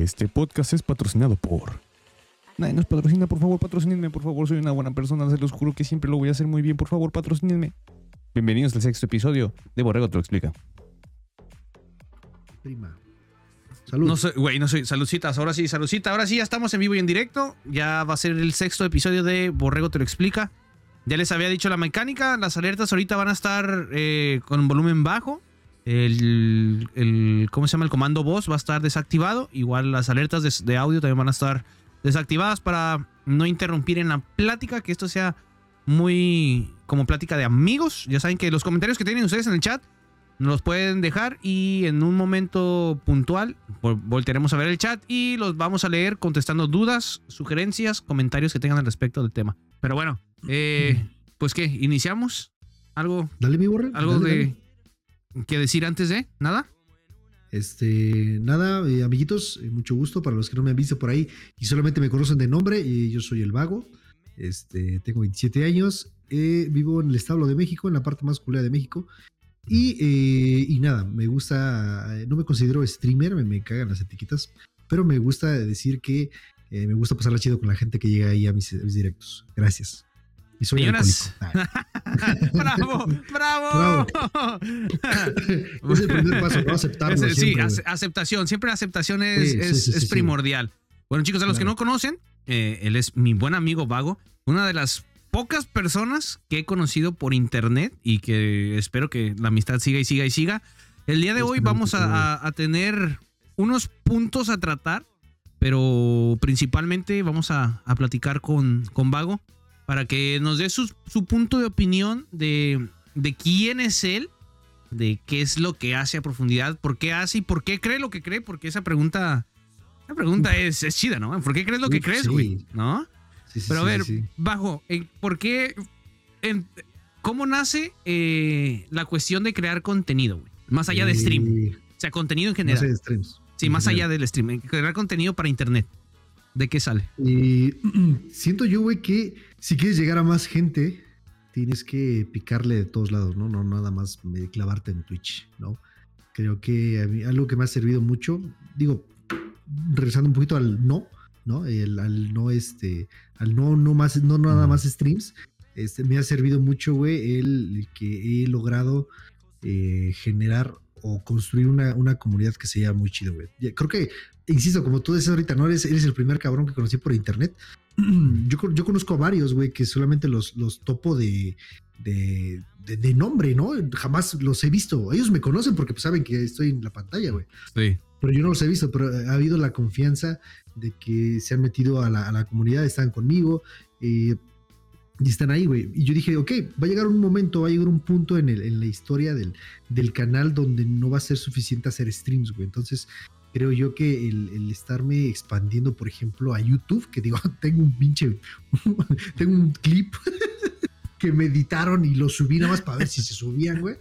Este podcast es patrocinado por. Nadie nos patrocina, por favor, patrocinenme, por favor, soy una buena persona, se los juro que siempre lo voy a hacer muy bien, por favor, patrocinenme. Bienvenidos al sexto episodio de Borrego te lo explica. Prima. Salud. No soy, güey, no soy. Saludcitas, ahora sí, saludcita. Ahora sí, ya estamos en vivo y en directo. Ya va a ser el sexto episodio de Borrego te lo explica. Ya les había dicho la mecánica. Las alertas ahorita van a estar eh, con volumen bajo. El, el- ¿Cómo se llama? El comando voz va a estar desactivado. Igual las alertas de, de audio también van a estar desactivadas para no interrumpir en la plática. Que esto sea muy como plática de amigos. Ya saben que los comentarios que tienen ustedes en el chat nos los pueden dejar y en un momento puntual vol- voltearemos a ver el chat y los vamos a leer contestando dudas, sugerencias, comentarios que tengan al respecto del tema. Pero bueno, eh, pues qué, iniciamos. ¿Algo, Dale mi borre. algo dale, de dale. Que decir antes de? ¿Nada? Este, nada, eh, amiguitos, eh, mucho gusto para los que no me han visto por ahí y solamente me conocen de nombre. Y yo soy el vago. Este, tengo 27 años. eh, vivo en el establo de México, en la parte más culera de México. Y, eh, y nada, me gusta, eh, no me considero streamer, me, me cagan las etiquetas, pero me gusta decir que eh, me gusta pasarla chido con la gente que llega ahí a mis, a mis directos. Gracias. Y soy Señoras. alcohólico. ¡Bravo! ¡Bravo! Bravo. es el primer paso, ¿no? Aceptarlo. Sí, ace- aceptación. Siempre la aceptación es, Sí, sí, es- sí, es sí, sí. primordial. Bueno, chicos, a los que no conocen, eh, él es mi buen amigo Vago, una de las pocas personas que he conocido por internet y que espero que la amistad siga y siga y siga. El día de hoy vamos a tener unos puntos a tratar, pero principalmente vamos a, a platicar con, con Vago para que nos dé su, su punto de opinión de, de quién es él, de qué es lo que hace a profundidad, por qué hace y por qué cree lo que cree, porque esa pregunta, esa pregunta es, es chida, ¿no? ¿Por qué crees lo que Uf, crees, sí. güey? ¿No? Sí, sí, Pero a ver. Bajo, eh, ¿por qué? en- ¿Cómo nace eh, la cuestión de crear contenido, güey? Más allá de stream. Eh, O sea, contenido en más general. allá de streams. sí, más allá del stream. Crear contenido para internet. ¿De qué sale? Siento yo, güey, que si quieres llegar a más gente, tienes que picarle de todos lados, ¿no? No nada más clavarte en Twitch, ¿no? Creo que a mí algo que me ha servido mucho, digo, regresando un poquito al no, ¿no? El, al no, este, al no, no más, no nada más streams, este, me ha servido mucho, güey, el que he logrado eh, generar o construir una, una comunidad que sea muy chido, güey. Creo que, insisto, como tú dices ahorita, no eres, eres el primer cabrón que conocí por internet. Yo, yo conozco a varios, güey, que solamente los, los topo de, de, de- de nombre, ¿no? Jamás los he visto. Ellos me conocen porque pues, saben que estoy en la pantalla, güey. Sí. Pero yo no los he visto, pero ha habido la confianza de que se han metido a la, a la comunidad, están conmigo eh, y están ahí, güey. Y yo dije, ok, va a llegar un momento, va a llegar un punto en, el- en la historia del, del canal donde no va a ser suficiente hacer streams, güey. Entonces, creo yo que el, el estarme expandiendo, por ejemplo, a YouTube, que digo, tengo un pinche, tengo un clip que me editaron y lo subí nada más para ver si se subían, güey.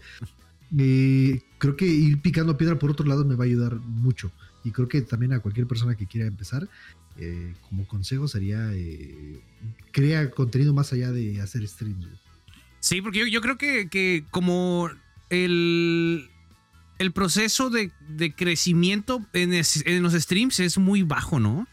Eh, creo que ir picando piedra por otro lado me va a ayudar mucho. Y creo que también a cualquier persona que quiera empezar, eh, como consejo sería eh, crea contenido más allá de hacer streams. Sí, porque yo, yo creo que, que como el, el proceso de, de crecimiento en, es- en los streams es muy bajo, ¿no?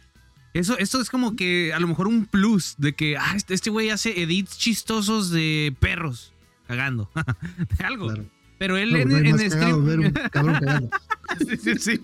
Eso, esto es como que a lo mejor un plus de que ah, este este güey hace edits chistosos de perros cagando. de algo. Claro. Pero él No, en, no en más cagado stream. ver un cabrón cagando. sí, sí, sí.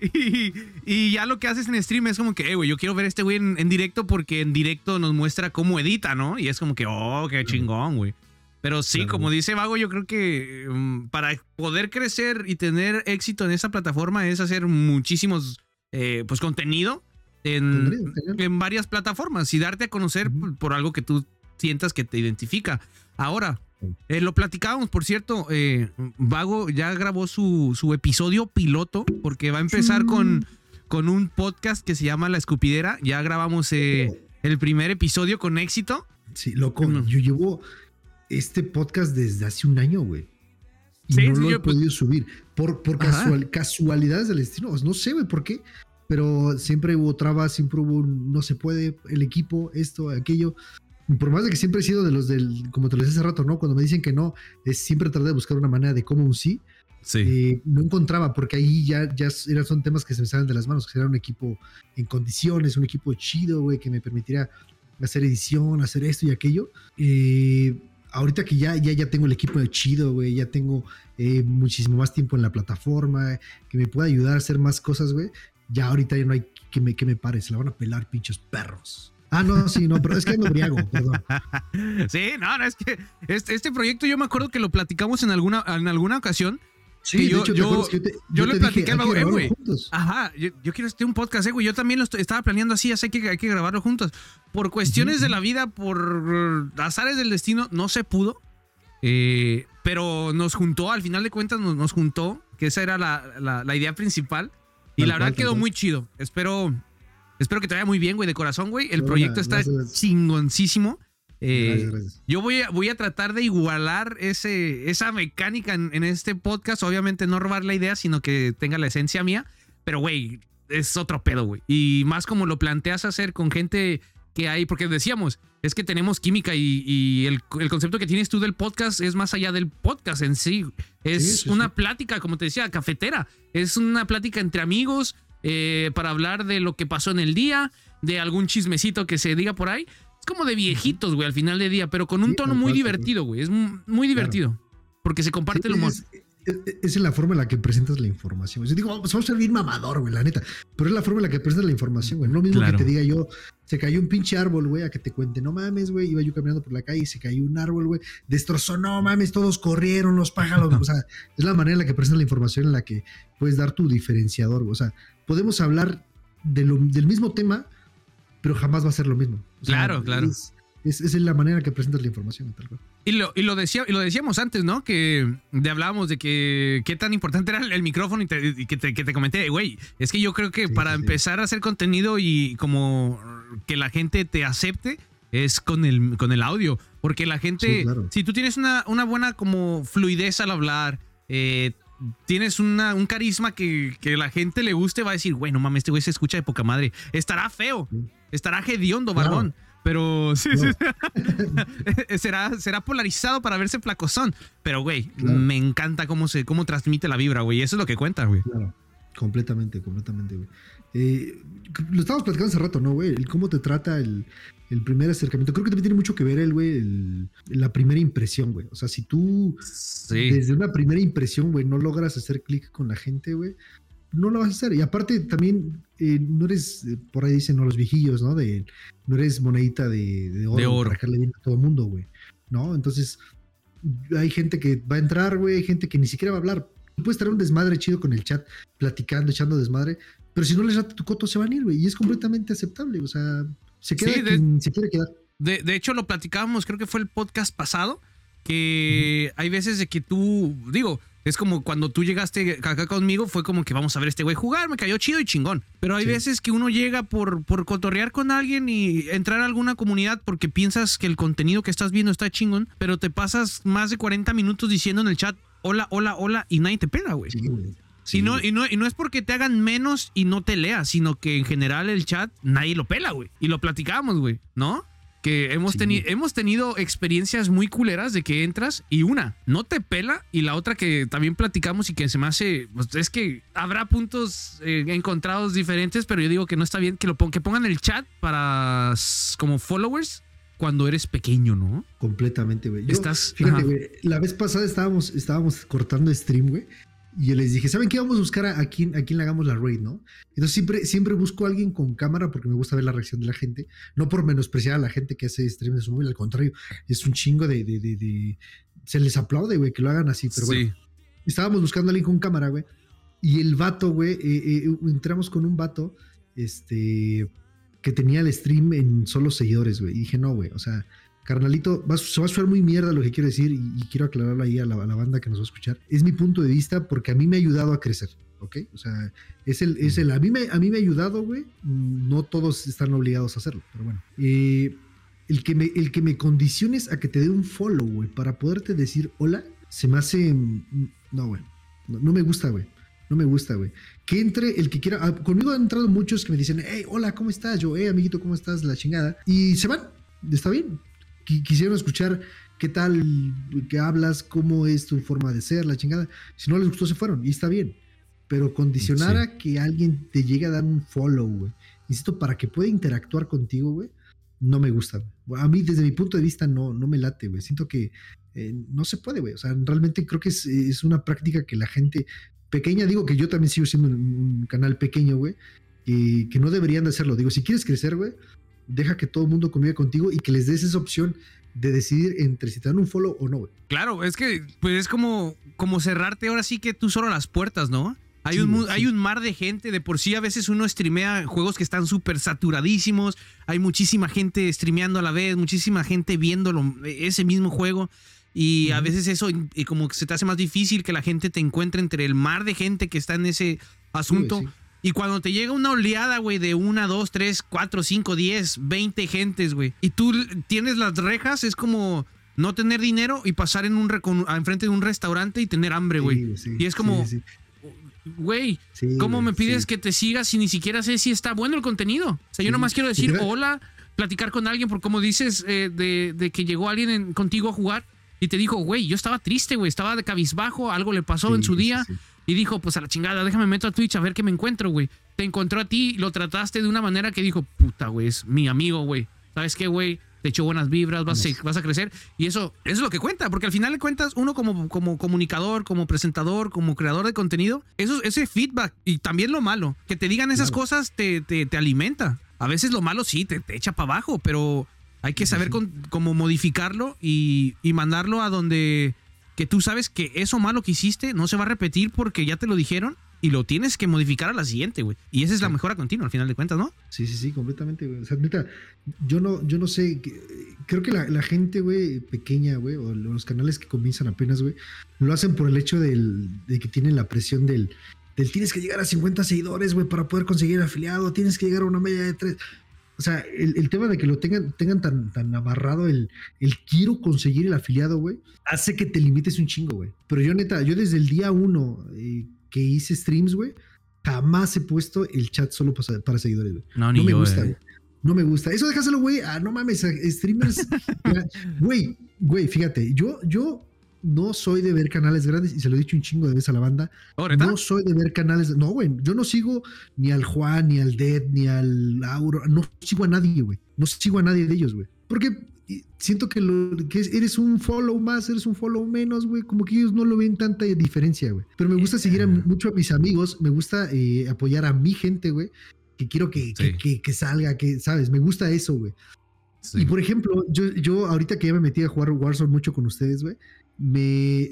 Y, y ya lo que haces en stream es como que, eh, güey, yo quiero ver a este güey en, en directo porque en directo nos muestra cómo edita, ¿no? Y es como que, oh, qué chingón, güey. Pero sí, Claro. como dice Vago, yo creo que mm, para poder crecer y tener éxito en esa plataforma es hacer muchísimos, eh, pues, contenido en, en varias plataformas y darte a conocer Ujú. por, por algo que tú sientas que te identifica. Ahora, eh, lo platicábamos, por cierto, eh, Vago ya grabó su, su episodio piloto porque va a empezar con, con un podcast que se llama La Escupidera. Ya grabamos eh, el primer episodio con éxito. Sí, loco, No. yo llevo este podcast desde hace un año, güey. Y Sí, no sí, lo he pues- podido subir. Por, por casual- casualidades del destino. No sé, güey, por qué. Pero siempre hubo trabas, siempre hubo un no se puede, el equipo, esto, aquello. Por más de que siempre he sido de los del, como te lo decía hace rato, ¿no? Cuando me dicen que no, es siempre tratar de buscar una manera de cómo un sí. Sí. eh, no encontraba, porque ahí ya, ya eran, son temas que se me salen de las manos, que era un equipo en condiciones, un equipo chido, güey, que me permitiera hacer edición, hacer esto y aquello. Eh, ahorita que ya, ya, ya tengo el equipo de chido, güey, ya tengo eh, muchísimo más tiempo en la plataforma, que me pueda ayudar a hacer más cosas, güey, ya ahorita ya no hay que me, que me pare, se la van a pelar pinches perros. Ah, no, sí, no, pero es que ando briago, perdón. Sí, no, no, es que este, este proyecto yo me acuerdo que lo platicamos en alguna, en alguna ocasión. Sí, Que de yo- hecho, ¿te yo- que yo te, yo le te platiqué eh, güey. Ajá, yo, yo quiero hacer un podcast, eh, güey. Yo también lo estoy- estaba planeando así, así que hay que grabarlo juntos. Por cuestiones de la vida, por azares del destino, no se pudo. Eh, pero nos juntó, al final de cuentas, nos, nos juntó, que esa era la, la- la idea principal. Y Tal la verdad tal quedó muy chido. Espero, espero que te vaya muy bien, güey, de corazón, güey. El buena, proyecto está gracias. chingoncísimo. Eh, Gracias, gracias. yo voy a, voy a tratar de igualar ese, esa mecánica en, en este podcast. Obviamente no robar la idea, sino que tenga la esencia mía. Pero, güey, es otro pedo, güey. Y más como lo planteas hacer con gente que hay, porque decíamos, es que tenemos química y, y el, el concepto que tienes tú del podcast es más allá del podcast en sí. Es Sí, sí, una sí. plática, como te decía, cafetera. Es una plática entre amigos eh, para hablar de lo que pasó en el día, de algún chismecito que se diga por ahí. Es como de viejitos, güey, al final del día, pero con un Sí, tono muy divertido, güey. Es mu- muy divertido. Porque se comparte Sí, el humor. Es, es- en la forma en la que presentas la información. Yo digo, vamos a ser bien mamador, güey, la neta. Pero es la forma en la que presentas la información, güey. No lo mismo Claro. que te diga yo, se cayó un pinche árbol, güey, a que te cuente, no mames, güey. Iba yo caminando por la calle y se cayó un árbol, güey. Destrozó, no mames, todos corrieron, los pájaros. o sea, es la manera en la que presentas la información en la que puedes dar tu diferenciador, güey. O sea, podemos hablar de lo- del mismo tema, pero jamás va a ser lo mismo. O sea, Claro, claro. Es, es, es la manera que presentas la información, tal cual. Y lo, y lo, decía, y lo decíamos antes, ¿no? Que de, hablábamos de que qué tan importante era el, micrófono y, te- y que, te, que te comenté, güey, es que yo creo que Sí, para sí, sí. empezar a hacer contenido y como que la gente te acepte es con el, con el audio. Porque la gente, claro. si tú tienes una, una buena como fluidez al hablar, eh, tienes una, un carisma que, que la gente le guste, va a decir, güey, no mames, este güey se escucha de poca madre. Estará feo, estará hediondo, Claro. Pero sí, No. sí, será, será polarizado para verse flacozón. Pero, güey, Claro. me encanta cómo se cómo transmite la vibra, güey. Eso es lo que cuenta, güey. Claro, completamente, completamente, güey. Eh, lo estábamos platicando hace rato, ¿no, güey? El cómo te trata el, el primer acercamiento. Creo que también tiene mucho que ver el, güey, el- la primera impresión, güey. O sea, si tú Sí. desde una primera impresión, güey, no logras hacer clic con la gente, güey, no lo vas a hacer. Y aparte, también, eh, no eres, eh, por ahí dicen, ¿no? Los viejillos, ¿no? De, no eres monedita de, de oro, De oro. para dejarle bien a todo el mundo, güey. ¿No? Entonces, hay gente que va a entrar, güey, hay gente que ni siquiera va a hablar. Tú puedes tener un desmadre chido con el chat, platicando, echando desmadre, pero si no les rata tu coto, se van a ir, güey. Y es completamente aceptable, o sea, se queda Sí, de- quien se quiere quedar. De, de hecho, lo platicábamos, creo que fue el podcast pasado, que hay veces de que tú, digo, es como cuando tú llegaste acá conmigo, fue como que vamos a ver este güey jugar, me cayó chido y chingón. Pero hay Sí. veces que uno llega por, por cotorrear con alguien y entrar a alguna comunidad porque piensas que el contenido que estás viendo está chingón, pero te pasas más de 40 minutos diciendo en el chat, hola, hola, hola, y nadie te pela, güey. Sí. Y no, y, no, y no es porque te hagan menos y no te leas, sino que en general el chat nadie lo pela, güey. Y lo platicamos, güey, ¿no? Que hemos, Sí. teni- hemos tenido experiencias muy culeras de que entras y una, no te pela, y la otra que también platicamos y que se me hace, pues, es que habrá puntos eh, encontrados diferentes, pero yo digo que no está bien que, lo pon- que pongan el chat para como followers cuando eres pequeño, ¿no? Completamente, güey. Estás- Fíjate, güey. La vez pasada estábamos, estábamos cortando stream, güey. Y yo les dije, ¿saben qué? Vamos a buscar a, a quién, a quién le hagamos la raid, ¿no? Entonces siempre, siempre busco a alguien con cámara porque me gusta ver la reacción de la gente. No por menospreciar a la gente que hace stream de su móvil, al contrario, es un chingo de. de- de- de- Se les aplaude, güey, que lo hagan así. Pero bueno, estábamos buscando a alguien con cámara, güey. Y el vato, güey, eh, eh, entramos con un vato, este, que tenía el stream en solo seguidores, güey. Y dije, no, güey, o sea, carnalito, va, se va a suar muy mierda lo que quiero decir y, quiero aclararlo ahí a la, banda que nos va a escuchar. Es mi punto de vista porque a mí me ha ayudado a crecer, ¿ok? O sea, es el, es el, a mí me, a mí me ha ayudado, güey. No todos están obligados a hacerlo, pero bueno. Eh, el que, me, el que me condiciones a que te dé un follow, güey, para poderte decir hola, se me hace... mm, No, güey. No, no me gusta, güey. No me gusta, güey. Que entre el que quiera. ah, Conmigo han entrado muchos que me dicen, hey, hola, ¿cómo estás? Yo, hey, amiguito, ¿cómo estás? La chingada. Y se van. Está bien. Qui- Quisieron escuchar qué tal, qué hablas, cómo es tu forma de ser, la chingada. Si no les gustó, se fueron y está bien. Pero condicionar Sí. a que alguien te llegue a dar un follow, güey. Insisto, para que pueda interactuar contigo, güey, no me gusta. A mí, desde mi punto de vista, no, no me late, güey. Siento que eh, no se puede, güey. O sea, realmente creo que es, es una práctica que la gente pequeña, digo que yo también sigo siendo un, un canal pequeño, güey, que, que no deberían de hacerlo. Digo, si quieres crecer, güey, deja que todo el mundo conviva contigo y que les des esa opción de decidir entre si te dan un follow o no. Claro, es que pues es como, como cerrarte ahora sí que tú solo las puertas, ¿no? Hay, Sí, un, sí. hay un mar de gente, de por sí a veces uno streamea juegos que están súper saturadísimos, hay muchísima gente streameando a la vez, muchísima gente viéndolo, ese mismo juego, y a veces eso y como que se te hace más difícil que la gente te encuentre entre el mar de gente que está en ese asunto. Sí. Y cuando te llega una oleada, güey, de una, dos, tres, cuatro, cinco, diez, veinte gentes, güey, y tú tienes las rejas, es como no tener dinero y pasar en un enfrente de un restaurante y tener hambre, güey. Sí, sí, y es como, güey, sí, ¿cómo me pides que te sigas si ni siquiera sé si está bueno el contenido? O sea, yo nomás quiero decir hola, platicar con alguien, por como dices, eh, de, de que llegó alguien en- contigo a jugar y te dijo, güey, yo estaba triste, güey, estaba de cabizbajo, algo le pasó en su día. Y dijo, pues a la chingada, déjame meto a Twitch a ver qué me encuentro, güey. Te encontró a ti, lo trataste de una manera que dijo, puta, güey, es mi amigo, güey. ¿Sabes qué, güey? Te echó buenas vibras, vas a, vas a crecer. Y eso, eso es lo que cuenta, porque al final de cuentas, uno como, como comunicador, como presentador, como creador de contenido, eso, ese feedback y también lo malo, que te digan esas Claro. cosas te, te, te alimenta. A veces lo malo sí, te, te echa para abajo, pero hay que saber sí. con- cómo modificarlo y, y mandarlo a donde que tú sabes que eso malo que hiciste no se va a repetir porque ya te lo dijeron y lo tienes que modificar a la siguiente, güey. Y esa es la Sí. mejora continua, al final de cuentas, ¿no? Sí, sí, sí, completamente, güey. O sea, neta, yo no, yo no sé, creo que la, la gente, güey, pequeña, güey, o los canales que comienzan apenas, güey, lo hacen por el hecho del, de que tienen la presión del, del tienes que llegar a 50 seguidores, güey, para poder conseguir afiliado, tienes que llegar a una media de 3. O sea, el, el tema de que lo tengan, tengan tan, tan amarrado el, el quiero conseguir el afiliado, güey, hace que te limites un chingo, güey. Pero yo, neta, yo desde el día uno eh, que hice streams, güey, jamás he puesto el chat solo para, para seguidores, güey. No, No me gusta, güey. No me gusta. Eso déjaselo, güey. Ah, no mames, streamers. Güey, güey, fíjate, yo, yo no soy de ver canales grandes y se lo he dicho un chingo de veces a la banda. ¿Oh? No soy de ver canales. No, güey, yo no sigo ni al Juan, ni al Dead, ni al Auro. No sigo a nadie, güey. No sigo a nadie de ellos, güey. Porque siento que, lo, que es- eres un follow más, eres un follow menos, güey. Como que ellos no lo ven tanta diferencia, güey. Pero me gusta seguir a, mucho a mis amigos, me gusta eh, apoyar a mi gente, güey. Que quiero que, que- que- que salga, que, ¿sabes? Me gusta eso, güey. Sí. Y por ejemplo, yo, yo ahorita que ya me metí a jugar Warzone mucho con ustedes, güey, me,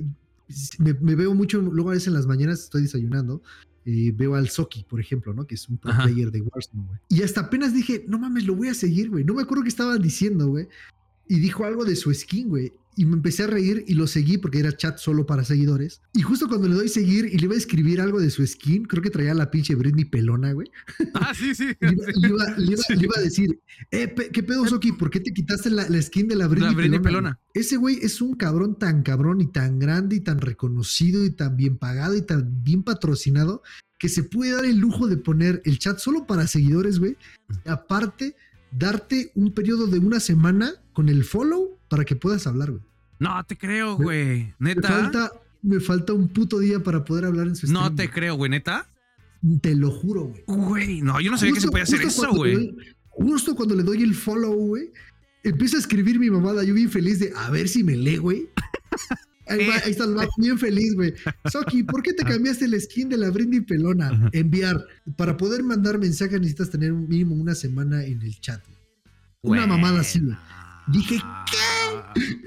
me, me veo mucho, luego a veces en las mañanas estoy desayunando, eh, veo al Soki, por ejemplo, ¿no? Que es un pro Ajá. player de Warzone, güey. Y hasta apenas dije, no mames, lo voy a seguir, güey. No me acuerdo qué estaban diciendo, güey. Y dijo algo de su skin, güey. Y me empecé a reír y lo seguí porque era chat solo para seguidores. Y justo cuando le doy seguir y le iba a escribir algo de su skin, creo que traía la pinche Britney pelona, güey. Ah, sí, sí. Le iba, le iba- le iba- le iba a decir, eh, pe- ¿qué pedo, Soki? ¿Por qué te quitaste la, la skin de la Britney, La Britney pelona? pelona. Ese güey es un cabrón tan cabrón y tan grande y tan reconocido y tan bien pagado y tan bien patrocinado que se puede dar el lujo de poner el chat solo para seguidores, güey. Aparte, darte un periodo de una semana con el follow para que puedas hablar, güey. No te creo, güey. Me Neta. falta, me falta un puto día para poder hablar en su No stream, te güey. creo, güey. Neta. Te lo juro, güey. Güey, no, yo no sabía que se Justo- podía hacer justo eso, güey. Justo cuando le doy el follow, güey, empieza a escribir mi mamada. Yo bien feliz de a ver si me lee, güey. Ahí, va, ahí está el vato, bien feliz, güey. Soki, ¿por qué te cambiaste el skin de la Brindy pelona? Ajá. Enviar. Para poder mandar mensaje necesitas tener un mínimo una semana en el chat. Una mamada así, güey. Dije, ¿qué?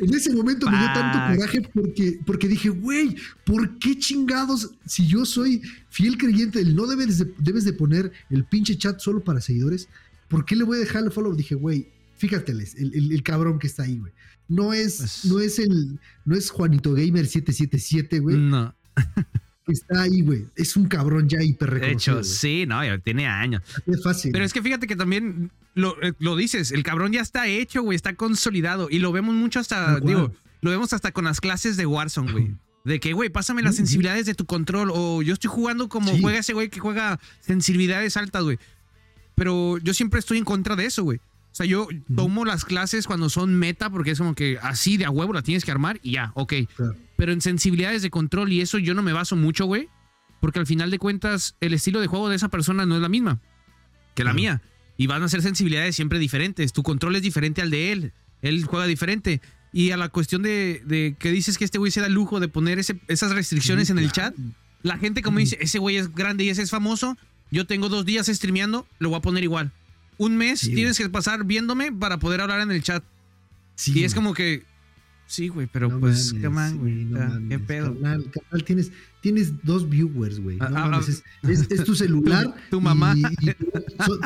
En ese momento me dio tanto coraje porque, porque dije, güey, ¿por qué chingados? Si yo soy fiel creyente del no debes de, debes de poner el pinche chat solo para seguidores, ¿por qué le voy a dejar el follow? Dije, güey, fíjateles, el, el- el cabrón que está ahí, güey. No es, Pues- no es el, no es Juanito Gamer 777, güey, No. está ahí, güey. Es un cabrón ya hiper De reconocido. hecho, sí, no, ya tiene años. Es fácil. Pero es que fíjate que también lo, eh, lo dices, el cabrón ya está hecho, güey, está consolidado. Y lo vemos mucho hasta, digo, lo vemos hasta con las clases de Warzone, güey. De que, güey, pásame las sensibilidades de tu control. O yo estoy jugando como Sí. juega ese güey que juega sensibilidades altas, güey. Pero yo siempre estoy en contra de eso, güey. O sea, yo tomo las clases cuando son meta porque es como que así de a huevo la tienes que armar y ya, ok. Claro. Pero en sensibilidades de control y eso yo no me baso mucho, güey. Porque al final de cuentas, el estilo de juego de esa persona no es la misma que la mía. Y van a ser sensibilidades siempre diferentes. Tu control es diferente al de él. Él juega diferente. Y a la cuestión de, de que dices que este güey se da el lujo de poner ese- esas restricciones en el chat. La gente como dice, ese güey es grande y ese es famoso. Yo tengo dos días streameando, lo voy a poner igual. Un mes Sí, tienes que pasar viéndome para poder hablar en el chat. Sí, y es como que, sí, güey, pero No pues, qué man, güey. no qué pedo. Carnal, carnal, tienes, tienes dos viewers, güey. No Ah, ah, es, es- es tu celular. Tu- tu mamá. Y, y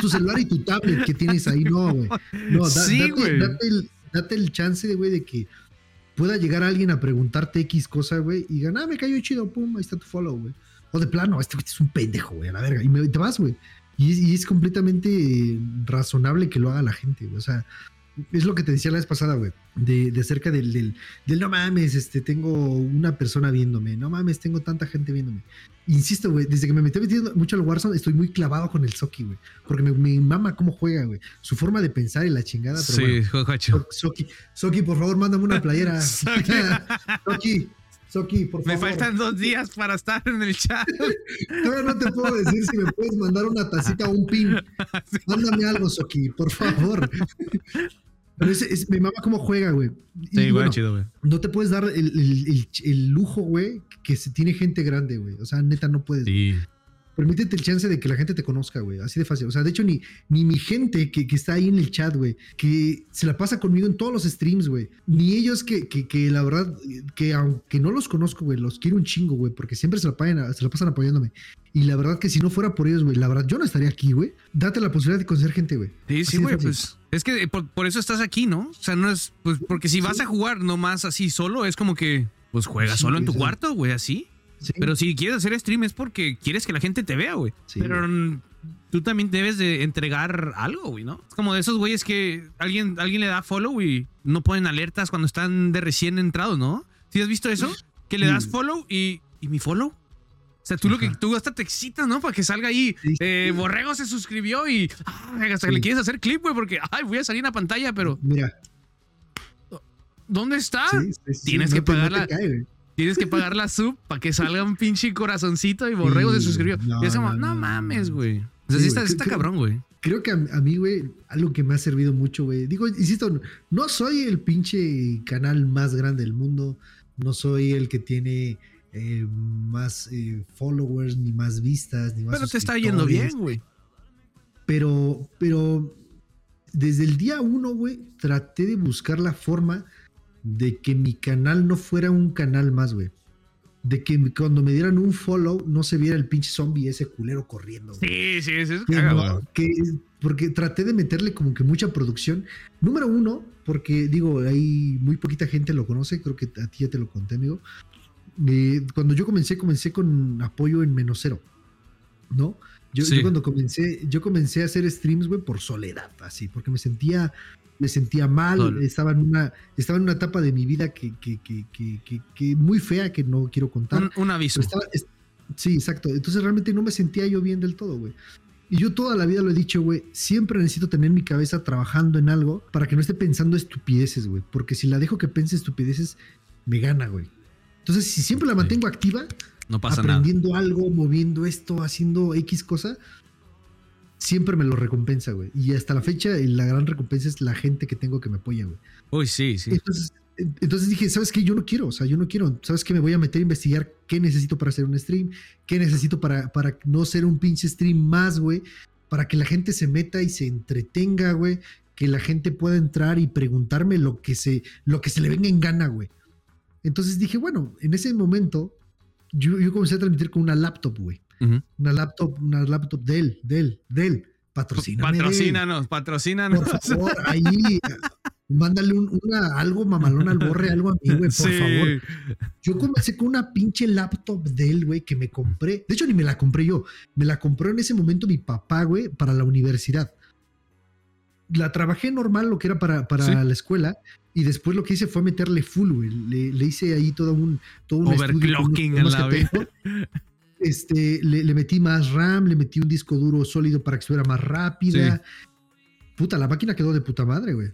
tu, celular y tu tablet que tienes ahí, no, güey. No, da- Sí, date, güey. date el, date el chance, güey, de que pueda llegar alguien a preguntarte X cosa, güey, y digan, ah, me cayó chido, pum, ahí está tu follow, güey. O de plano, este güey es un pendejo, güey, a la verga. Y me- te vas, güey. Y es, y es completamente razonable que lo haga la gente, güey. O sea, es lo que te decía la vez pasada, güey, de, de acerca del, del, del no mames, este, tengo una persona viéndome, no mames, tengo tanta gente viéndome. Insisto, güey, desde que me metí metiendo mucho al Warzone, estoy muy clavado con el Soki, güey, porque me, me mama cómo juega, güey, su forma de pensar y la chingada, pero Sí, bueno. Soki, Soki, por favor, mándame una playera. Soki. Soki, por Me favor. faltan dos días para estar en el chat. Todavía no te puedo decir si me puedes mandar una tacita o un pin. Mándame algo, Soki, por favor. Pero es, mi mamá cómo juega, güey. Y Sí, bueno, chido, güey. no te puedes dar el, el- el- el lujo, güey, que se tiene gente grande, güey. O sea, neta, no puedes. Sí. Permítete el chance de que la gente te conozca, güey. Así de fácil. O sea, de hecho, ni, ni mi gente que, que está ahí en el chat, güey, que se la pasa conmigo en todos los streams, güey. Ni ellos que, que, que la verdad, que aunque no los conozco, güey, los quiero un chingo, güey, porque siempre se la, pagan- se la pasan apoyándome. Y la verdad que si no fuera por ellos, güey, la verdad, yo no estaría aquí, güey. Date la posibilidad de conocer gente, güey. Sí, Así sí, güey, pues es que eh, por, por eso estás aquí, ¿no? O sea, no es, pues, porque si vas a jugar nomás así solo, es como que, pues juega Sí, solo en tu cuarto, güey, así. Sí, Pero si quieres hacer stream es porque quieres que la gente te vea, güey. Sí, Pero mm, tú también debes de entregar algo, güey, ¿no? Es como de esos güeyes que alguien, alguien le da follow y no ponen alertas cuando están de recién entrados, ¿no? ¿Sí has visto eso? Que le das Sí. follow y, ¿y mi follow? O sea, tú lo que tú hasta te excitas, ¿no? Para que salga ahí. Sí, eh, sí. Borrego se suscribió y ay, hasta que Sí. le quieres hacer clip, güey, porque ay, voy a salir en la pantalla, pero Mira, ¿dónde está? sí, sí, sí, tienes no que te- no pagar te la- cae, güey. Tienes que pagar la sub para que salga un pinche corazoncito y Borrego se Sí, suscribió. no, y es como, no, mames, güey. O sea, Sí, sí está, está creo- cabrón, güey. Creo que a, a mí, güey, algo que me ha servido mucho, güey. Digo, insisto, no, soy el pinche canal más grande del mundo. No soy el que tiene eh, más eh, followers, ni más vistas, ni más. Pero te está yendo bien, güey. Pero, pero desde el día uno, güey, traté de buscar la forma de que mi canal no fuera un canal más, güey. De que cuando me dieran un follow no se viera el pinche zombie ese culero corriendo. güey. Sí, sí, sí. Es Que no, que- porque traté de meterle como que mucha producción. Número uno, porque digo, hay muy poquita gente lo conoce, creo que a ti ya te lo conté, amigo. Eh, cuando yo comencé, comencé con apoyo en menos cero, ¿no? Yo, Sí. yo cuando comencé, yo comencé a hacer streams, güey, por soledad, así, porque me sentía, me sentía mal, Solo. estaba en una, estaba en una etapa de mi vida que, que, que, que, muy fea que no quiero contar. Un, un aviso. Estaba- es- sí, exacto. Entonces realmente no me sentía yo bien del todo, güey. Y yo toda la vida lo he dicho, güey, siempre necesito tener mi cabeza trabajando en algo para que no esté pensando estupideces, güey. Porque si la dejo que piense estupideces, me gana, güey. Entonces, si siempre la Sí. mantengo activa, No pasa nada. aprendiendo algo, moviendo esto, haciendo X cosa, siempre me lo recompensa, güey. Y hasta la fecha, la gran recompensa es la gente que tengo que me apoya, güey. Uy, sí, sí. Entonces, entonces dije, ¿sabes qué? Yo no quiero, o sea, yo no quiero. ¿Sabes qué? Me voy a meter a investigar qué necesito para hacer un stream, qué necesito para, para no ser un pinche stream más, güey, para que la gente se meta y se entretenga, güey, que la gente pueda entrar y preguntarme lo que se, lo que se le venga en gana, güey. Entonces dije, bueno, en ese momento yo, yo comencé a transmitir con una laptop, güey. Una laptop, una laptop de él, de él, de él. Patrocíname. Patrocínanos, patrocínanos. Por favor, ahí mándale un- una, algo mamalón al borre, algo a mí, güey, por Sí. favor. Yo comencé con una pinche laptop de él, güey, que me compré. De hecho, ni me la compré yo. Me la compró en ese momento mi papá, güey, para la universidad. La trabajé normal, lo que era para, para Sí. la escuela. Y después lo que hice fue meterle full, güey. Le, le hice ahí todo un, todo un estudio Overclocking en temas la tengo. Este, le, le metí más RAM, le metí un disco duro sólido para que estuviera más rápida. puta, la máquina quedó de puta madre, güey.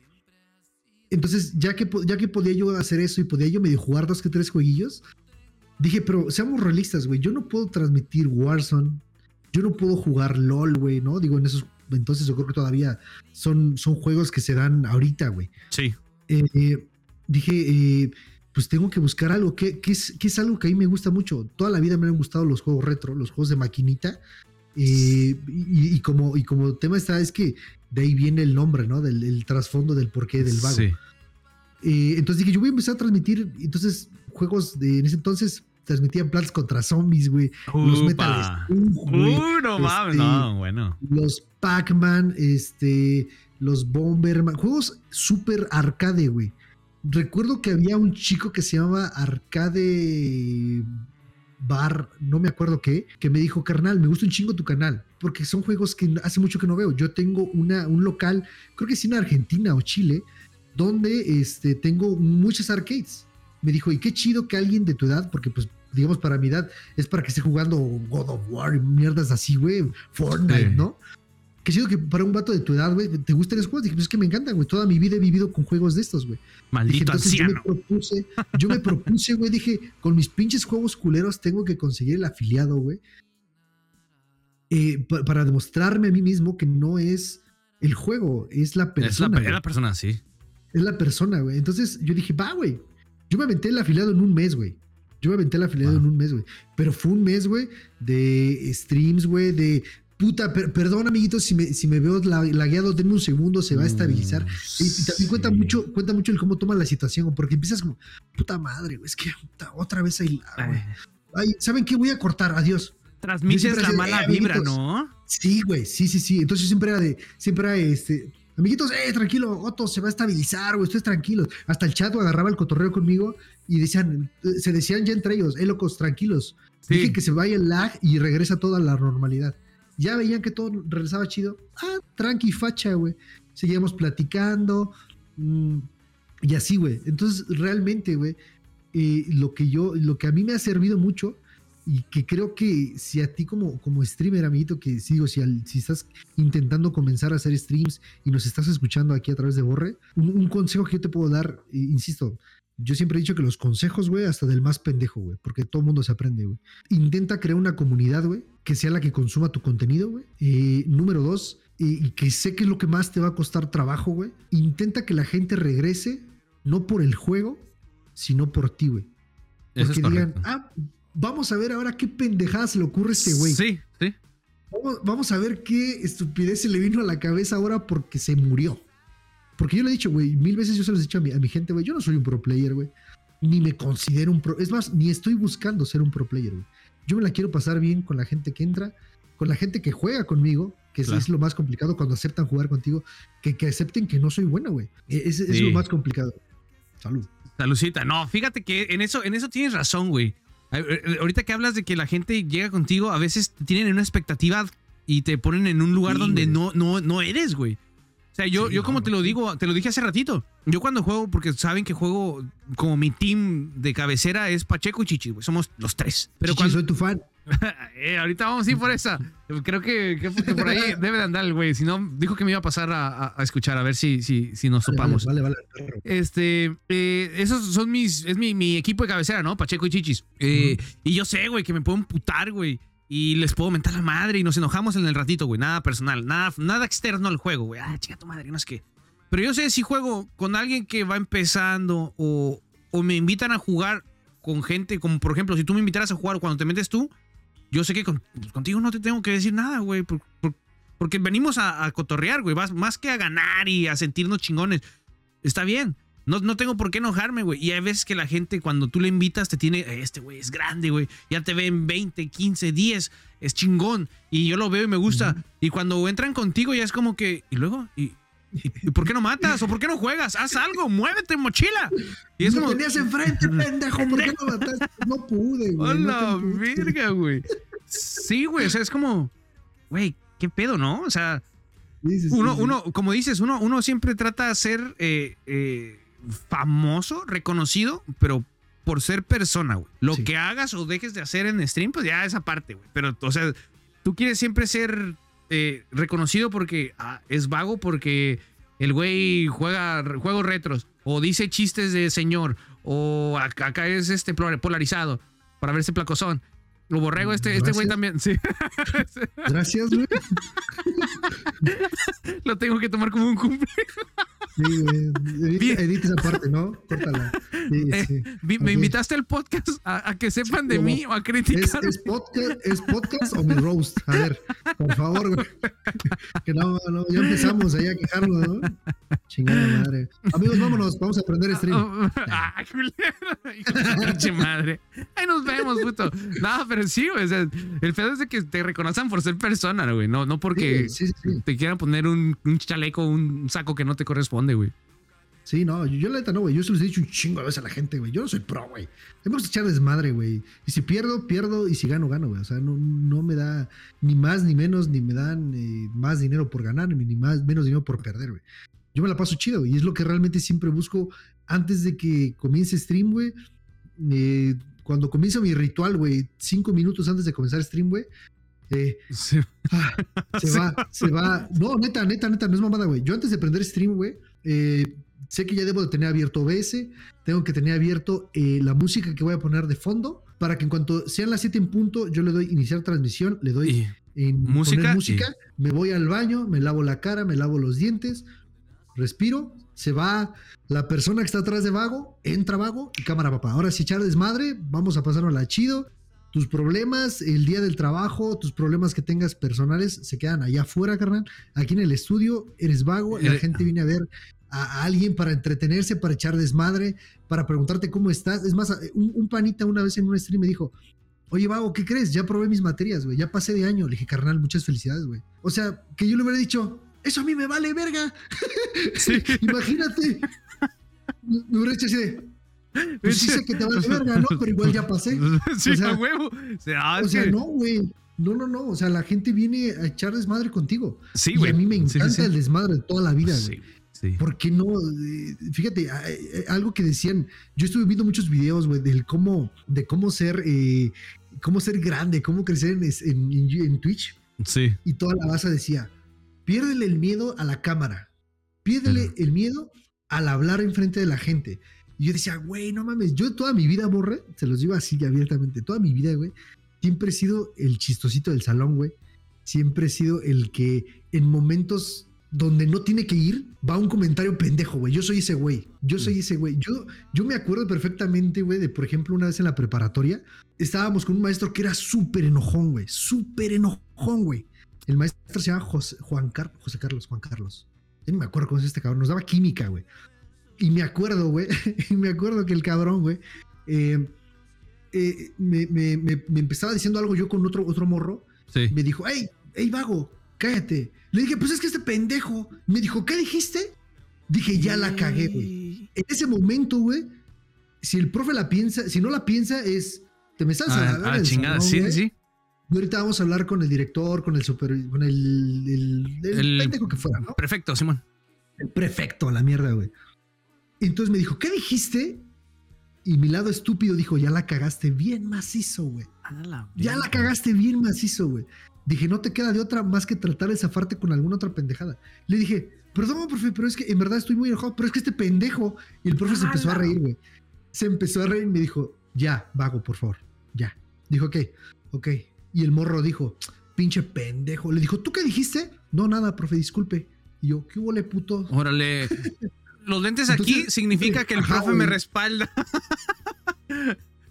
Entonces, ya que, ya que podía yo hacer eso y podía yo medio jugar dos que tres jueguillos, dije, pero seamos realistas, güey. Yo no puedo transmitir Warzone. Yo no puedo jugar LOL, güey, ¿no? Digo, en esos entonces yo creo que todavía son, son juegos que se dan ahorita, güey. Sí. Eh, eh, dije, eh, pues tengo que buscar algo que, que es, que es algo que a mí me gusta mucho. Toda la vida me han gustado los juegos retro, los juegos de maquinita. Eh, y, y como, y como tema está, es que de ahí viene el nombre, ¿no? Del el trasfondo del porqué del vago. Sí. Eh, entonces dije, yo voy a empezar a transmitir, entonces, juegos de, en ese entonces transmitían Plants contra Zombies, güey. Los. Metal Slug, güey. Uh, no mames, Este, no, bueno. Los Pac-Man, este, los Bomberman, juegos súper arcade, güey. Recuerdo que había un chico que se llamaba Arcade Bar, no me acuerdo qué, que me dijo, carnal, me gusta un chingo tu canal, porque son juegos que hace mucho que no veo. Yo tengo una, un local, creo que es en Argentina o Chile, donde este, tengo muchas arcades. Me dijo, y qué chido que alguien de tu edad, porque pues digamos para mi edad es para que esté jugando God of War y mierdas así, güey, Fortnite, Sí. ¿no? Qué chido que para un vato de tu edad, güey, te gusten esos juegos. Dije, pues es que me encantan, güey. Toda mi vida he vivido con juegos de estos, güey. Dije, Maldito entonces yo me anciano. propuse, yo me propuse, güey, dije, con mis pinches juegos culeros tengo que conseguir el afiliado, güey. eh, pa- para demostrarme a mí mismo que no es el juego, es la Es la, persona. es la persona, sí. Es la persona, güey. Entonces yo dije, va, güey. Yo me aventé el afiliado en un mes, güey. Yo me aventé el afiliado en un mes, güey. Pero fue un mes, güey, de streams, güey, de... Puta, per- perdón, amiguitos, si me, si me veo la- lagueado, denme un segundo, se va a estabilizar. Y, y también cuenta Mm, mucho, cuenta mucho el cómo toma la situación, porque empiezas como, puta madre, güey, es que puta, otra vez ahí, ah, güey. Ay, ¿saben qué? Voy a cortar, adiós. Transmites la de, mala "Eh, vibra, amiguitos". ¿no? Sí, güey, sí, sí, sí. Entonces siempre era de, siempre era este, amiguitos, eh, tranquilo, Otto se va a estabilizar, güey, ustedes tranquilos. Hasta el chat agarraba el cotorreo conmigo y decían, se decían ya entre ellos, eh, locos, tranquilos. Sí. Dije que se vaya el lag y regresa toda la normalidad. Ya veían que todo regresaba chido. Ah, tranqui, facha, güey. Seguíamos platicando. mm, y así, güey. Entonces, realmente, güey, eh, lo que yo, lo que a mí me ha servido mucho y que creo que si a ti como, como streamer, amiguito, que sigo, si, al- si estás intentando comenzar a hacer streams y nos estás escuchando aquí a través de Borre, un, consejo que yo te puedo dar, eh, insisto, yo siempre he dicho que los consejos, güey, hasta del más pendejo, güey, porque todo mundo se aprende, güey. Intenta crear una comunidad, güey, que sea la que consuma tu contenido, güey. Eh, número dos, eh, y que sé que es lo que más te va a costar trabajo, güey. Intenta que la gente regrese, no por el juego, sino por ti, güey. Es Porque digan, ah, vamos a ver ahora qué pendejada se le ocurre a este güey. Sí, sí. Vamos, vamos a ver qué estupidez se le vino a la cabeza ahora porque se murió. Porque yo le he dicho, güey, mil veces yo se los he dicho a mi, a mi gente, güey, yo no soy un pro player, güey. Ni me considero un pro. Es más, ni estoy buscando ser un pro player, güey. Yo me la quiero pasar bien con la gente que entra, con la gente que juega conmigo, que es- Claro. es, lo más complicado cuando aceptan jugar contigo, que, que acepten que no soy bueno, güey. E, Es, lo más complicado. Salud. Salucita. No, fíjate que en eso, en eso tienes razón, güey. A- eh, Ahorita que hablas de que la gente llega contigo, a veces tienen una expectativa y te ponen en un lugar Sí, donde güey. no, no, no eres, güey. O sea, yo, Sí, yo como te lo digo, te lo dije hace ratito. Yo cuando juego, porque saben que juego como mi team de cabecera es Pacheco y Chichi, güey. Somos los tres. Pero Chichi, cuando, soy tu fan. Eh, ahorita vamos a ir por esa. Creo que, que- que por ahí debe de andar el güey. Si no, dijo que me iba a pasar a, a- a escuchar a ver si, si, si nos topamos. Vale, vale. Este, eh, esos son mis, es mi, mi equipo de cabecera, ¿no? Pacheco y Chichis. Eh, Y yo sé, güey, que me puedo emputar, güey. Y les puedo mentar la madre y nos enojamos en el ratito, güey. Nada personal, nada, nada externo al juego, güey. Ah, chica tu madre, no es que. Pero yo sé si juego con alguien que va empezando o, o me invitan a jugar con gente, como por ejemplo, si tú me invitaras a jugar cuando te metes tú, yo sé que con- pues, contigo no te tengo que decir nada, güey. por- por- porque venimos a, a cotorrear, güey. Más, más que a ganar y a sentirnos chingones. Está bien. No, no tengo por qué enojarme, güey. Y hay veces que la gente, cuando tú le invitas, te tiene, "Eh, este güey es grande, güey. Ya te ven 20, 15, 10. Es chingón. Y yo lo veo y me gusta. Y cuando entran contigo, ya es como que, ¿y luego? ¿Y, y- por qué no matas? ¿O por qué no juegas? Haz algo, muévete, mochila. Y es Lo como, tenías enfrente, pendejo. ¿Por qué no mataste? No pude, güey. no ¡Hola, pude. verga, güey! Sí, güey. O sea, es como, güey, ¿qué pedo, no? O sea, sí, sí, uno, sí. uno, como dices, uno, uno siempre trata de ser eh, eh, famoso, reconocido, pero por ser persona, güey. Lo Sí. que hagas o dejes de hacer en stream, pues ya esa parte, güey. Pero, o sea, tú quieres siempre ser eh, reconocido porque ah, es vago, porque el güey juega juegos retros, o dice chistes de señor, o acá, acá es este polarizado para verse placozón. Lo borrego, este, este güey también. Sí. Gracias, güey. Lo tengo que tomar como un cumple. Sí, güey. Edita, esa parte, ¿no? Córtala. Sí, Eh, sí. me invitaste al podcast a, a que sepan de ¿Cómo? mí o a ¿Es, criticar. es podcast, ¿Es podcast o mi roast? A ver, por favor, güey. Que no, no, ya empezamos ahí a quejarnos, ¿no? Chingada madre. Amigos, vámonos, vamos a aprender stream. Ah, culero. De su pinche madre. Ahí nos vemos, puto. No, pero sí, güey. o sea, el pedo es de que te reconozcan por ser persona, güey. No, no porque sí. te quieran poner un, un chaleco, un saco que no te corresponde, güey. Sí, no, yo, yo la neta no, güey. Yo se los he dicho un chingo a veces a la gente, güey. Yo no soy pro, güey. Hemos echar desmadre, güey. Y si pierdo, pierdo. Y si gano, gano, güey. O sea, no, no me da ni más ni menos, ni me dan eh, más dinero por ganar, ni más menos dinero por perder, güey. Yo me la paso chido. Y es lo que realmente siempre busco antes de que comience stream, güey. Eh, cuando comienza mi ritual, güey, cinco minutos antes de comenzar stream, güey. Eh, Ah, se Sí. va, se va. No, neta, neta, neta, no es mamada, güey. Yo antes de prender stream, güey, eh, sé que ya debo de tener abierto OBS, tengo que tener abierto eh, la música que voy a poner de fondo para que en cuanto sean las 7 en punto, yo le doy iniciar transmisión, le doy Y- en música poner y- música, me voy al baño, me lavo la cara, me lavo los dientes, respiro, se va la persona que está atrás de Vago, entra Vago y cámara papá. Ahora sí echar desmadre, vamos a pasarnos la chido. Tus problemas, el día del trabajo, tus problemas que tengas personales se quedan allá afuera, carnal. Aquí en el estudio eres vago, la Eh, gente viene a ver a, a alguien para entretenerse, para echar desmadre, para preguntarte cómo estás. Es más, un, un panita una vez en un stream me dijo, Oye, Vago, ¿qué crees? Ya probé mis materias, güey. Ya pasé de año. Le dije, carnal, muchas felicidades, güey. O sea, que yo le hubiera dicho, eso a mí me vale, verga. Sí. Imagínate. Me hubiera hecho así de, pues sí sé que te vale verga, ¿no? Pero igual ya pasé. Sí, O sea- a huevo. O sea, ah, O sea, no, güey. No, no, no. O sea, la gente viene a echar desmadre contigo. Sí, y güey. a mí me Sí, sí, encanta sí. el desmadre de toda la vida, güey. Sí, sí. ¿Por qué no? Eh, Fíjate, eh, algo que decían, yo estuve viendo muchos videos, güey, del cómo, de cómo ser, eh, cómo ser grande, cómo crecer en, en- en- Twitch. Sí. Y toda la base decía, piérdele el miedo a la cámara, piérdele Ujú. el miedo al hablar enfrente de la gente. Y yo decía, güey, no mames, yo toda mi vida, borre, se los digo así abiertamente, toda mi vida, güey, siempre he sido el chistosito del salón, güey. Siempre he sido el que en momentos donde no tiene que ir, va un comentario pendejo, güey. Yo soy ese güey. Yo soy ese güey. Yo, yo me acuerdo perfectamente, güey, de, por ejemplo, una vez en la preparatoria, estábamos con un maestro que era súper enojón, güey. Súper enojón, güey. El maestro se llama José, Juan Car- José Carlos, Juan Carlos. Yo ni me acuerdo cómo es este cabrón. Nos daba química, güey. Y me acuerdo, güey. y me acuerdo que el cabrón, güey, eh, eh, me, me- me- me empezaba diciendo algo yo con otro, otro morro. Sí. Me dijo, hey, hey, vago, cállate. Le dije, pues es que este pendejo. Me dijo, ¿qué dijiste? Dije, ya la cagué, güey. En ese momento, güey, si el profe la piensa, si no la piensa, es. Te me estás a la ah, del chingada. salón, Sí, güey. sí. Y ahorita vamos a hablar con el director, con el super, con el, el, el El- pendejo que fuera, ¿no? Perfecto, Simón. El prefecto, a la mierda, güey. Entonces me dijo, ¿qué dijiste? Y mi lado estúpido dijo, ya la cagaste bien macizo, güey. Ya la cagaste bien macizo, güey. Dije, no te queda de otra más que tratar de zafarte con alguna otra pendejada. Le dije, perdón, profe, pero es que en verdad estoy muy enojado, pero es que este pendejo. Y el profe se empezó a reír, güey. Se empezó a reír y me dijo, ya, vago, por favor, ya. Dijo, ok, ok. Y el morro dijo, pinche pendejo. Le dijo, ¿tú qué dijiste? No, nada, profe, disculpe. Y yo, ¿qué huele, puto? Órale. Los lentes aquí significa que el ajá, profe me respalda.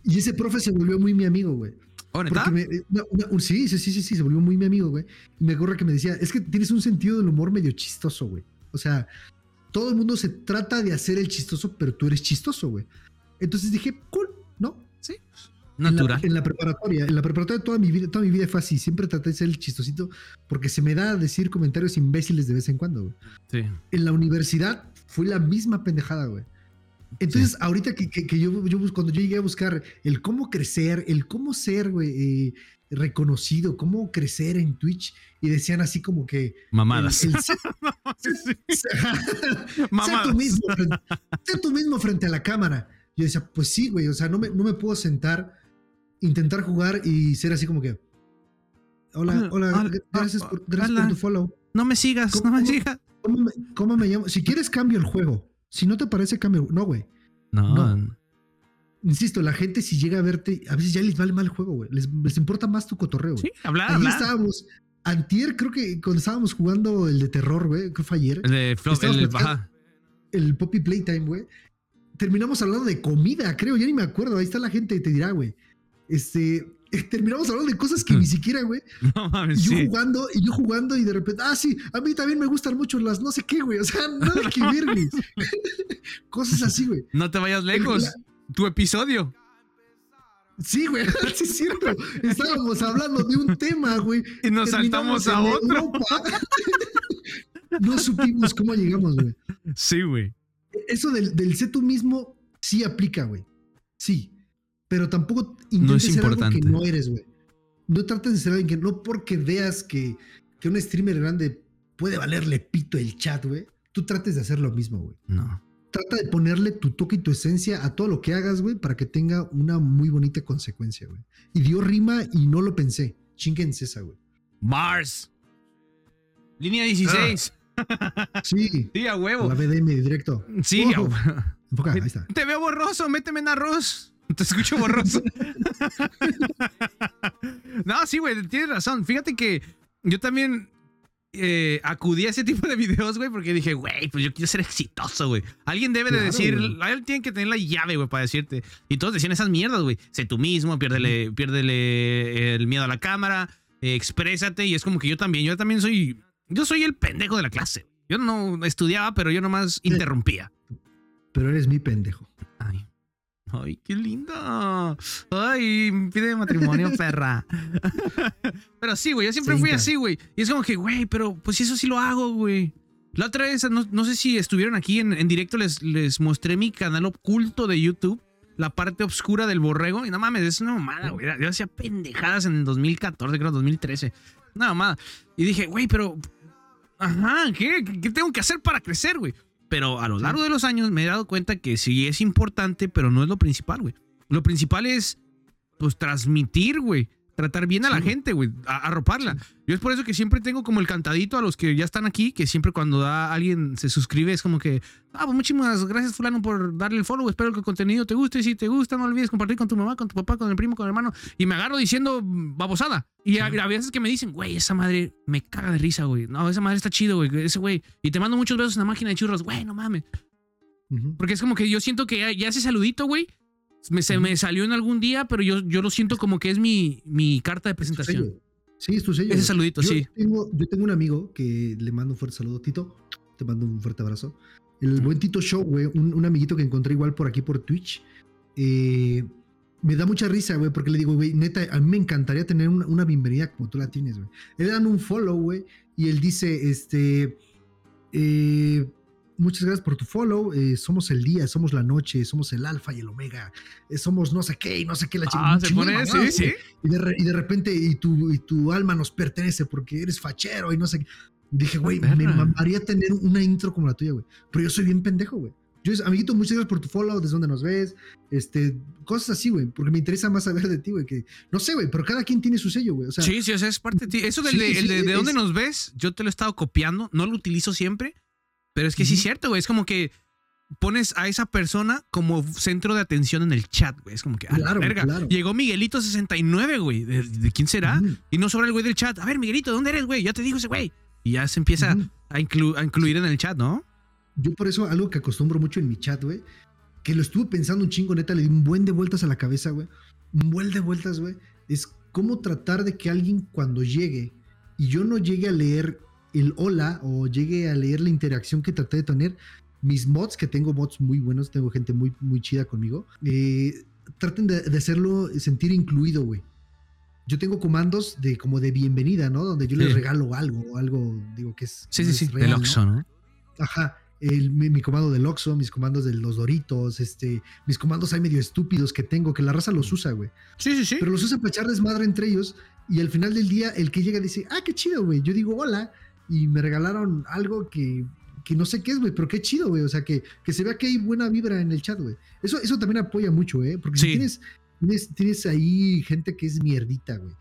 Y ese profe se volvió muy mi amigo, güey. ¿Oh, neta? Porque me, un- sí, sí, sí, sí, se volvió muy mi amigo, güey. Y me acuerdo que me decía, es que tienes un sentido del humor medio chistoso, güey. O sea, todo el mundo se trata de hacer el chistoso, pero tú eres chistoso, güey. Entonces dije, cool, ¿no? Sí. En la- Natural. En la, preparatoria, en la preparatoria toda mi vida, toda mi vida fue así. Siempre traté de ser el chistosito porque se me da a decir comentarios imbéciles de vez en cuando, güey. Sí. En la universidad fue la misma pendejada, güey. Entonces, ahorita que, que- que yo, yo cuando yo llegué a buscar el cómo crecer, el cómo ser, güey, eh, reconocido, cómo crecer en Twitch, y decían así como que... Mamadas. el- el Mamadas. tú mismo, frente, sé tú mismo frente a la cámara. Yo decía, pues sí, güey, o sea, no me, no me puedo sentar, intentar jugar y ser así como que... Hola, hola, Hola, gracias, por, gracias hola. por tu follow. No me sigas, no ¿Cómo- me cómo? sigas. ¿Cómo me, cómo me llamo? Si quieres, cambio el juego. Si no te parece, cambio. No, güey. No, No. Insisto, la gente, si llega a verte, a veces ya les vale mal el juego, güey. Les, les importa más tu cotorreo, güey. sí, hablar, Ahí hablar. estábamos. Antier, creo que cuando estábamos jugando el de terror, güey, que fue ayer, El de Flo- Estamos el- ajá. el Poppy Playtime, güey. Terminamos hablando de comida, creo, ya ni me acuerdo. Ahí está la gente y te dirá, güey. Este, terminamos hablando de cosas que ni siquiera, güey. No mames, Y yo sí. jugando, y yo jugando, y de repente, ah, sí, a mí también me gustan mucho las no sé qué, güey. O sea, nada que ver, güey. Cosas así, güey. No te vayas lejos. La- Tu episodio. Sí, güey, sí es cierto. Estábamos hablando de un tema, güey. Y nos Terminamos saltamos a otro. No supimos cómo llegamos, güey. Sí, güey. Eso del, del sé tú mismo sí aplica, güey. Sí. Pero tampoco No intentes es ser algo importante. que no eres, güey. No trates de ser alguien que no porque veas que, que un streamer grande puede valerle pito el chat, güey. Tú trates de hacer lo mismo, güey. No. Trata de ponerle tu toque y tu esencia a todo lo que hagas, güey, para que tenga una muy bonita consecuencia, güey. Y dio rima y no lo pensé. Chinguense esa, güey. Mars. Línea 16. Sí. Sí, a a huevo. La BDM directo. Sí, a Ojo. huevo. Enfoca, ahí está. Te veo borroso, méteme en arroz. Te escucho borroso. no, sí, güey, tienes razón. Fíjate que yo también eh, acudí a ese tipo de videos, güey, porque dije, güey, pues yo quiero ser exitoso, güey. Alguien debe de decir, alguien tiene que tener la llave, güey, para decirte. Y todos decían esas mierdas, güey. Sé tú mismo, piérdele, piérdele el miedo a la cámara, eh, exprésate. Y es como que yo también, yo también soy, yo soy el pendejo de la clase. Yo no estudiaba, pero yo nomás interrumpía. Pero eres mi pendejo. Ay. Qué linda. Ay, pide matrimonio, perra. pero sí, güey, yo siempre fui así, güey. Y es como que, güey, pero pues eso sí lo hago, güey. La otra vez, no, no sé si estuvieron aquí en, en directo, les, les mostré mi canal oculto de YouTube, la parte oscura del borrego. Y no mames, es una mamada, güey. Yo hacía pendejadas en el 2014, creo, 2013. Una mamada. Y dije, güey, pero. Ajá, ¿qué? ¿Qué tengo que hacer para crecer, güey? Pero a lo largo de los años me he dado cuenta que sí es importante, pero no es lo principal, güey. Lo principal es, pues, transmitir, güey. Tratar bien a la Sí. gente, güey. a- Arroparla. Yo es por eso que siempre tengo como el cantadito a los que ya están aquí, que siempre cuando da alguien se suscribe es como que, ah, pues muchísimas gracias fulano por darle el follow, espero que el contenido te guste, si te gusta no olvides compartir con tu mamá, con tu papá, con el primo, con el hermano, y me agarro diciendo babosada. Y a, a veces que me dicen, güey, esa madre me caga de risa, güey. No, esa madre está chido, güey, ese güey. Y te mando muchos besos en la máquina de churros, güey, no mames. Ujú. Porque es como que yo siento que ya, ya ese saludito, güey, me, se me salió en algún día, pero yo, yo lo siento como que es mi, mi carta de presentación. Sí, es tu sello. Ese saludito, yo sí. Tengo, yo tengo un amigo que le mando un fuerte saludo, Tito. Te mando un fuerte abrazo. El buen Tito Show, güey, un, un amiguito que encontré igual por aquí por Twitch. eh, me da mucha risa, güey, porque le digo, güey, neta, a mí me encantaría tener una, una bienvenida como tú la tienes, güey. Él dan un follow, güey, y él dice, este, eh, muchas gracias por tu follow, eh, somos el día, somos la noche, somos el alfa y el omega, eh, somos no sé qué y no sé qué, la Ah, chingada, se de pone, sí, sí. Y de, y de repente, y tu, y tu alma nos pertenece porque eres fachero y no sé qué. Dije, güey, me mamaría tener una intro como la tuya, güey. Pero yo soy bien pendejo, güey. Yo, amiguito, muchas gracias por tu follow, desde donde nos ves, este, cosas así, güey, porque me interesa más saber de ti, güey, que no sé, güey, pero cada quien tiene su sello, güey. O sea, Sí, sí, o sea, es parte de ti. Eso del Sí, de, el sí, de, de es- dónde nos ves, yo te lo he estado copiando, no lo utilizo siempre, pero es que sí es cierto, güey. Es como que pones a esa persona como centro de atención en el chat, güey. Es como que, a la verga. claro. Llegó Miguelito69, güey. ¿De, de quién será? Y no sobra el güey del chat. A ver, Miguelito, ¿dónde eres, güey? Ya te digo ese güey. Y ya se empieza a, inclu- a incluir en el chat, ¿no? Yo por eso algo que acostumbro mucho en mi chat, güey, que lo estuve pensando un chingo, neta, le di un buen de vueltas a la cabeza, güey. Un buen de vueltas, güey. Es cómo tratar de que alguien cuando llegue y yo no llegue a leer el hola o llegue a leer la interacción que traté de tener, mis mods, que tengo mods muy buenos, tengo gente muy, muy chida conmigo, eh, traten de, de hacerlo sentir incluido, güey. Yo tengo comandos de como de bienvenida, ¿no? Donde yo les regalo algo, algo, digo que es... Sí, sí, es sí. real, Del ¿no? Oxxo, ¿no? Ajá. El- mi, mi comando del Oxxo, mis comandos de los Doritos, este, mis comandos hay medio estúpidos que tengo, que la raza los usa, güey. Sí, sí, sí. Pero los usa para echar desmadre entre ellos y al final del día el que llega dice, ah, qué chido, güey. Yo digo hola y me regalaron algo que, que no sé qué es, güey, pero qué chido, güey. O sea, que, que se vea que hay buena vibra en el chat, güey. Eso, eso también apoya mucho, ¿eh? Porque Sí. si tienes, tienes, tienes ahí gente que es mierdita, güey.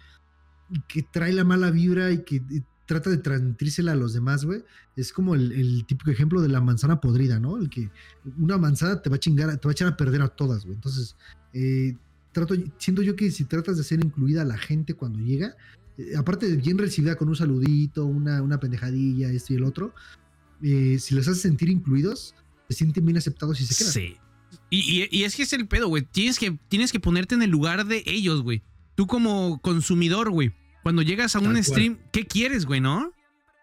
que trae la mala vibra y que y trata de transmitírsela a los demás, güey. Es como el, el típico ejemplo de la manzana podrida, ¿no? El que una manzana te va a chingar, te va a echar a perder a todas, güey. Entonces, eh, trato, siento yo que si tratas de hacer incluida a la gente cuando llega, eh, aparte de bien recibida con un saludito, una, una pendejadilla, esto y el otro, eh, si les haces sentir incluidos, se sienten bien aceptados y se quedan. Sí. Y, y- y es que es el pedo, güey. Tienes que, tienes que ponerte en el lugar de ellos, güey. Tú como consumidor, güey. Cuando llegas a Tal un cual. stream, ¿qué quieres, güey, no?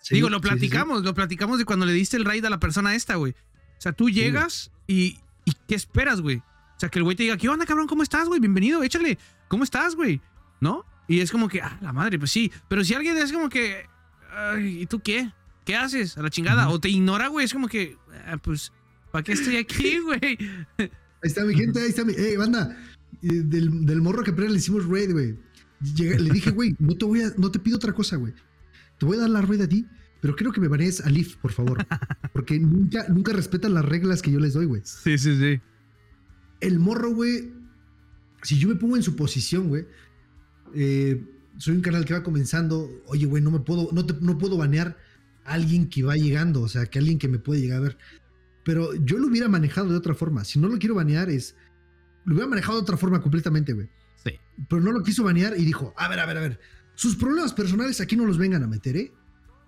Sí, Digo, lo sí, sí, sí. platicamos, lo platicamos de cuando le diste el raid a la persona esta, güey. O sea, tú llegas y, y ¿qué esperas, güey? O sea, que el güey te diga, ¿qué onda, cabrón? ¿Cómo estás, güey? Bienvenido, échale. ¿Cómo estás, güey? ¿No? Y es como que, ah, la madre, pues sí. Pero si alguien es como que, ay, ¿y tú qué? ¿Qué haces? A la chingada. O te ignora, güey. Es como que, ah, pues, ¿para qué estoy aquí, güey? Ahí está mi gente, ahí está mi. ¡Ey, banda! Eh, Del, del morro que apenas le hicimos raid, güey. Le dije, güey, no te voy a, no te pido otra cosa, güey. Te voy a dar la raid a ti, pero quiero que me banees a Leaf, por favor. Porque nunca, nunca respetan las reglas que yo les doy, güey. Sí, sí, sí. El morro, güey. Si yo me pongo en su posición, güey. Eh, soy un canal que va comenzando. Oye, güey, no me puedo, no, te- no puedo banear a alguien que va llegando. O sea, que alguien que me puede llegar a ver. Pero yo lo hubiera manejado de otra forma. Si no lo quiero banear, es. Lo hubiera manejado de otra forma completamente, güey. Sí. Pero no lo quiso banear y dijo: A ver, a ver, a ver. Sus problemas personales aquí no los vengan a meter, ¿eh?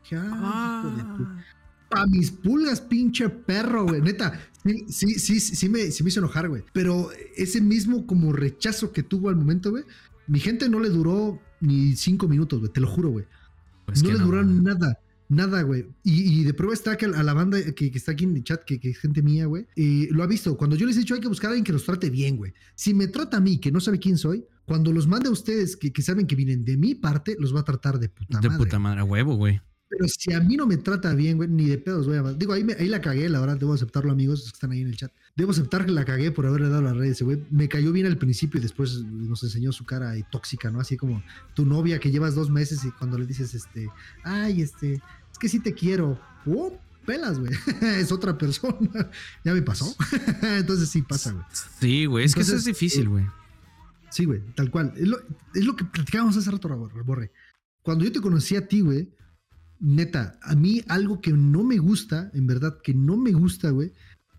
Dije, "Ah, hijo de tu Ah. Pa' mis pulgas, pinche perro, güey. Neta, sí, sí, sí, sí, sí me, sí me hizo enojar, güey. Pero ese mismo como rechazo que tuvo al momento, güey, mi gente no le duró ni cinco minutos, güey. Te lo juro, güey. Pues no le duró güey. nada. Nada, güey. Y, y de prueba está que a la banda que, que está aquí en el chat, que, que es gente mía, güey, eh, lo ha visto. Cuando yo les he dicho hay que buscar a alguien que los trate bien, güey. Si me trata a mí, que no sabe quién soy, cuando los mande a ustedes que, que saben que vienen de mi parte, los va a tratar de puta De madre. puta madre, a huevo, güey. Pero si a mí no me trata bien, güey, ni de pedos voy a... Digo, ahí, me- ahí la cagué, la verdad, debo aceptarlo, amigos, los que están ahí en el chat. Debo aceptar que la cagué por haberle dado la red a ese güey. Me cayó bien al principio y después nos enseñó su cara ahí tóxica, ¿no? Así como tu novia que llevas dos meses y cuando le dices, este, ay, este, es que sí te quiero. ¡Oh! Pelas, güey. es otra persona. ya me pasó. Entonces sí pasa, güey. Sí, güey. Es que eso es difícil, eh, güey. Sí, güey, tal cual. Es lo, es lo que platicábamos hace rato. Borre. Cuando yo te conocí a ti, güey, neta, a mí algo que no me gusta, en verdad, que no me gusta, güey,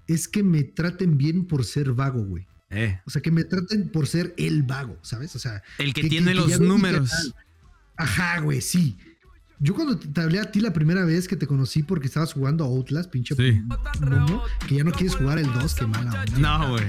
es que me traten bien por ser vago, güey. Eh, O sea, que me traten por ser el vago, ¿sabes? O sea, el que, que- tiene que- los números. Ajá, güey, sí. Yo cuando te te hablé a ti la primera vez que te conocí porque estabas jugando a Outlast, pinche Sí. mono, que ya no quieres jugar el 2, qué mala onda. No, güey.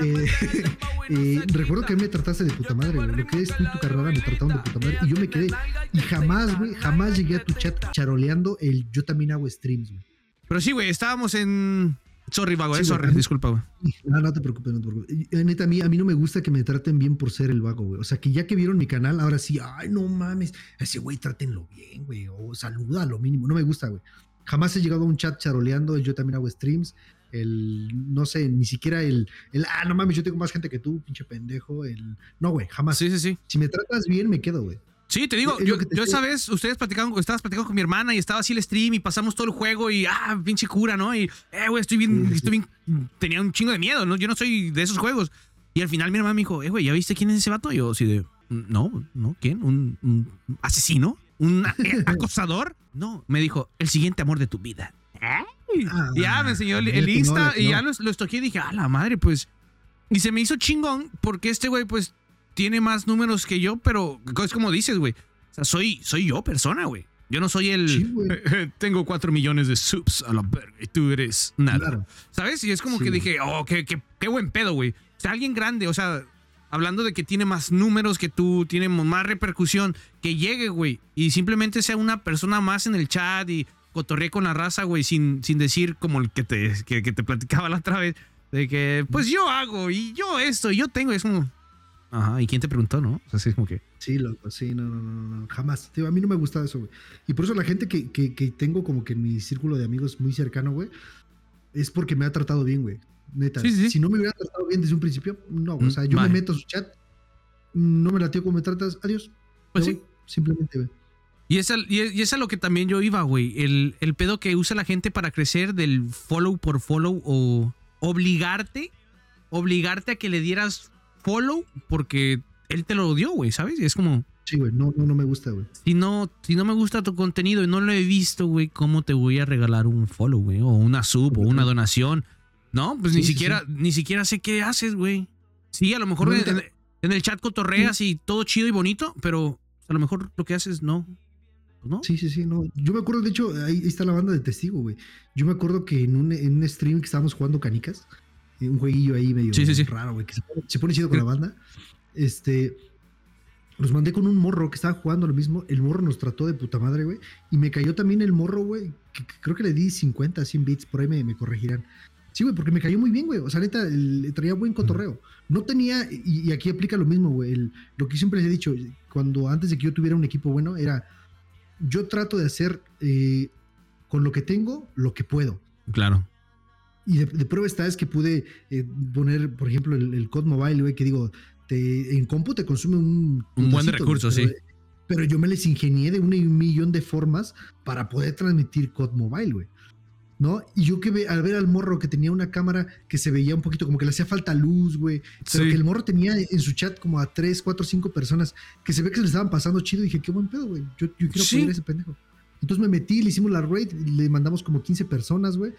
Eh, eh, recuerdo que a me trataste de puta madre, güey. Lo que es tú y tu carrera me trataron de puta madre. Y yo me quedé. Y jamás, güey, jamás llegué a tu chat charoleando el yo también hago streams, güey. Pero sí, güey, estábamos en. Sorry, vago, Sí, eh, sorry, a disculpa, güey. No, no te preocupes, no te preocupes. Y, neta, a mí, a mí no me gusta que me traten bien por ser el vago, güey. O sea, que ya que vieron mi canal, ahora sí, ay, no mames, a ese güey trátenlo bien, güey. O saluda lo mínimo. No me gusta, güey. Jamás he llegado a un chat charoleando el yo también hago streams. El, no sé, ni siquiera el, el, ah, no mames, yo tengo más gente que tú, pinche pendejo. El, no, güey, jamás. Sí, sí, sí. Si me tratas bien, me quedo, güey. Sí, te digo, Es yo, te esa vez, ustedes platicaban, estabas platicando con mi hermana y estaba así el stream y pasamos todo el juego y, ah, pinche cura, ¿no? Y, eh, güey, estoy bien, Sí, sí. estoy bien, tenía un chingo de miedo, ¿no? Yo no soy de esos juegos. Y al final mi hermana me dijo, eh, güey, ¿ya viste quién es ese vato? Y yo así de, no, no, ¿quién? ¿Un, un asesino? ¿Un eh, acosador? No, me dijo, el siguiente amor de tu vida. ¿Eh? Ah, ya me enseñó el, el Insta no, y no. ya lo, lo estoqué y dije, ah, la madre, pues. Y se me hizo chingón porque este güey, pues, tiene más números que yo, pero es como dices, güey. O sea, soy, soy yo persona, güey. Yo no soy el. Sí. Tengo cuatro millones de subs a la verga y tú eres nada. Claro. ¿Sabes? Y es como Sí, que dije, oh, qué, qué, qué buen pedo, güey. O sea, alguien grande, o sea, hablando de que tiene más números que tú, tiene más repercusión, que llegue, güey, y simplemente sea una persona más en el chat y cotorree con la raza, güey, sin, sin decir como el que te, que, que te platicaba la otra vez, de que, pues yo hago y yo esto y yo tengo, y es como, ajá, ¿y quién te preguntó, no? O sea, así es como que, Sí, loco, sí, no, no, no, no, jamás. Tío, a mí no me gusta eso, güey. Y por eso la gente que, que, que tengo como que en mi círculo de amigos muy cercano, güey, es porque me ha tratado bien, güey. Neta. Sí, sí. Si no me hubiera tratado bien desde un principio, no. O sea, yo Vale. me meto a su chat, no me lateo como me tratas, adiós. Pues sí. voy, Simplemente, güey. Y es, al- y es, y es a lo que también yo iba, güey. El, el pedo que usa la gente para crecer del follow por follow o obligarte, obligarte a que le dieras follow porque él te lo dio, güey, ¿sabes? Y es como, Sí, güey, no, no, no me gusta, güey. Si no, si no me gusta tu contenido y no lo he visto, güey, ¿cómo te voy a regalar un follow, güey? O una sub o una donación. No, pues Sí, ni sí, siquiera, ni siquiera sé qué haces, güey. Sí, a lo mejor No, en, neta. en- en el chat cotorreas y todo chido y bonito, pero a lo mejor lo que haces no. No. Sí, sí, sí, no. Yo me acuerdo, de hecho, ahí está la banda de testigo, güey. Yo me acuerdo que en un, en un stream que estábamos jugando canicas, eh, un jueguillo ahí medio Sí, sí, sí. raro, güey, que se pone, se pone chido con la banda. Este, los mandé con un morro que estaba jugando lo mismo. El morro nos trató de puta madre, güey. Y me cayó también el morro, güey. que- que creo que le di 50, 100 bits, por ahí me, me corregirán. Sí, güey, porque me cayó muy bien, güey. O sea, neta, el- traía buen cotorreo. No tenía, y, y aquí aplica lo mismo, güey. el- Lo que siempre les he dicho, cuando antes de que yo tuviera un equipo bueno, era yo trato de hacer eh, con lo que tengo lo que puedo. Claro. Y de, de prueba está es que pude eh, poner, por ejemplo, el, el COD Mobile, güey, que digo, te, en compu te consume un... Un buen güey, sí. pero- Pero yo me les ingenié de un millón de formas para poder transmitir COD Mobile, güey. ¿No? Y yo que ve, al ver al morro que tenía una cámara que se veía un poquito como que le hacía falta luz, güey. Pero Sí. que el morro tenía en su chat como a 3, 4, 5 personas que se ve que se le estaban pasando chido. Y dije, qué buen pedo, güey. Yo, yo quiero Sí. apoyar a ese pendejo. Entonces me metí, le hicimos la raid, le mandamos como 15 personas, güey.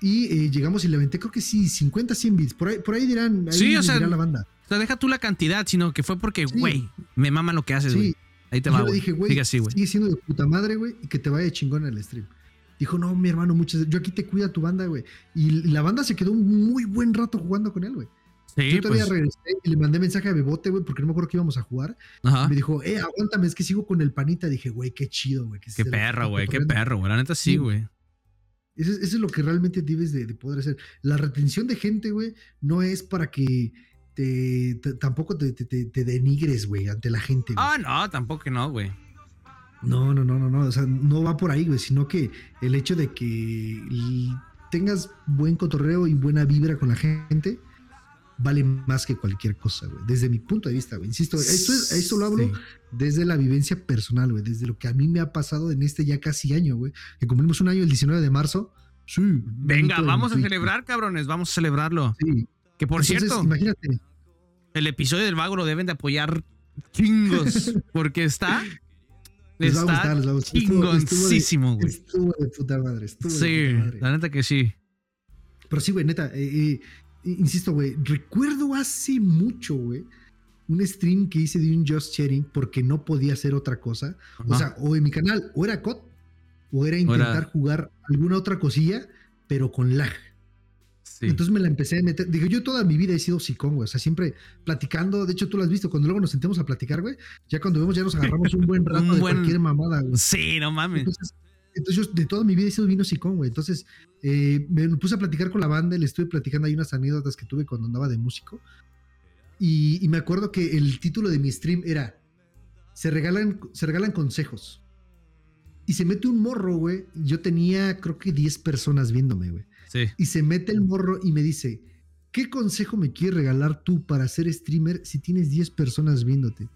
Y eh, llegamos y le aventé, creo que sí, 50, 100 bits. Por ahí, por ahí dirán, ahí Sí, o sea, dirá la banda. O sea, deja tú la cantidad, sino que fue porque, Sí. güey, me mama lo que haces, güey. Sí, Ahí te va, yo le dije, güey, Sigue así, güey. sigue siendo de puta madre, güey, y que te vaya chingón en el stream. Dijo, no, mi hermano, muchas yo aquí te cuida tu banda, güey. Y la banda se quedó un muy buen rato jugando con él, güey. Sí, yo todavía pues. regresé y le mandé mensaje a Bebote, güey, porque no me acuerdo que íbamos a jugar. Ajá. Me dijo, eh, aguántame, es que sigo con el panita. Dije, güey, qué chido, güey. Qué perro, güey. Qué cotorreando". perro, güey. La neta sí, Sí. güey. Eso, es- eso es lo que realmente debes de, de poder hacer. La retención de gente, güey, no es para que te, te- tampoco te, denigres, güey, ante la gente. Ah, no, tampoco no, güey. No, no, no, no, no. O sea, no va por ahí, güey, sino que el hecho de que tengas buen cotorreo y buena vibra con la gente vale más que cualquier cosa, güey. Desde mi punto de vista, güey. Insisto, esto, es- esto lo hablo Sí. desde la vivencia personal, güey. Desde lo que a mí me ha pasado en este ya casi año, güey. Que cumplimos un año el 19 de marzo. Sí. Venga, vamos a celebrar, cabrones. Vamos a celebrarlo. Sí. Que por Entonces, cierto, Imagínate. el episodio del vago lo deben de apoyar chingos. Porque está. Les va a gustar, les va a gustar. De- chingoncísimo, güey. Estuvo de puta madre. Estuvo de Sí, puta madre. la neta que sí. Pero sí, güey, neta, eh, eh, insisto, güey, recuerdo hace mucho, güey, un stream que hice de un Just Chatting porque no podía hacer otra cosa. O sea, o en mi canal, o era COD, o era intentar jugar alguna otra cosilla, pero con lag. Sí. Entonces me la empecé a meter. Digo, yo toda mi vida he sido psicón, güey. O sea, siempre platicando. De hecho, tú lo has visto. Cuando luego nos sentemos a platicar, güey, ya cuando vemos, ya nos agarramos un buen rato Un de buen- cualquier mamada, güey. Sí, no mames. Entonces, entonces yo de toda mi vida he sido vino sicón, güey. Entonces eh, me puse a platicar con la banda le estuve platicando ahí unas anécdotas que tuve cuando andaba de músico. Y, y me acuerdo que el título de mi stream era Se regalan, se regalan consejos. Y se mete un morro, güey. Yo tenía creo que 10 personas viéndome, güey. Sí. Y se mete el morro y me dice, ¿qué consejo me quieres regalar tú para ser streamer si tienes 10 personas viéndote?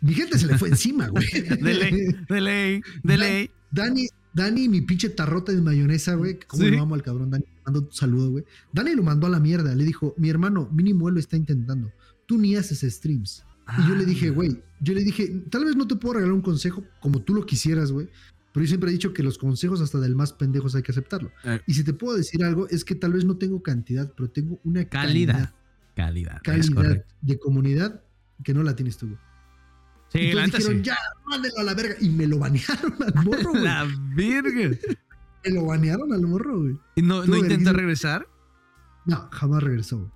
Mi gente se le fue encima, güey. De ley, de ley, de ley. Dani, Dani, mi pinche tarrota de mayonesa, güey. ¿Cómo Sí. lo amo al cabrón? Dani, mando un saludo, güey. Dani lo mandó a la mierda. Le dijo, mi hermano, mínimo él lo está intentando. Tú ni haces streams. Y yo le Ah. dije, güey, yo le dije, tal vez no te puedo regalar un consejo como tú lo quisieras, güey. Pero yo siempre he dicho que los consejos hasta del más pendejos hay que aceptarlo. Eh. Y si te puedo decir algo, es que tal vez no tengo cantidad, pero tengo una Calidad. calidad, Calidad. calidad de comunidad que no la tienes tú. Sí, neta dijeron, sí. ya, mándelo a la verga. Y me lo banearon al morro, güey. La virgen. Me lo banearon al morro, güey. ¿Y no, no intenta regresar? No, jamás regresó. güey.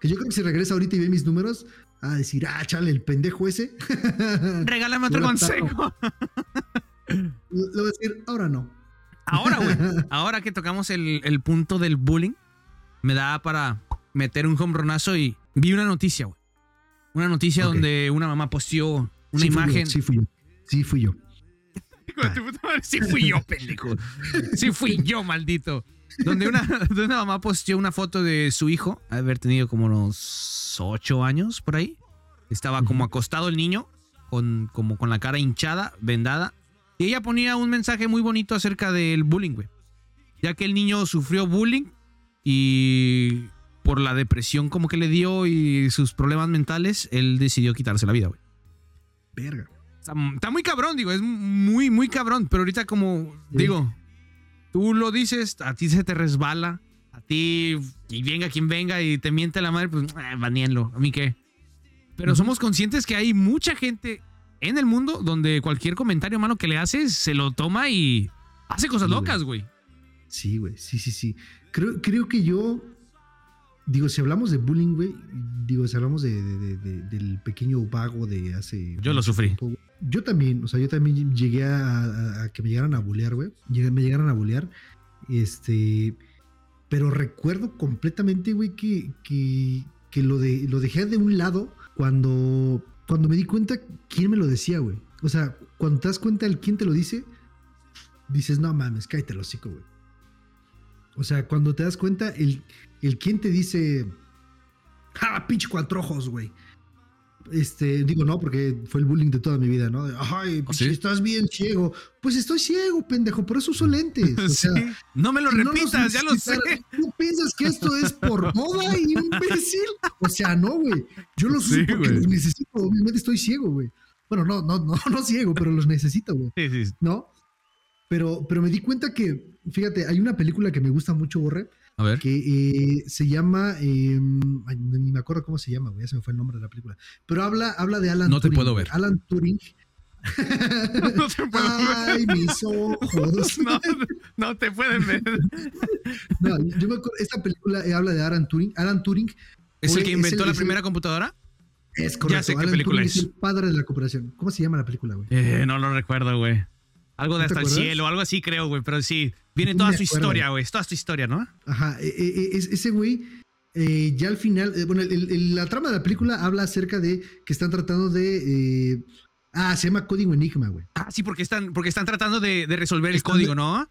Que yo creo que si regresa ahorita y ve mis números, a decir, ah, chale, el pendejo ese. Regálame otro consejo. Le voy a decir, ahora no. Ahora, güey. Ahora que tocamos el, el punto del bullying, me da para meter un home runazo y vi una noticia, güey. Una noticia donde una mamá posteó una Sí fui yo, imagen. sí fui yo. Sí fui yo. Sí fui yo, pendejo. Sí fui yo, maldito. Donde una, donde una mamá posteó una foto de su hijo, haber tenido como unos ocho años por ahí. Estaba como acostado el niño, con, como con la cara hinchada, vendada. Y ella ponía un mensaje muy bonito acerca del bullying, güey. Ya que el niño sufrió bullying y por la depresión como que le dio y sus problemas mentales, él decidió quitarse la vida, güey. verga. Está, está muy cabrón, digo, es muy, muy cabrón. Pero ahorita, como Sí. digo, tú lo dices, a ti se te resbala. A ti, y venga quien venga y te miente la madre, pues eh. ¿A mí qué? Pero somos conscientes que hay mucha gente en el mundo donde cualquier comentario malo que le haces se lo toma y hace cosas Sí, locas, güey. Sí, güey, sí, sí, sí. Creo, creo que yo, digo, si hablamos de bullying, güey, digo, si hablamos de, de- de- de- del pequeño vago de hace... Yo lo sufrí. tiempo. Yo también, o sea, yo también llegué a, a- a que me llegaran a bullear, güey. Me llegaran a bullear. Este, pero recuerdo completamente, güey, que, que, que lo, de, lo dejé de un lado cuando, cuando me di cuenta quién me lo decía, güey. O sea, cuando te das cuenta el quién te lo dice, dices, no mames, cállate el hocico, güey. O sea, cuando te das cuenta, el, el quién te dice, ¡ah, pinche cuatro ojos, güey! Este, digo, no, porque fue el bullying de toda mi vida, ¿no? De, Ay, pinche, sí? estás bien ciego. Pues estoy ciego, pendejo, por eso uso lentes. O sea, Sí. No me lo si no los repitas, ya lo sé. ¿Tú piensas que esto es por moda, imbécil? O sea, no, güey. Yo los uso Sí, porque güey. los necesito. Obviamente estoy ciego, güey. Bueno, no, no, no, no ciego, pero los necesito, güey. Sí, sí. ¿No? Pero, pero me di cuenta que, fíjate, hay una película que me gusta mucho, Borre, A ver. que eh, se llama, eh, ay, ni me acuerdo cómo se llama, güey, ya se me fue el nombre de la película. Pero habla, habla de Alan No te Turing, puedo ver. Alan Turing. No te puedo ver. Ay, mis ojos. No, no te pueden ver. No, yo me acuerdo, esta película eh, habla de Alan Turing. Alan Turing ¿Es el que es inventó el- la es el- primera computadora? es correcto. sé qué Alan película Turing es. el padre de la cooperación. ¿Cómo se llama la película, güey? Eh, no lo recuerdo, güey. Algo de ¿No te hasta el cielo, algo así creo, güey. Pero sí, viene toda su historia, güey. Toda su historia, ¿no? Ajá, eh, eh, es- ese güey, eh, ya al final, eh, bueno, el- el- la trama de la película habla acerca de que están tratando de... eh, ah, se llama Código Enigma, güey. Ah, sí, porque están, porque están tratando de, de resolver el código, de- ¿no?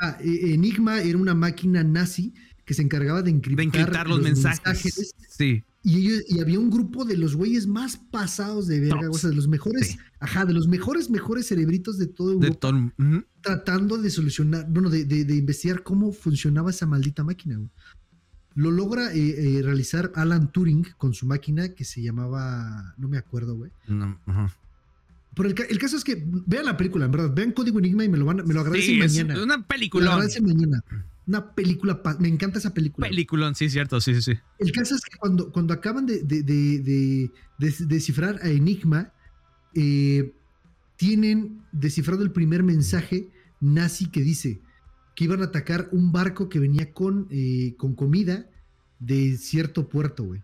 Ajá, eh, Enigma era una máquina nazi que se encargaba de encriptar, De encriptar los, mensajes. Sí. Y, ellos, y había un grupo de los güeyes más pasados de verga, Tops. o sea, de los mejores, Sí. ajá, de los mejores, mejores cerebritos de todo De Europa, todo. Ujú. tratando de solucionar, bueno, de, de- de investigar cómo funcionaba esa maldita máquina. güey. Lo logra eh, eh, realizar Alan Turing con su máquina que se llamaba, no me acuerdo, güey. No, ajá. Pero el, ca- el caso es que vean la película, en verdad, vean Código Enigma y me lo, van, me lo agradecen Sí, es mañana. una Me lo película. agradecen mañana. Una película, me encanta esa película. Peliculón, sí, cierto, sí, sí, sí. El caso es que cuando, cuando acaban de, de- de- de- de descifrar a Enigma, eh, tienen descifrado el primer mensaje nazi que dice que iban a atacar un barco que venía con, eh, con comida de cierto puerto, güey.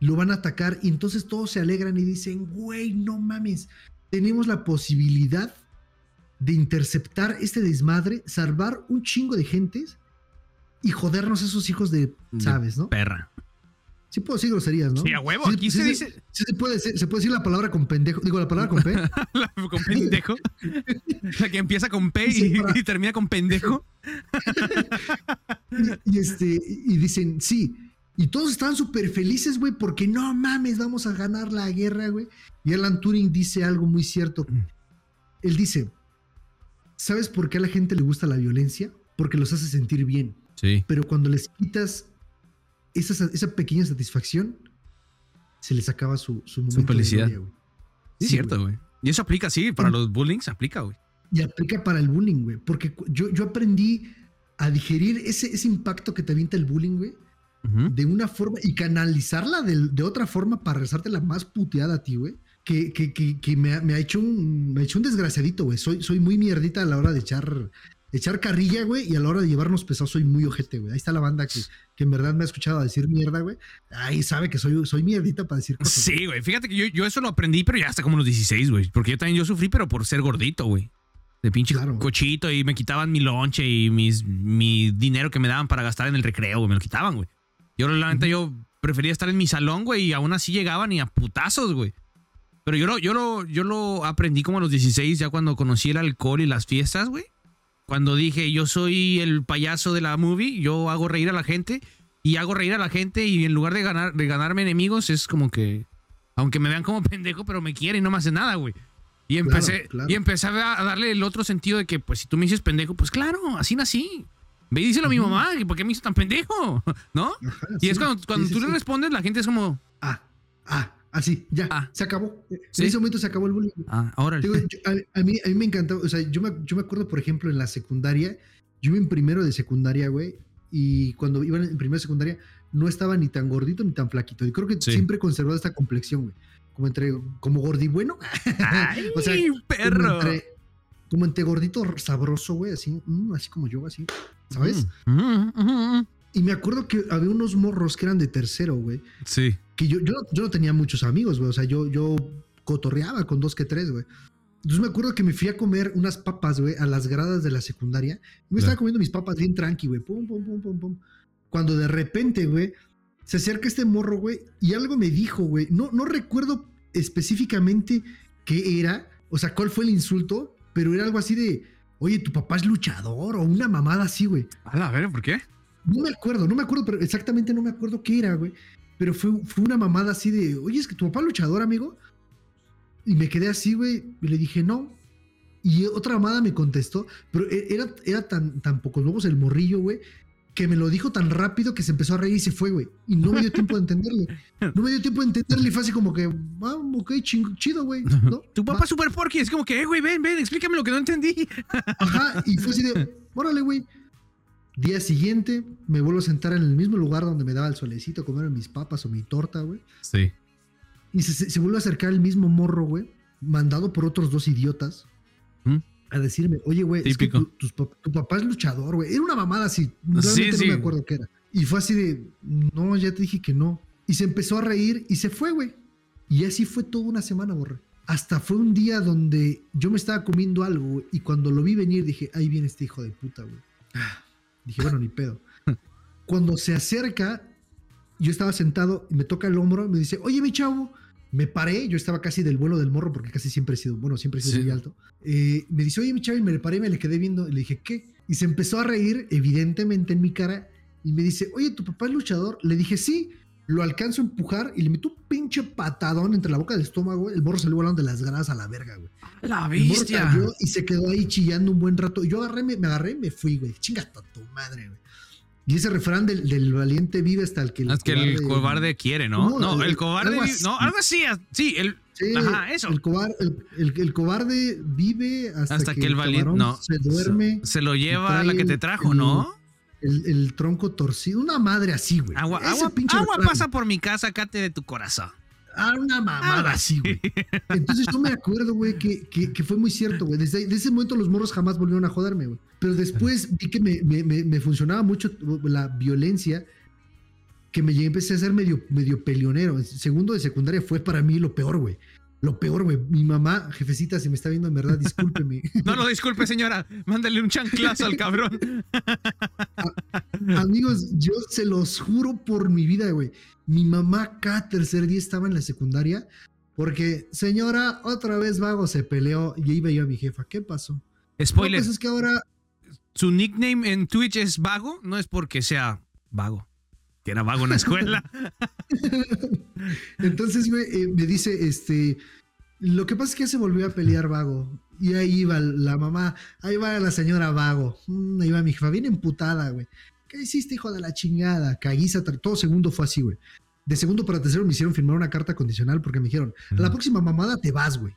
Lo van a atacar y entonces todos se alegran y dicen, güey, no mames, tenemos la posibilidad de interceptar este desmadre, salvar un chingo de gentes y jodernos a esos hijos de, De ¿sabes, no? Perra. Sí puedo decir groserías, ¿no? Sí, a huevo. Sí, Aquí sí, se sí, dice. sí se puede decir, se puede decir la palabra con pendejo, digo la palabra con P. con pendejo. La que empieza con P y, para- y termina con pendejo. y, y este, y dicen, sí. Y todos estaban súper felices, güey, porque no mames, vamos a ganar la guerra, güey. Y Alan Turing dice algo muy cierto. Él dice, ¿sabes por qué a la gente le gusta la violencia? Porque los hace sentir bien. Sí. Pero cuando les quitas esa, esa pequeña satisfacción, se les acaba su, su momento de felicidad. gloria. Es Sí, cierto, güey. Y eso aplica, sí, para los bullying se aplica, güey. Y aplica para el bullying, güey. Porque yo, yo aprendí a digerir ese, ese impacto que te avienta el bullying, güey, de una forma y canalizarla de, de otra forma para rezarte la más puteada a ti, güey. Que, que, que, que me, ha, me ha hecho un, me ha hecho un desgraciadito, güey. Soy, soy muy mierdita a la hora de echar, echar carrilla, güey, y a la hora de llevarnos pesados soy muy ojete, güey. Ahí está la banda que, que en verdad me ha escuchado decir mierda, güey. Ahí sabe que soy, soy mierdita para decir cosas. Sí, güey. Fíjate que yo, yo eso lo aprendí, pero ya hasta como los 16, güey. Porque yo también yo sufrí, pero por ser gordito, güey. De pinche Claro. cochito y me quitaban mi lonche y mis, mi dinero que me daban para gastar en el recreo, güey. Me lo quitaban, güey. Yo, la neta, yo prefería estar en mi salón, güey, y aún así llegaban y a putazos, güey. Pero yo lo, yo lo, yo lo aprendí como a los 16, ya cuando conocí el alcohol y las fiestas, güey. Cuando dije, yo soy el payaso de la movie, yo hago reír a la gente y hago reír a la gente y en lugar de, ganar, de ganarme enemigos es como que, aunque me vean como pendejo, pero me quieren y no me hacen nada, güey. Y empecé, Claro, claro. y empecé a darle el otro sentido de que, pues, si tú me dices pendejo, pues claro, así nací. Ve y díselo a mi mamá, ¿por qué me hizo tan pendejo? ¿No? Ajá, Y es cuando, cuando sí, tú sí, le respondes, la gente es como, Ah, ah, Así, ya, Ah. se acabó. En ese momento se acabó el bullying. Ah, ahora. A, a mí, a mí me encantó, o sea, yo me, yo me acuerdo, por ejemplo, en la secundaria, yo iba en primero de secundaria, güey, y cuando iba en primero de secundaria no estaba ni tan gordito ni tan flaquito. Y creo que Sí. siempre he conservado esta complexión, güey. Como entre, como gordibueno. ¡Ay, O sea, perro! Como entre, como entre gordito sabroso, güey, así, mm, así como yo, así, ¿sabes? Mm, mm, mm, mm. Y me acuerdo que había unos morros que eran de tercero, güey, Sí. que yo, yo, yo no tenía muchos amigos, güey. O sea, yo, yo cotorreaba con dos que tres, güey. Entonces me acuerdo que me fui a comer unas papas, güey, a las gradas de la secundaria. Y me estaba comiendo mis papas bien tranqui, güey. Pum, pum, pum, pum, pum. Cuando de repente, güey, se acerca este morro, güey, y algo me dijo, güey. No, no recuerdo específicamente qué era, o sea, cuál fue el insulto, pero era algo así de, oye, tu papá es luchador o una mamada así, güey. A la ver, ¿por qué? No me acuerdo, no me acuerdo, pero exactamente no me acuerdo qué era, güey. Pero fue, fue una mamada así de, oye, es que tu papá es luchador, amigo. Y me quedé así, güey, y le dije, no. Y otra mamada me contestó, pero e- era, era tan, tan pocos huevos el morrillo, güey, que me lo dijo tan rápido que se empezó a reír y se fue, güey. Y no me dio tiempo de entenderle. No me dio tiempo de entenderle y fue así como que, ah, ok, ching- chido, güey. ¿no? Tu papá es super porky. Es como que, eh, güey, ven, ven, explícame lo que no entendí. Ajá, y fue así de, órale, güey. Día siguiente, me vuelvo a sentar en el mismo lugar donde me daba el solecito a comer mis papas o mi torta, güey. Sí. Y se, se- vuelve a acercar el mismo morro, güey, mandado por otros dos idiotas, ¿Mm? a decirme, oye, güey, es que tu, papá es luchador, güey. Era una mamada así, realmente sí. no me acuerdo qué era. Y fue así de, no, ya te dije que no. Y se empezó a reír y se fue, güey. Y así fue toda una semana, borre. Hasta fue un día donde yo me estaba comiendo algo, güey, y cuando lo vi venir dije, ahí viene este hijo de puta, güey. Dije, bueno, ni pedo. Cuando se acerca, yo estaba sentado y me toca el hombro me dice, oye, mi chavo. Me paré, yo estaba casi del vuelo del morro porque casi siempre he sido, bueno, siempre he sido Sí. muy alto. Eh, me dice, oye, mi chavo, y me paré, me le quedé viendo y le dije, ¿qué? Y se empezó a reír, evidentemente, en mi cara y me dice, oye, ¿tu papá es luchador? Le dije, sí. Lo alcanzo a empujar y le meto un pinche patadón entre la boca del estómago. El morro salió volando de las gradas a la verga, güey. La El morro bestia. cayó y se quedó ahí chillando un buen rato. Yo agarré, me, me agarré y me fui, güey. Chinga hasta tu madre, güey. Y ese refrán del, del valiente vive hasta el que el Es que el cobarde quiere, ¿no? No, No, el el- cobarde. algo vi- así. No, algo así. Sí, el. Sí, Ajá, eso. El, cobar- el- el- el cobarde vive hasta, Hasta que, que el valiente. No. se duerme. Se lo lleva la que te el- trajo, el- ¿no? El, el tronco torcido. Una madre así, güey. Agua, agua, agua pasa por mi casa, cate de tu corazón. Ah, una mamada así, güey. Entonces yo me acuerdo, güey, que, que, que fue muy cierto, güey. Desde, desde ese momento los morros jamás volvieron a joderme, güey. Pero después vi que me, me- me- me funcionaba mucho la violencia, que me llegué, empecé a ser medio, medio peleonero. Segundo de secundaria fue para mí lo peor, güey. Lo peor, güey. Mi mamá, jefecita, si me está viendo en verdad, discúlpeme. No lo disculpe, señora. Mándale un chanclazo al cabrón. Amigos, yo se los juro por mi vida, güey. Mi mamá cada tercer día estaba en la secundaria porque, señora, otra vez vago se peleó y ahí veía a mi jefa. ¿Qué pasó? No, Spoiler. pues es que ahora Su nickname en Twitch es Vago. No es porque sea vago. Que era vago en la escuela. Entonces, güey, eh, me dice, este, lo que pasa es que ya se volvió a pelear vago. Y ahí iba la mamá, ahí va la señora vago. Mm, ahí va mi jefa, bien emputada, güey. ¿Qué hiciste, hijo de la chingada? Caguiza, todo segundo fue así, güey. De segundo para tercero me hicieron firmar una carta condicional porque me dijeron, a la próxima mamada te vas, güey.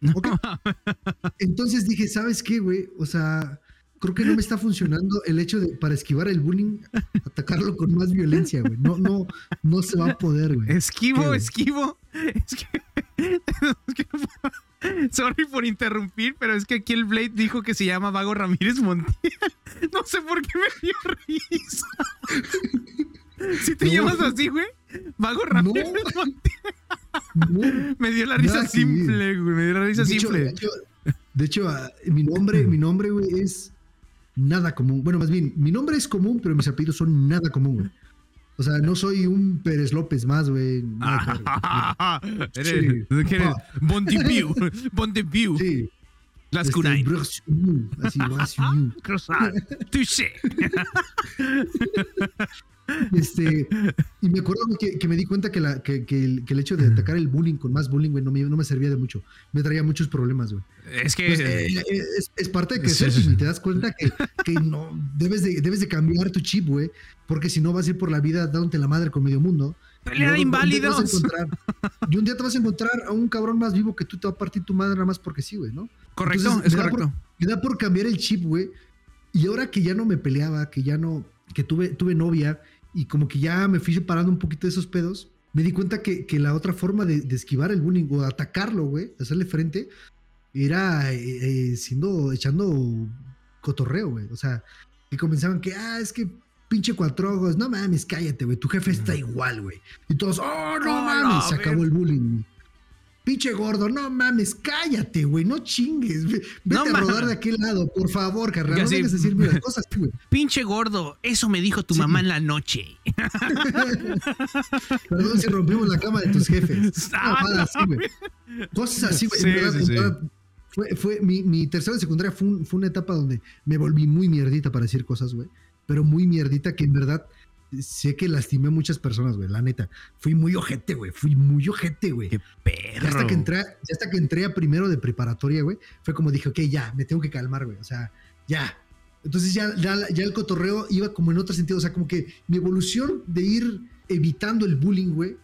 Entonces dije, ¿sabes qué, güey? O sea, creo que no me está funcionando el hecho de, para esquivar el bullying, atacarlo con más violencia, güey. No, no, no se va a poder, güey. Esquivo, ¿Qué? esquivo. Es que, es que Sorry por interrumpir, pero es que aquí el Blade dijo que se llama Vago Ramírez Montiel. No sé por qué me dio risa. Si te No. llamas así, güey. Vago Ramírez Montiel. No, Me dio la risa simple, güey. Me dio la risa de simple. de hecho, de hecho, ah, mi nombre, mi nombre, güey, es nada común. Bueno, más bien, mi nombre es común, pero mis apellidos son nada común, güey. O sea, no soy un Pérez López más, güey. que ver, eres, Sí. ¿qué eres? Sí. Las este, Kunai. Brosuniu, Así. Touché. Este, y me acuerdo que, que me di cuenta que, la, que, que el, que el hecho de atacar el bullying con más bullying, güey, no me, no me servía de mucho. Me traía muchos problemas, güey. Es que. Pues, eh, eh, es, es parte de crecer y te das cuenta que, que no debes de, debes de cambiar tu chip, güey, porque si no vas a ir por la vida dándote la madre con medio mundo Pelea de inválidos. Y un día te vas a encontrar a un cabrón más vivo que tú te va a partir tu madre nada más porque sí, güey, ¿no? Correcto, Entonces, es me da correcto. Me da por cambiar el chip, güey. Y ahora que ya no me peleaba, que ya no, que tuve, tuve novia y como que ya me fui separando un poquito de esos pedos, me di cuenta que, que la otra forma de, de esquivar el bullying o de atacarlo, güey, de hacerle frente, era eh, eh, siendo, echando cotorreo, güey. O sea, que comenzaban que, ah, es que pinche cuatro ojos, no mames, cállate, güey, tu jefe está igual, güey. Y todos, oh, no Oh, mames, se acabó el bullying. Pinche gordo, no mames, cállate, güey, no chingues. ve- Vete No a mames. rodar de aquel lado, por favor, carnal. No vengas a decirme las cosas, güey. Pinche gordo, eso me dijo tu Sí. mamá en la noche. Perdón si rompimos la cama de tus jefes. Ah, no, así, güey. Cosas así, güey. Sí, sí, verdad, Fue, fue mi, mi tercera secundaria fue, un- fue una etapa donde me volví muy mierdita para decir cosas, güey. Pero muy mierdita que en verdad sé que lastimé a muchas personas, güey. La neta. Fui muy ojete, güey. Fui muy ojete, güey. Qué Ya hasta perro. que entré, ya hasta que entré a primero de preparatoria, güey, fue como dije, ok, ya, me tengo que calmar, güey. O sea, ya. Entonces ya, ya, ya el cotorreo iba como en otro sentido. O sea, como que mi evolución de ir evitando el bullying, güey.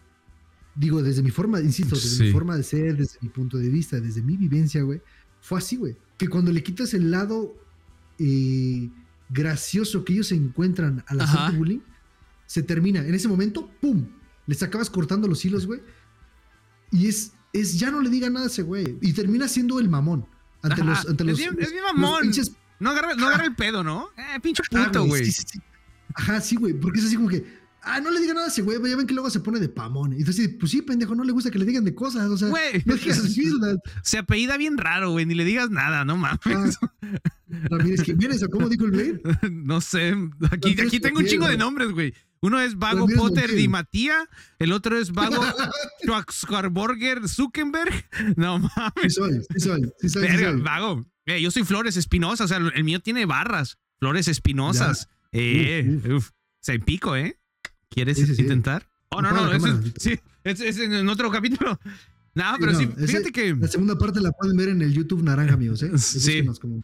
Digo, desde mi forma, insisto, desde Sí. mi forma de ser, desde mi punto de vista, desde mi vivencia, güey. Fue así, güey. Que cuando le quitas el lado eh, gracioso que ellos encuentran al hacer bullying, se termina. En ese momento, ¡pum! Les acabas cortando los hilos, güey. Y es, es, ya no le diga nada a ese güey. Y termina siendo el mamón. Ante Ajá. los, ante Es los, bien- es bien los mamón. pinches- No agarra, no agarra el pedo, ¿no? Eh, pinche Ah, puto, güey. sí, sí, sí. Ajá, sí, güey. Porque es así como que, ah, no le diga nada a ese güey. Ya ven que luego se pone de pamón. Y entonces, pues sí, pendejo, no le gusta que le digan de cosas. O sea, Güey. no digas mierdas. Se apellida bien raro, güey. Ni le digas nada, no mames. Ah, Ramírez Jiménez, ¿o cómo dijo el güey? No sé. Aquí, aquí tengo un chingo de nombres, güey. Uno es Vago Potter. Di Matía. El otro es Vago Schwarzenegger Zuckerberg. No Sí mames. soy, sí soy, sí soy. sí Verga, soy. vago. Eh, yo soy Flores Espinosa. O sea, el mío tiene barras. Flores Espinosas. Eh, Uf, uf. Se pico, ¿eh? ¿Quieres intentar? Oh, no, no. eso cámara. es, sí, es, es en otro capítulo. No, pero no, sí, ese- fíjate que. La segunda parte la pueden ver en el YouTube naranja, amigos, ¿eh? Sí. Búsquenos como-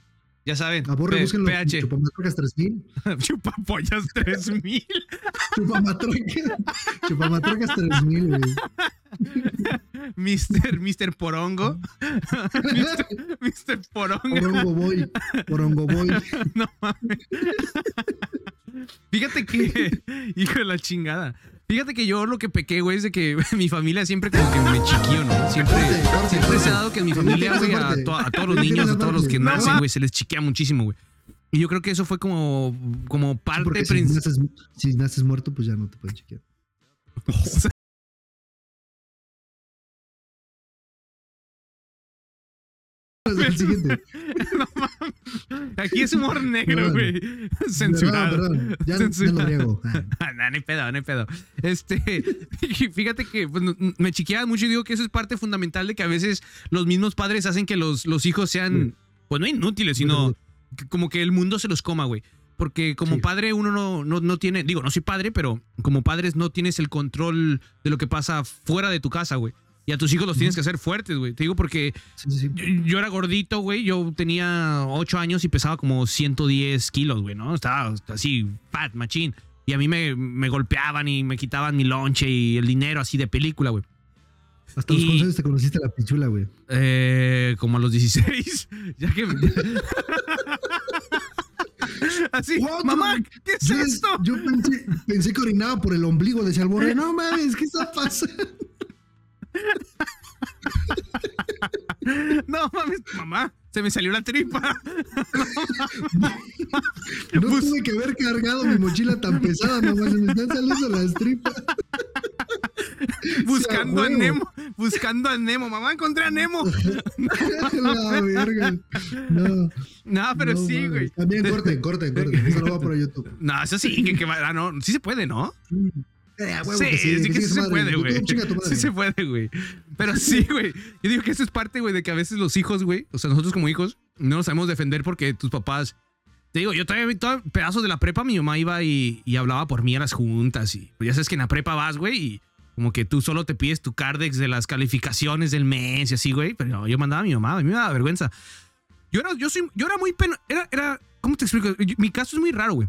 Ya saben. Aborre, P- búsquenlo. PH. Chupamatrocas 3000. Chupapollas 3000. Chupamatrocas. Chupamatrocas 3000, güey. Mister, Mister Porongo. Mister, Mister Porongo. Porongo Boy. Porongo Boy. No mames. Fíjate que, hijo de la chingada. Fíjate que yo lo que pequé, güey, es de que mi familia siempre como que me chiquillo, ¿no? Siempre, siempre se ha dado que en mi familia, güey, a, parte. to- a todos los niños, a todos los que nacen, güey, se les chiquea muchísimo, güey. Y yo creo que eso fue como, como parte si principal. naces, si naces muerto, pues ya no te pueden chequear. Siguiente. Aquí es humor negro, güey. Censurado. Perdón, perdón. Ya, ya lo Censurado. riego. Ah. Ah, no, no hay pedo, no hay pedo. Este, fíjate que pues, me chiqueaba mucho y digo que eso es parte fundamental de que a veces los mismos padres hacen que los, los hijos sean, Sí. pues no inútiles, sino que- como que el mundo se los coma, güey. Porque como Sí. padre uno no, no, no tiene, digo, no soy padre, pero como padres no tienes el control de lo que pasa fuera de tu casa, güey. Y a tus hijos los tienes que hacer fuertes, güey. Te digo porque Sí, sí, sí. yo, yo era gordito, güey. Yo tenía 8 años y pesaba como 110 kilos, güey, ¿no? Estaba así, fat, machín. Y a mí me, me golpeaban y me quitaban mi lonche y el dinero así de película, güey. Hasta los Y- te conociste la pichula, güey. Eh, como a los 16. ya que. así, What? mamá, ¿qué es Yo, esto? yo pensé, pensé que orinaba por el ombligo de Salborre. No mames, ¿qué está pasando? No mames, mamá, se me salió la tripa. No Bus- tuve que haber cargado mi mochila tan pesada, mamá. Se me están saliendo las tripas. buscando a. Nemo, buscando a Nemo. Mamá, encontré a Nemo. la verga. No. No, pero no sí, güey. También corten, corten, corten. Eso no va por YouTube. No, eso sí, que, que va- ah, no, sí se puede, ¿no? Eh, huevo Sí, que sí, sí, que sí se madre. puede, güey. Sí se puede, güey. Pero sí, güey. Yo digo que eso es parte, güey, de que a veces los hijos, güey, o sea, nosotros como hijos, no nos sabemos defender porque tus papás. Te digo, yo todavía vi todo pedazos de la prepa, mi mamá iba y, y hablaba por mí a las juntas. Y pues ya sabes que en la prepa vas, güey, y como que tú solo te pides tu cardex de las calificaciones del mes y así, güey. Pero no, yo mandaba a mi mamá, a mí me daba vergüenza. Yo era, yo soy, yo era muy peno, era, era, ¿cómo te explico? Mi caso es muy raro, güey.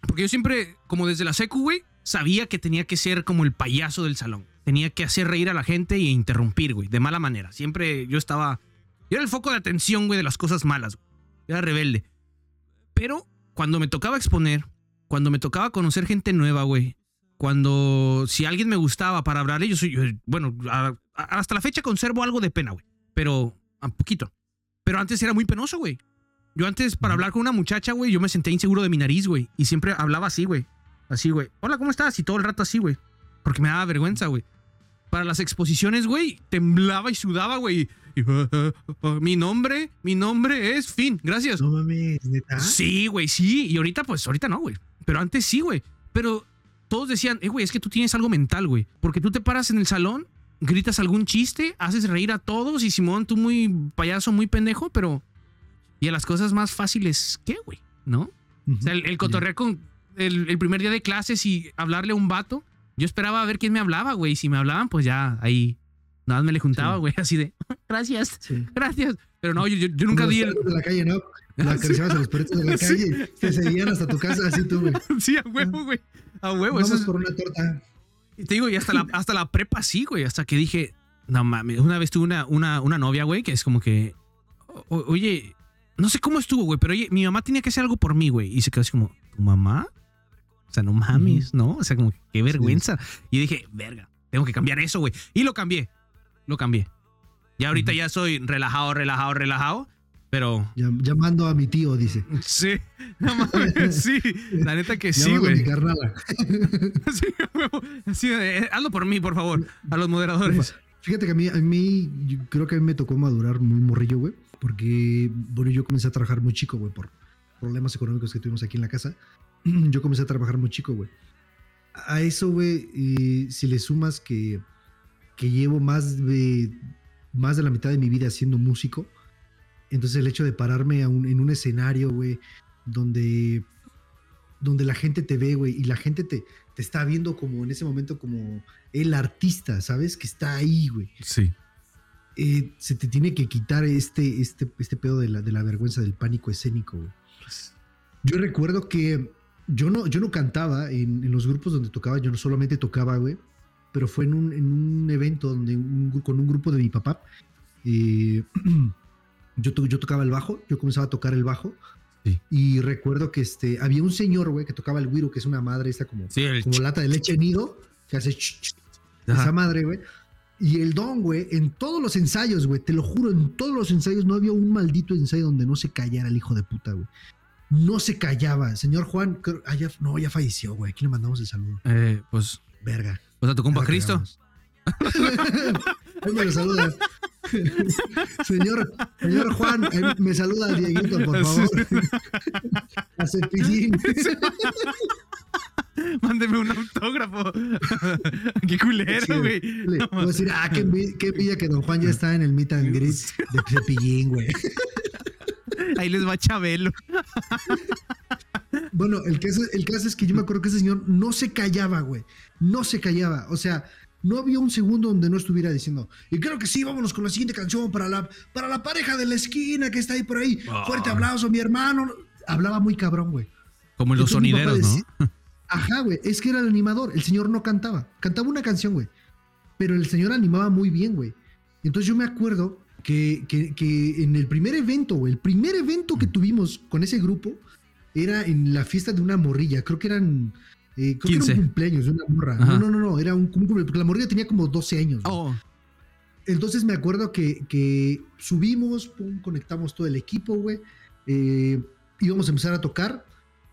Porque yo siempre, como desde la secu, güey, sabía que tenía que ser como el payaso del salón. Tenía que hacer reír a la gente y interrumpir, güey, de mala manera. Siempre yo estaba. Yo era el foco de atención, güey, de las cosas malas. Güey. Era rebelde. Pero cuando me tocaba exponer, cuando me tocaba conocer gente nueva, güey, cuando si alguien me gustaba para hablarle, yo soy, yo- bueno, a- a- hasta la fecha conservo algo de pena, güey, pero a poquito. Pero antes era muy penoso, güey. Yo antes para hablar con una muchacha, güey, yo me sentía inseguro de mi nariz, güey, y siempre hablaba así, güey. Así, güey. Hola, ¿cómo estás? Y todo el rato así, güey. Porque me daba vergüenza, güey. Para las exposiciones, güey, temblaba y sudaba, güey. Y, mi nombre, mi nombre es Fin. Gracias. No mames, neta. Sí, güey, sí. Y ahorita, pues, ahorita no, güey. Pero antes sí, güey. Pero todos decían, eh, güey, es que tú tienes algo mental, güey. Porque tú te paras en el salón, gritas algún chiste, haces reír a todos y Simón, tú muy payaso, muy pendejo, pero... Y a las cosas más fáciles, ¿qué, güey? ¿No? O sea, el, el cotorrear con el, el primer día de clases y hablarle a un vato, yo esperaba a ver quién me hablaba, güey. Y si me hablaban, pues ya ahí nada más me le juntaba, Sí. güey, así de, gracias, Sí. gracias. Pero no, yo, yo- yo nunca Como di los el... de la calle, ¿no? La acariciabas a los perritos de la calle, te seguían hasta tu casa, así tú, güey. Sí, a huevo, güey. A huevo. eso Vamos es- por una torta. Y te digo, y hasta la, hasta la prepa sí, güey. Hasta que dije, no mames. Una vez tuve una, una, una novia, güey, que es como que, "O- o- oye, no sé cómo estuvo, güey, pero oye, mi mamá tenía que hacer algo por mí, güey. Y se quedó así como, ¿tu mamá? O sea, no mames, ¿no? O sea, como que qué vergüenza. Y dije, verga, tengo que cambiar eso, güey. Y lo cambié. Lo cambié. Ya ahorita Ujú. ya soy relajado, relajado, relajado. Pero Llam- Llamando a mi tío, dice. sí, no mames, sí. La neta que sí, güey. Sí. Sí, eh, hazlo por mí, por favor. A los moderadores. Fíjate que a mí, a mí, yo creo que a mí me tocó madurar muy morrillo, güey. Porque, bueno, yo comencé a trabajar muy chico, güey, por problemas económicos que tuvimos aquí en la casa. Yo comencé a trabajar muy chico, güey. A eso, güey, si le sumas que, que llevo más de, más de la mitad de mi vida siendo músico, entonces el hecho de pararme a un- en un escenario, güey, donde, donde la gente te ve, güey, y la gente te, te está viendo como en ese momento como el artista, ¿sabes? Que está ahí, güey. Sí. Eh, se te tiene que quitar este, este, este pedo de la, de la vergüenza, del pánico escénico, güey. Yo recuerdo que yo no, yo no cantaba en, en los grupos donde tocaba, yo no solamente tocaba, güey, pero fue en un, en un evento donde un con un grupo de mi papá. eh, yo, to- yo tocaba el bajo, yo comenzaba a tocar el bajo. Sí. Y recuerdo que este, había un señor, güey, que tocaba el güiro, que es una madre esta como, Sí, como lata de leche nido, que hace esa madre, güey. Y el don, güey, en todos los ensayos, güey, te lo juro, en todos los ensayos no había un maldito ensayo donde no se callara el hijo de puta, güey. No se callaba. Señor Juan, creo- ah, ya- no, ya falleció, güey. Aquí le mandamos el saludo. Eh, pues, Verga. pues a tu compa Cristo. Ahí me lo saluda. señor, señor Juan, ahí me saluda a Dieguito, por favor. A Cepillín. Mándeme un autógrafo. Qué culero, güey. No voy a decir, ah, qué, que don Juan ya está en el meet and greet de Cepillín, güey. Ahí les va Chabelo. Bueno, el caso, el caso es que yo me acuerdo que ese señor no se callaba, güey. No se callaba. O sea, no había un segundo donde no estuviera diciendo, y creo que sí, vámonos con la siguiente canción para la, para la pareja de la esquina que está ahí por ahí. Ah. Fuerte aplauso, mi hermano. Hablaba muy cabrón, güey. Como los Entonces mi papá sonideros, ¿no? Ajá, güey. Es que era el animador. El señor no cantaba. Cantaba una canción, güey. Pero el señor animaba muy bien, güey. Entonces yo me acuerdo que, que- que en el primer evento, el primer evento que tuvimos con ese grupo era en la fiesta de una morrilla. Creo que eran. eh, creo que 15. era un cumpleaños de una morra. Ajá. No, no, no, no. Era un, cumpleaños. Porque la morrilla tenía como 12 años. Oh, Entonces me acuerdo que, que subimos, pum, conectamos todo el equipo, güey. eh, íbamos a empezar a tocar.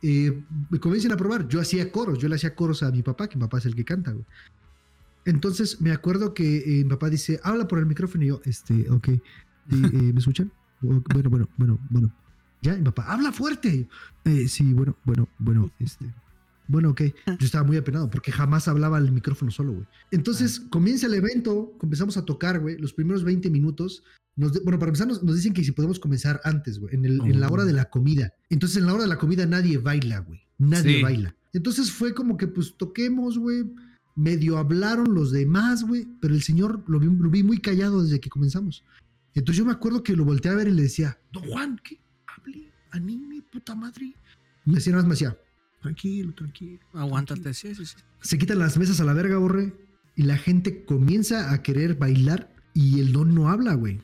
eh, me comienzan a probar. Yo hacía coros, yo le hacía coros a mi papá, que mi papá es el que canta, güey. Entonces me acuerdo que eh, mi papá dice, habla por el micrófono y yo, este, ok. eh, ¿Me escuchan? Bueno, bueno, bueno, bueno. Ya, mi papá, habla fuerte. "Eh, sí, bueno, bueno, bueno, este. Bueno, ok. Yo estaba muy apenado porque jamás hablaba al micrófono solo, güey. Entonces comienza el evento, comenzamos a tocar, güey. Los primeros 20 minutos. Nos de- bueno, para empezar, nos, nos dicen que si podemos comenzar antes, güey, en, el- en la hora de la comida. Entonces, en la hora de la comida nadie baila, güey. Nadie Sí. baila. Entonces fue como que, pues, toquemos, güey. Medio hablaron los demás, güey. Pero el señor lo vi, lo vi muy callado desde que comenzamos. Entonces yo me acuerdo que lo volteé a ver y le decía, Don Juan, ¿qué? Hable, anime, puta madre. Y me decía nada más, me decía, tranquilo, tranquilo. Aguántate, sí, sí, sí. Se quitan las mesas a la verga, borre. Y la gente comienza a querer bailar y el don no habla, güey.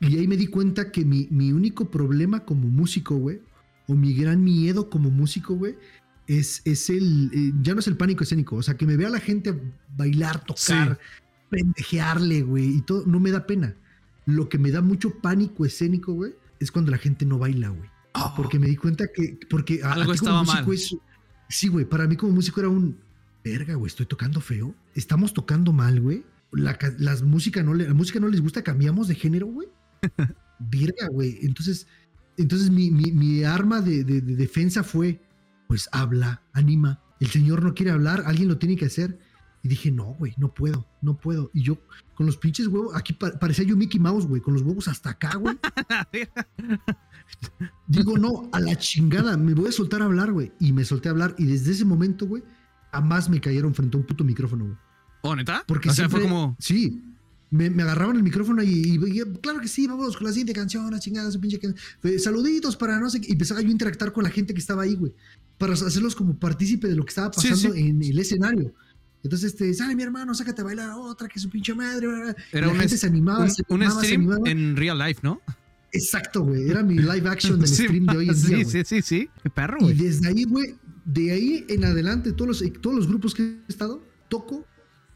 Y ahí me di cuenta que mi, mi único problema como músico, güey, o mi gran miedo como músico, güey, es, es el. eh, ya no es el pánico escénico. O sea, que me vea la gente bailar, tocar, pendejearle, güey, y todo, no me da pena. Lo que me da mucho pánico escénico, güey, es cuando la gente no baila, güey. Oh, Porque me di cuenta que. Porque a- Algo estaba músico mal. es- sí, güey. Para mí como músico era un. Verga, güey, estoy tocando feo. Estamos tocando mal, güey. La, las música no le, la música no les gusta, cambiamos de género, güey. Verga, güey. Entonces, entonces mi, mi- mi arma de, de- de defensa fue: pues habla, anima. El señor no quiere hablar, alguien lo tiene que hacer. Y dije, no, güey, no puedo, no puedo. Y yo, con los pinches huevos, aquí pa- parecía yo Mickey Mouse, güey, con los huevos hasta acá, güey. Digo, no, a la chingada, me voy a soltar a hablar, güey. Y me solté a hablar. Y desde ese momento, güey, jamás me cayeron frente a un puto micrófono, güey. ¿Oh, neta? Porque o sea, fue siempre- como. Sí. Me, me agarraban el micrófono y, y- y, claro que sí, vamos con la siguiente canción, la chingada, su pinche Saluditos para no sé qué. Y empezaba yo a interactuar con la gente que estaba ahí, güey. Para hacerlos como partícipe de lo que estaba Sí, pasando sí. en el escenario. Entonces, este, sale mi hermano, sácate a bailar a otra, que su pinche madre. bla, bla. Era la un gente es- se animaba, Un, se un animaba, se stream animaba. en real life, ¿no? Exacto, güey. Era mi live action del Sí, stream de hoy en sí, día, güey. sí, sí, sí. Qué perro, Y güey. desde ahí, güey, de ahí en adelante, todos los, todos los grupos que he estado, toco,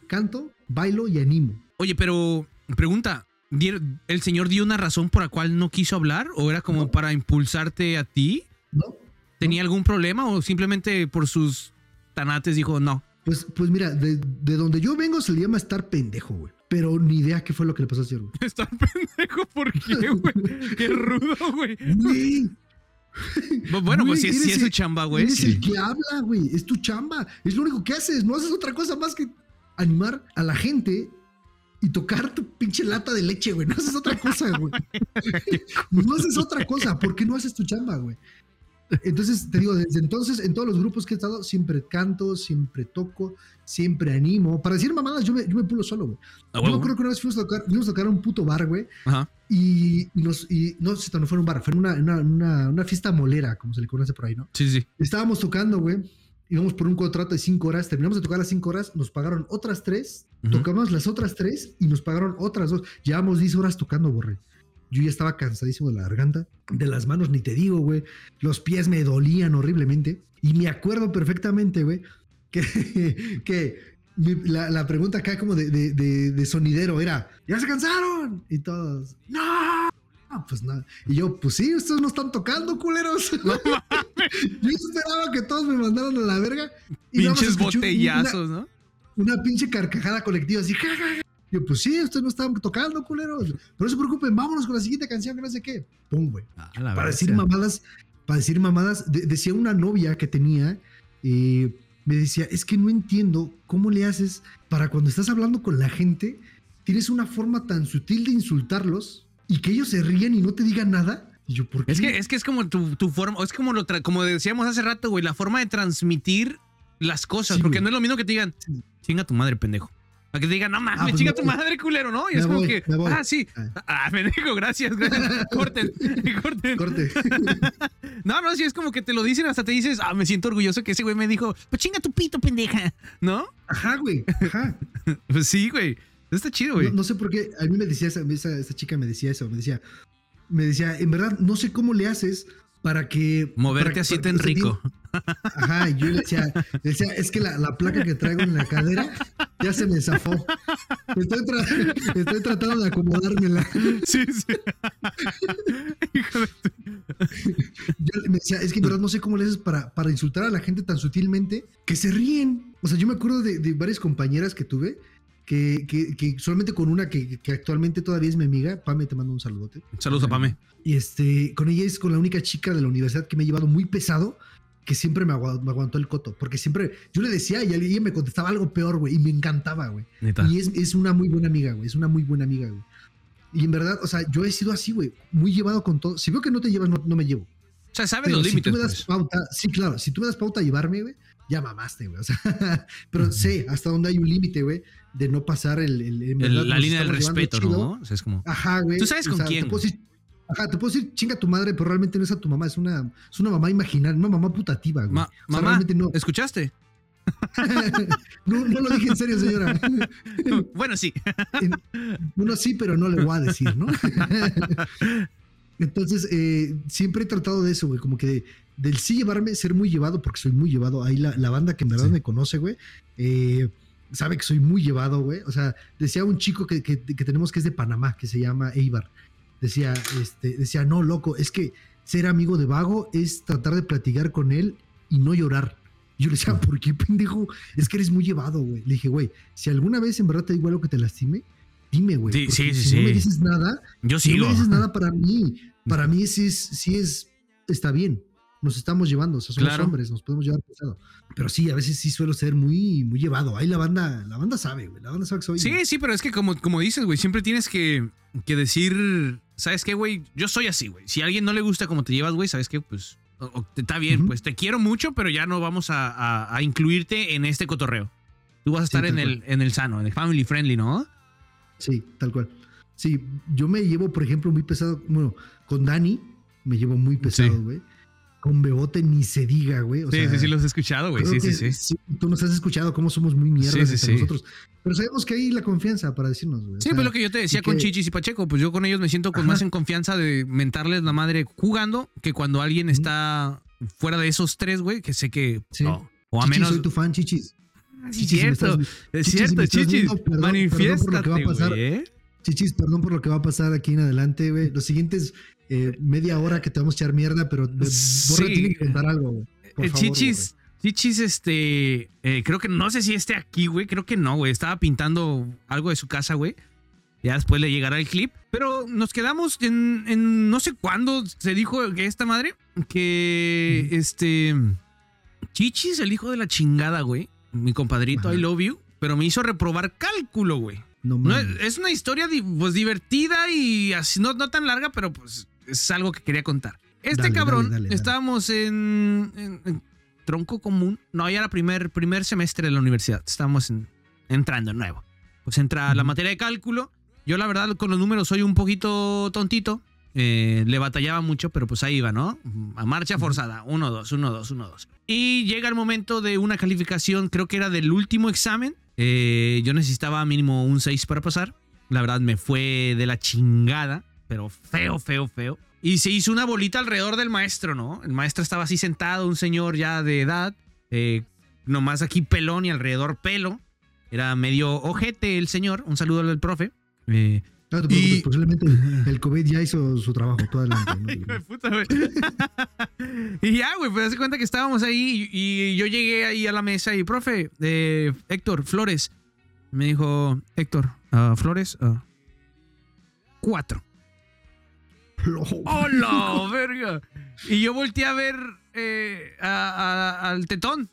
canto, bailo y animo. Oye, pero pregunta, ¿dier- ¿el señor dio una razón por la cual no quiso hablar o era como No. para impulsarte a ti? ¿No? ¿Tenía algún problema o simplemente por sus tanates dijo no? Pues, pues mira, de, de donde yo vengo se le llama estar pendejo, güey. Pero ni idea qué fue lo que le pasó al señor, güey. Está pendejo, ¿por qué, güey? Qué rudo, güey. Güey, Bueno, pues Güey, si es, si es su chamba, güey. eres sí. el que habla, güey. Es tu chamba. Es lo único que haces. No haces otra cosa más que animar a la gente y tocar tu pinche lata de leche, güey. No haces otra cosa, güey. no haces otra cosa. ¿Por qué no haces tu chamba, güey? Entonces, te digo, desde entonces, en todos los grupos que he estado, siempre canto, siempre toco, siempre animo. Para decir mamadas, yo me, yo me pulo solo, güey. A Yo huevo. me acuerdo que una vez fuimos a tocar, fuimos a tocar a un puto bar, güey. Ajá. Y, nos, y no sé no fue en un bar, fue en una, una, una, una fiesta molera, como se le conoce por ahí, ¿no? Sí, sí. Estábamos tocando, güey. Íbamos por un contrato de cinco horas. Terminamos de tocar las cinco horas. Nos pagaron otras tres. Ujú. Tocamos las otras tres y nos pagaron otras dos. Llevamos 10 horas tocando, borre. Yo ya estaba cansadísimo de la garganta. De las manos, ni te digo, güey. Los pies me dolían horriblemente. Y me acuerdo perfectamente, güey, que, la, la pregunta acá como de, de- de- de sonidero era, ¿ya se cansaron? Y todos, no. Ah, pues nada. Y yo, pues sí, ustedes no están tocando, culeros. yo esperaba que todos me mandaran a la verga. y Pinches una- botellazos, ¿no? una pinche carcajada colectiva así. ja, ja, ja. Yo, pues sí, ustedes no estaban tocando, culeros. No se preocupen, vámonos con la siguiente canción, que no sé qué. Pum, güey. A la Para bestia. decir mamadas, para decir mamadas, de- decía una novia que tenía, eh, me decía, es que no entiendo cómo le haces para cuando estás hablando con la gente, tienes una forma tan sutil de insultarlos y que ellos se rían y no te digan nada. Y yo, ¿por qué? Es que, es que es como tu, tu forma, es como lo tra- como decíamos hace rato, güey, la forma de transmitir las cosas. Sí, porque güey. no es lo mismo que te digan, chinga tu madre, pendejo. A que te digan, no mames, Ah, pues chinga me tu madre, culero, ¿no? Y Me es como voy, que, me ah, sí. Ah. Ah, pendejo, gracias, gracias. corten, corten. Corte. No, no, sí, es como que te lo dicen, hasta te dices, ah, me siento orgulloso que ese güey me dijo, pues chinga tu pito, pendeja, ¿no? Ajá, güey. Ajá. Pues sí, güey. Está chido, güey. No, no sé por qué, a mí me decía esa, esa, esa chica me decía eso, me decía, me decía, en verdad, no sé cómo le haces para que... Moverte para- así tan rico. Ajá, yo le decía, le decía, es que la, la placa que traigo en la cadera ya se me zafó. Estoy, tra- estoy tratando de acomodármela. Sí, sí. Yo le- me decía, es que en verdad no sé cómo le haces para, para insultar a la gente tan sutilmente que se ríen. O sea, yo me acuerdo de, de varias compañeras que tuve, que, que, que solamente con una que, que actualmente todavía es mi amiga, Pame, te mando un saludote. Saludos a Pame. Y este, con ella es con la única chica de la universidad que me he llevado muy pesado, que siempre me, agua- me aguantó el coto. Porque siempre, yo le decía y ella me contestaba algo peor, güey, y me encantaba, güey. Y es, es una muy buena amiga, güey, es una muy buena amiga, güey. Y en verdad, o sea, yo he sido así, güey, muy llevado con todo. Si veo que no te llevas, no, no me llevo. O sea, sabes los si límites, tú me das pues. pauta, sí, claro, si tú me das pauta a llevarme, güey, ya mamaste, güey. O sea, pero sé hasta dónde hay un límite, güey, de no pasar el, el- la línea del respeto. ¿no? O sea, es como. Ajá, güey. ¿Tú sabes O con sea, quién? te puedo decir- Ajá, te puedo decir chinga tu madre, pero realmente no es a tu mamá, es una, es una mamá imaginaria, una mamá putativa, güey. Ma- O sea, mamá, no. ¿escuchaste? no. No lo dije en serio, señora. bueno, sí. Uno sí, pero no le voy a decir, ¿no? Entonces, eh, siempre he tratado de eso, güey, como que de, del sí llevarme, ser muy llevado, porque soy muy llevado. Ahí la, la banda que en verdad Sí. me conoce, güey, eh, sabe que soy muy llevado, güey. O sea, decía un chico que, que- que tenemos que es de Panamá, que se llama Eibar. Decía, este, decía, no, loco, es que ser amigo de Vago es tratar de platicar con él y no llorar. Y Yo le decía, ¿por qué, pendejo? Es que eres muy llevado, güey. Le dije, güey, si alguna vez en verdad te digo algo que te lastime, dime, güey. Sí, sí, sí, si no me dices nada, Yo si no sigo. me dices nada para mí, para mí sí es, sí es, está bien. Nos estamos llevando, o sea, somos Claro. hombres, nos podemos llevar pesado. Pero sí, a veces sí suelo ser muy, muy llevado. Ahí la banda, la banda sabe, güey. La banda sabe que soy. Sí, sí, pero es que como, como dices, güey, siempre tienes que, que decir, ¿sabes qué, güey? Yo soy así, güey. Si a alguien no le gusta cómo te llevas, güey, ¿sabes qué? Pues está bien, pues te quiero mucho, pero ya no vamos a, a- a incluirte en este cotorreo. Tú vas a estar en, el, en el sano, en el family friendly, ¿no? Sí, tal cual. Sí, yo me llevo, por ejemplo, muy pesado. Bueno, con Dani me llevo muy pesado, Sí. güey. Con Bebote ni se diga, güey. O sí, sea, sí, sí, los he escuchado, güey. Sí, sí, sí. Tú nos has escuchado cómo somos muy mierdas Sí, sí, nosotros. Pero sabemos que hay la confianza para decirnos, güey. O Sí, sea, pues lo que yo te decía con que- Chichis y Pacheco, pues yo con ellos me siento con Ajá. más en confianza de mentarles la madre jugando que cuando alguien está fuera de esos tres, güey, que sé que Sí. no. O a Chichis, menos. soy tu fan, chichis. Ah, sí, Chichis, si cierto. estás- Es Chichis, si cierto, estás Chichis. viendo, perdón- perdón por lo que va a Manifiéstate, pasar. güey. ¿eh? Chichis, perdón por lo que va a pasar aquí en adelante, güey. Los siguientes eh, media hora que te vamos a echar mierda, pero Sí. Borre tiene que contar algo, güey. Por Eh, favor, Chichis, Chichis, este. eh, creo que no sé si esté aquí, güey. Creo que no, güey. Estaba pintando algo de su casa, güey. Ya después le llegará el clip. Pero nos quedamos en, en no sé cuándo se dijo que esta madre. Que este. Chichis, el hijo de la chingada, güey. Mi compadrito, Ajá. I love you. Pero me hizo reprobar cálculo, güey. No No, es, una historia pues, divertida y así, no, no tan larga, pero pues es algo que quería contar. Este Dale, cabrón, dale, dale, estábamos en, en- en tronco común. No, ya era primer, primer semestre de la universidad. Estábamos en- entrando nuevo. Pues entra la materia de cálculo. Yo la verdad con los números soy un poquito tontito. Eh, le batallaba mucho, pero pues ahí iba, ¿no? A marcha forzada. 1, 2, 1, 2, 1, 2. Y llega el momento de una calificación, creo que era del último examen. Eh, yo necesitaba mínimo un 6 para pasar. La verdad me fue de la chingada, pero feo, feo, feo. Y se hizo una bolita alrededor del maestro, ¿no? El maestro estaba así sentado, un señor ya de edad, eh, nomás aquí pelón y alrededor pelo. Era medio ojete el señor. Un saludo al profe. Eh, No te preocupes, y- posiblemente el, COVID ya hizo su trabajo. Todo adelante. ¿no? Hijo de puta, güey. y ya, güey, pues hace cuenta que estábamos ahí y, y yo llegué ahí a la mesa y, profe, eh, Héctor, Flores. Me dijo, Héctor, ah, Flores, ah, cuatro. ¡Hola, verga! Y yo volteé a ver eh, a- a- al tetón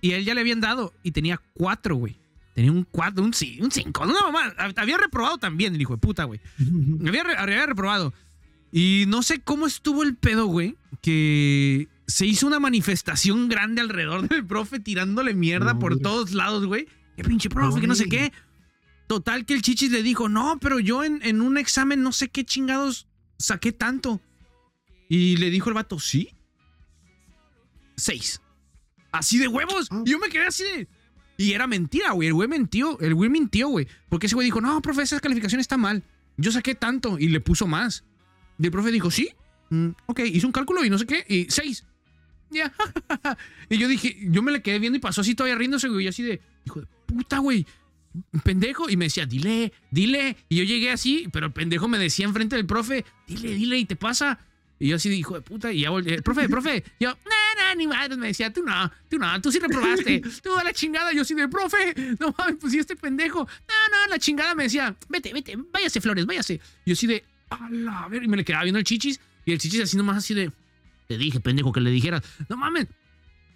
y él ya le habían dado y tenía cuatro, güey. Tenía un cuatro, un, ci- un cinco. No, mamá, había reprobado también, el hijo de puta, güey. Había, re- había reprobado. Y no sé cómo estuvo el pedo, güey, que se hizo una manifestación grande alrededor del profe tirándole mierda No, por mira. todos lados, güey. Qué pinche profe, que no sé qué. Total que el chichis le dijo, no, pero yo en, en un examen no sé qué chingados saqué tanto. Y le dijo el vato, ¿sí? Seis. Así de huevos. Ah. Y yo me quedé así de... Y era mentira, güey. El güey mintió. El güey mintió, güey. Porque ese güey dijo, no, profe, esa calificación está mal. Yo saqué tanto y le puso más. Y el profe dijo, sí. Mm, ok, hizo un cálculo y no sé qué. Y seis. Ya. y yo dije, yo me le quedé viendo y pasó así todavía riéndose, güey. Y así de, hijo de puta, güey. Pendejo. Y me decía, dile, dile. Y yo llegué así, pero el pendejo me decía enfrente del profe, dile, dile, y te pasa. Y yo así de hijo de puta. Y ya volví, el profe, profe. Yo, no, no, ni madre. Me decía, tú no, tú no, tú sí reprobaste. Tú a la chingada. Yo así de, profe, no mames, pues y este pendejo. No, no, la chingada me decía, vete, vete, váyase, Flores, váyase. Yo así de, a la ver. Y me le quedaba viendo el chichis. Y el chichis así nomás así de, te dije, pendejo, que le dijeras, no mames.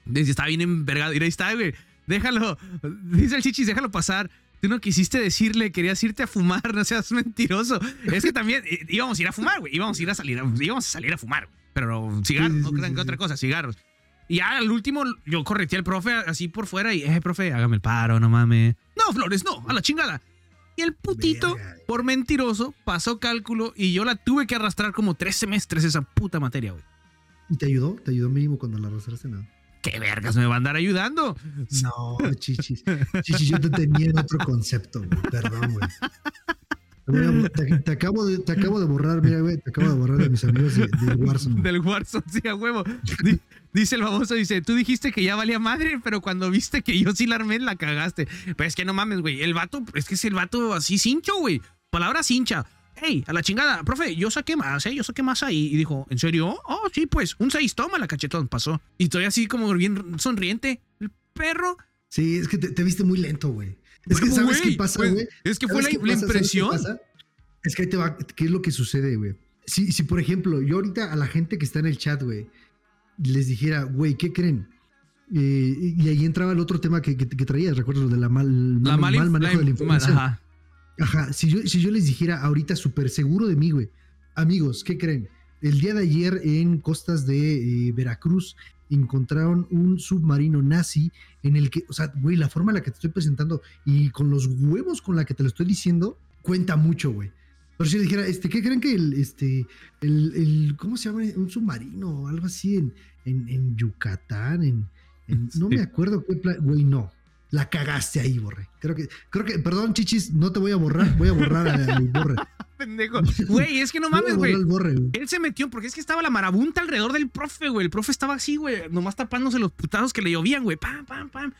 Dice, Estaba bien envergado. Y ahí está, güey. Déjalo. Dice el chichis, déjalo pasar. Tú no quisiste decirle, querías irte a fumar, no seas mentiroso. Es que también eh, íbamos a ir a fumar, güey. Íbamos a ir a salir, íbamos a salir a fumar. güey. Pero cigarros, no crean que otra cosa, cigarros. Y ya al último yo correteé al profe así por fuera y, eh, profe, hágame el paro, no mames. No, Flores, no, a la chingada. Y el putito, por mentiroso, pasó cálculo y yo la tuve que arrastrar como tres semestres esa puta materia, güey. ¿Y te ayudó? ¿Te ayudó mínimo cuando la arrastraste? No. ¿Qué vergas me va a andar ayudando? No, chichis. Chichis, yo te tenía en otro concepto, güey. Perdón, güey. Te, acabo de, te acabo de borrar, mira, güey. Te acabo de borrar de mis amigos de, de Warzone. Del Warzone, sí, a huevo. Di- Dice el baboso, dice, tú dijiste que ya valía madre, pero cuando viste que yo sí la armé, la cagaste. Pero es que no mames, güey. El vato, es que es el vato así cincho, güey. Palabra cincha. Hey, a la chingada, profe, yo saqué más, ¿eh? Yo saqué más ahí. Y dijo, ¿en serio? Oh, sí, pues, un 6, toma la cachetón, pasó. Y estoy así como bien sonriente. El perro. Sí, es que te, te viste muy lento, güey. Es que ¿sabes qué pasa, güey? Es que fue ¿Sabes la, la impresión. Es que ahí te va, ¿qué es lo que sucede, güey? Si, si, por ejemplo, yo ahorita a la gente que está en el chat, güey, les dijera, güey, ¿qué creen? Eh, y ahí entraba el otro tema que, que, que traías, ¿recuerdas? Lo de la mal, La mal, mal, manejo de la inf- información. Ajá. Ajá, si yo, si yo les dijera ahorita súper seguro de mí, güey, amigos, ¿qué creen? El día de ayer en costas de eh, Veracruz encontraron un submarino nazi en el que, o sea, güey, la forma en la que te estoy presentando y con los huevos con la que te lo estoy diciendo, cuenta mucho, güey. Pero si les dijera, este, ¿qué creen que el, este, el, el- ¿cómo se llama? Un submarino o algo así en, en, en Yucatán, en, en- no me acuerdo qué plan, güey, no. La cagaste ahí, Borre. Creo que, creo que, perdón, chichis, no te voy a borrar, voy a borrar al Borre. Pendejo. Güey, es que no mames, güey. Él se metió porque es que estaba la marabunta alrededor del profe, güey. El profe estaba así, güey, nomás tapándose los putazos que le llovían, güey. Pam, pam, pam.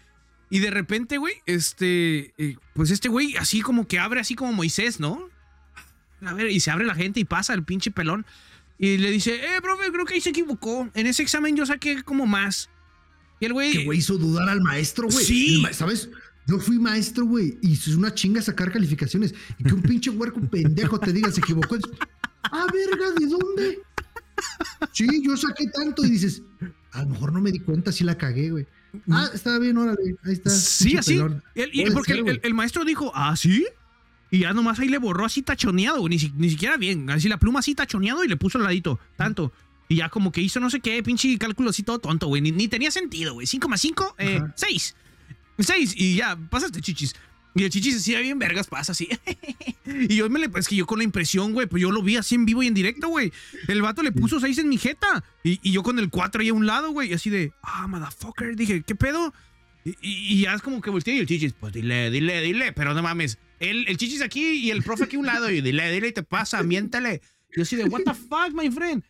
Y de repente, güey, este, eh, pues este güey así como que abre así como Moisés, ¿no? A ver, y se abre la gente y pasa el pinche pelón. Y le dice, eh, profe, creo que ahí se equivocó. En ese examen yo saqué como más. Y el güey... Que güey hizo dudar al maestro, güey. Sí. ¿Sabes? Yo fui maestro, güey, y es una chinga sacar calificaciones. Y que un pinche huerco pendejo te diga, se equivocó. Ah, verga, ¿de dónde? Sí, yo saqué tanto y dices, a lo mejor no me di cuenta si la cagué, güey. Ah, estaba bien, órale, ahí está. Sí, así. El- y porque ser, el, maestro dijo, ¿ah, sí? Y ya nomás ahí le borró así tachoneado, güey, ni, ni siquiera bien. Así la pluma así tachoneado y le puso al ladito, tanto. Y ya como que hizo no sé qué, pinche cálculo así todo tonto, güey. Ni, ni tenía sentido, güey. 5 más 5, eh, Ajá. 6. 6 y ya, pasaste chichis. Y el chichis decía bien vergas, pasa así. y yo me le, es que yo con la impresión, güey, pues yo lo vi así en vivo y en directo, güey. El vato le puso 6 en mi jeta. Y, y yo con el 4 ahí a un lado, güey. Y así de, ah, motherfucker. Dije, ¿qué pedo? Y, ya es como que volteé y el chichis, pues dile, dile, dile, pero no mames. El, el chichis aquí y el profe aquí a un lado y dile, dile y te pasa, miéntale. Y yo así de, what the fuck, my friend.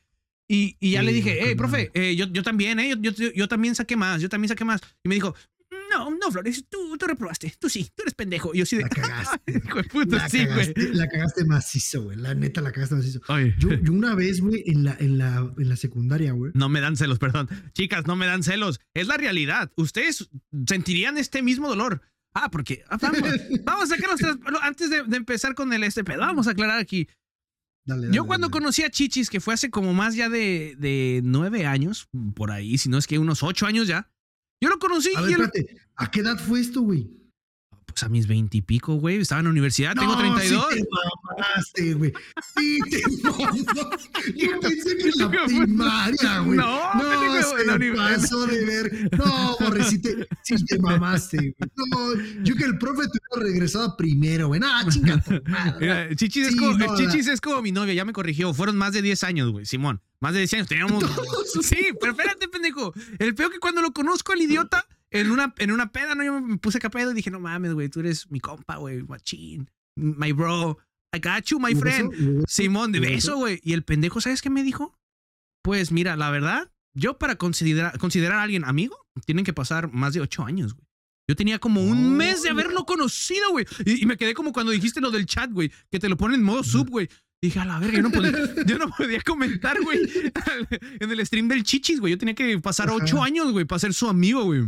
Y, y ya Sí, le dije, hey, profe, eh, yo, yo también, eh, yo, yo, yo también saqué más, yo también saqué más. Y me dijo, no, no, Flores, tú, tú reprobaste, tú sí, tú eres pendejo. Y yo así de, La cagaste. hijo de puta, La, sí, cagaste la cagaste macizo, güey. La neta, la cagaste macizo. Yo, yo una vez, güey, en la, en, la, en la secundaria, güey. No me dan celos, perdón. Chicas, no me dan celos. Es la realidad. Ustedes sentirían este mismo dolor. Ah, porque ah, vamos, vamos a sacar los Antes de, de empezar con el este pedo, vamos a aclarar aquí. Dale, Yo cuando dale. conocí a Chichis, que fue hace como más ya de, de nueve años, por ahí, si no es que unos ocho años ya, yo lo conocí A y él- espérate, ¿a qué edad fue esto, güey? Pues a mis veintipico, güey, estaba en la universidad, tengo No, 32. Sí te mamaste, güey. Sí te mamaste. Yo pensé que en la primaria, güey. No, no pendejo, se la pasó de ver. No, borre, sí te, sí te mamaste, güey. No, yo que el profe te hubiera regresado primero, güey. No, chinga Chichis, es Sí, como, no, Chichis es como mi novia, ya me corrigió. Fueron más de 10 años, güey, Simón. Más de 10 años. Teníamos. Sí, pero espérate, pendejo. El peor que cuando lo conozco, el idiota, en una, en una peda, ¿no? Yo me puse capedo y dije, no mames, güey, tú eres mi compa, güey, machín. My bro. I got you, my ¿Hubo friend. Simón, de ¿Hubo beso, güey. Y el pendejo, ¿sabes qué me dijo? Pues mira, la verdad, yo para considerar, considerar a alguien amigo, tienen que pasar más de 8 años, güey. Yo tenía como un Oh, mes de haberlo conocido, güey. Y, y me quedé como cuando dijiste lo del chat, güey, que te lo ponen en modo sub, güey. Dije, a la verga, yo no podía, yo no podía comentar, güey, en el stream del chichis, güey. Yo tenía que pasar ocho años, güey, para ser su amigo, güey.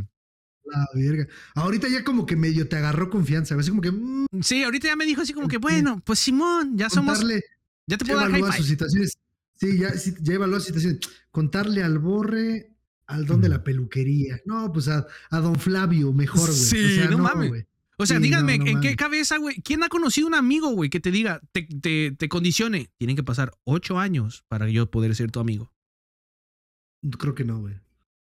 La verga. Ahorita ya como que medio te agarró confianza. Así como que mm, Sí, ahorita ya me dijo así como que, bueno, pues Simón, ya somos, contarle, ya te ya puedo dar high evalúa sus situaciones. Sí, ya, sí, ya evaluó situaciones. Contarle al borre al don de la peluquería. No, pues a, a don Flavio mejor, güey. Sí, o sea, no no, mames. güey. O sea, Sí, díganme, no, no ¿en qué cabeza, güey? ¿Quién ha conocido un amigo, güey, que te diga, te, te, te condicione? Tienen que pasar ocho años para yo poder ser tu amigo. Creo que no, güey.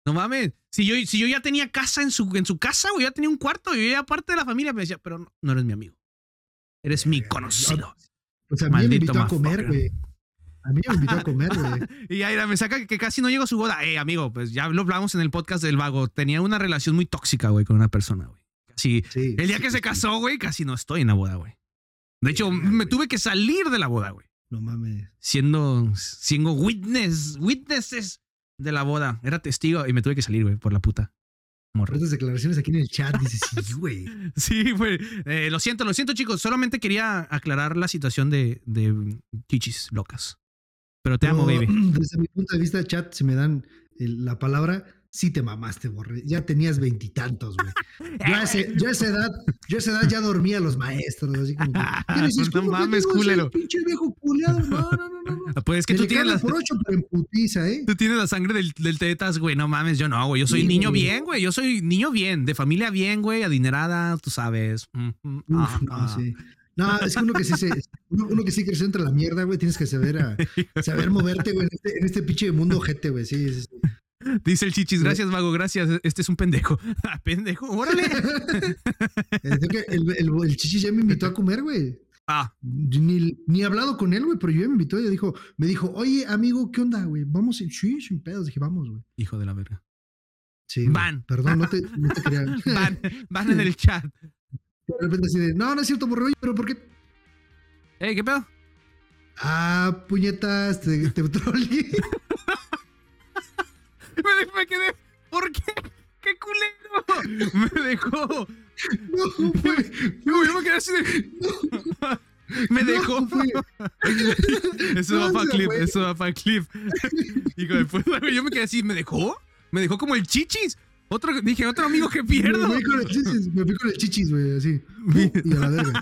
No mames. Si yo, si yo ya tenía casa en su, en su casa, güey, ya tenía un cuarto, yo ya parte de la familia, me decía, pero no, no eres mi amigo. Eres mi conocido. Pues a mí me invitó a comer, güey. A mí me invitó a comer, güey. Y Aira me saca que casi no llego a su boda. Eh, amigo, pues ya lo hablamos en el podcast del vago. Tenía una relación muy tóxica, güey, con una persona, güey. Casi. Sí, El día sí, que se casó, güey, casi no estoy en la boda, güey. De hecho, me tuve que salir de la boda, güey. No mames. Siendo, siendo witness, witnesses de la boda. Era testigo y me tuve que salir, güey, por la puta. Morra. Estas declaraciones aquí en el chat dices, sí, güey. Sí, güey. Eh, lo siento, lo siento, chicos. Solamente quería aclarar la situación de, de chichis locas. Pero te amo, Pero, baby. Desde mi punto de vista, chat, si me dan el- la palabra, sí te mamaste, borre. Ya tenías veintitantos, güey. Yo a, ese- yo a esa edad, yo a esa edad ya dormía a los maestros, así como que. ¿qué dices? No ¿Cómo que mames, culero. Pinche viejo. No, no, no. Pues es que Me tú tienes, la, por ocho, pero en putiza, ¿eh? tú tienes la sangre del, del tetas, güey. No mames, yo no, güey. Yo soy Sí, niño güey. bien, güey. Yo soy niño bien, de familia bien, güey, adinerada, tú sabes. Mm, mm, Uf, ah, no, ah. sí. No, es que uno que sí se, uno, uno que sí creció entre la mierda, güey, tienes que saber a, saber moverte, güey, en este, en este pinche mundo ojete, güey, sí, sí, sí. Dice el chichis, gracias, vago, gracias. Este es un pendejo. Ah, pendejo, órale. El, el, el chichi ya me invitó a comer, güey. Ah, Ni, ni he hablado con él, güey, pero yo ya me invitó y dijo, me dijo, oye, amigo, ¿qué onda, güey? Vamos, sí, sin pedos. Dije, vamos, güey. hijo de la verga. Sí, güey. Van. Perdón, no te, no te quería. Van, van en el chat. De repente así de, no, no es cierto, oye, pero ¿por qué? Eh, ¿qué pedo? Ah, puñetas, te, te. Me, quedé. ¿Por qué? ¡Qué culero! Me dejó. No, güey. Yo, yo me quedé así de. Me dejó. Eso va para se clip, eso va para clip. Hijo de puta, güey, yo me quedé así, ¿me dejó? Me dejó como el chichis. Otro, dije, otro amigo que pierdo. Me fui con el chichis, me fui con el chichis, güey, así. Y a la verga.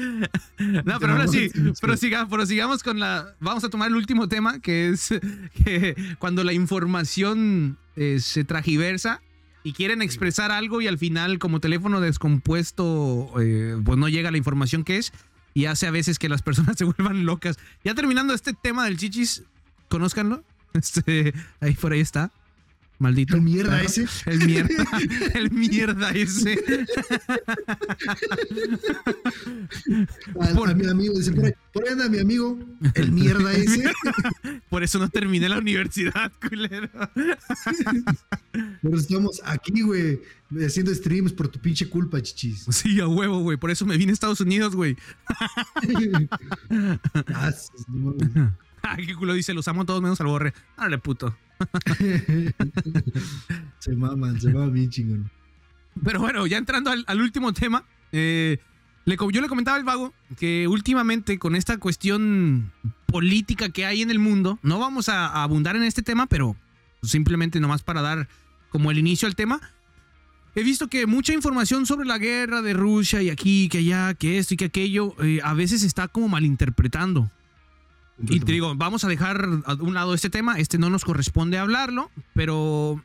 No, pero ahora sí, prosiga- prosigamos con la. Vamos a tomar el último tema, que es que cuando la información eh, se tragiversa y quieren expresar algo y al final, como teléfono descompuesto, eh, pues no llega la información que es y hace a veces que las personas se vuelvan locas. Ya terminando este tema del chichis, conózcanlo. Este, ahí por ahí está. Maldito. El mierda perro. ese. El mierda. El mierda ese. A, Por- a mi amigo, dice, por ahí, por ahí anda mi amigo, el mierda ese. Por eso no terminé la universidad, culero. Pero estamos aquí, güey, haciendo streams por tu pinche culpa, chichis. Sí, a huevo, güey. Por eso me vine a Estados Unidos, güey. Ah, qué culo dice, los amo a todos menos al borre. Dale, puto. se maman, se maman bien chingón. Pero bueno, ya entrando al, último tema, eh, yo le comentaba al vago que últimamente con esta cuestión política que hay en el mundo, no vamos a, a abundar en este tema, pero simplemente nomás para dar como el inicio al tema. He visto que mucha información sobre la guerra de Rusia y aquí, que allá, que esto y que aquello, eh, a veces está como malinterpretando. Y te digo, vamos a dejar a un lado este tema, este no nos corresponde hablarlo, pero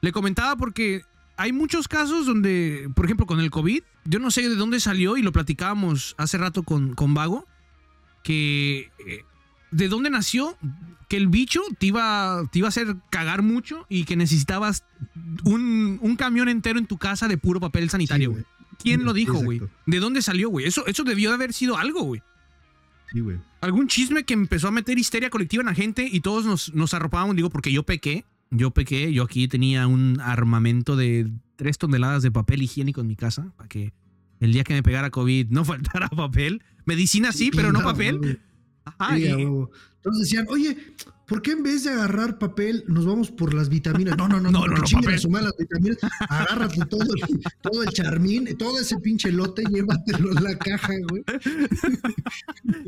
le comentaba porque hay muchos casos donde, por ejemplo, con el COVID, yo no sé de dónde salió y lo platicábamos hace rato con, con Vago, que eh, de dónde nació que el bicho te iba, te iba a hacer cagar mucho y que necesitabas un, un camión entero en tu casa de puro papel sanitario, Sí, güey. ¿Quién lo dijo, güey? ¿De dónde salió, güey? Eso, eso debió de haber sido algo, güey Sí, güey. Algún chisme que empezó a meter histeria colectiva en la gente y todos nos, nos arropábamos, digo, porque yo pequé, yo pequé, yo aquí tenía un armamento de tres toneladas de papel higiénico en mi casa, para que el día que me pegara COVID no faltara papel. Medicina sí, pero no papel. Ajá, Sí, y- decían, oye, ¿por qué en vez de agarrar papel nos vamos por las vitaminas? No, no, no, No, no, no, que no, chinguen papel. a su madre las vitaminas, agárrate todo el, todo el charmín, todo ese pinche lote, llévatelo en la caja, güey.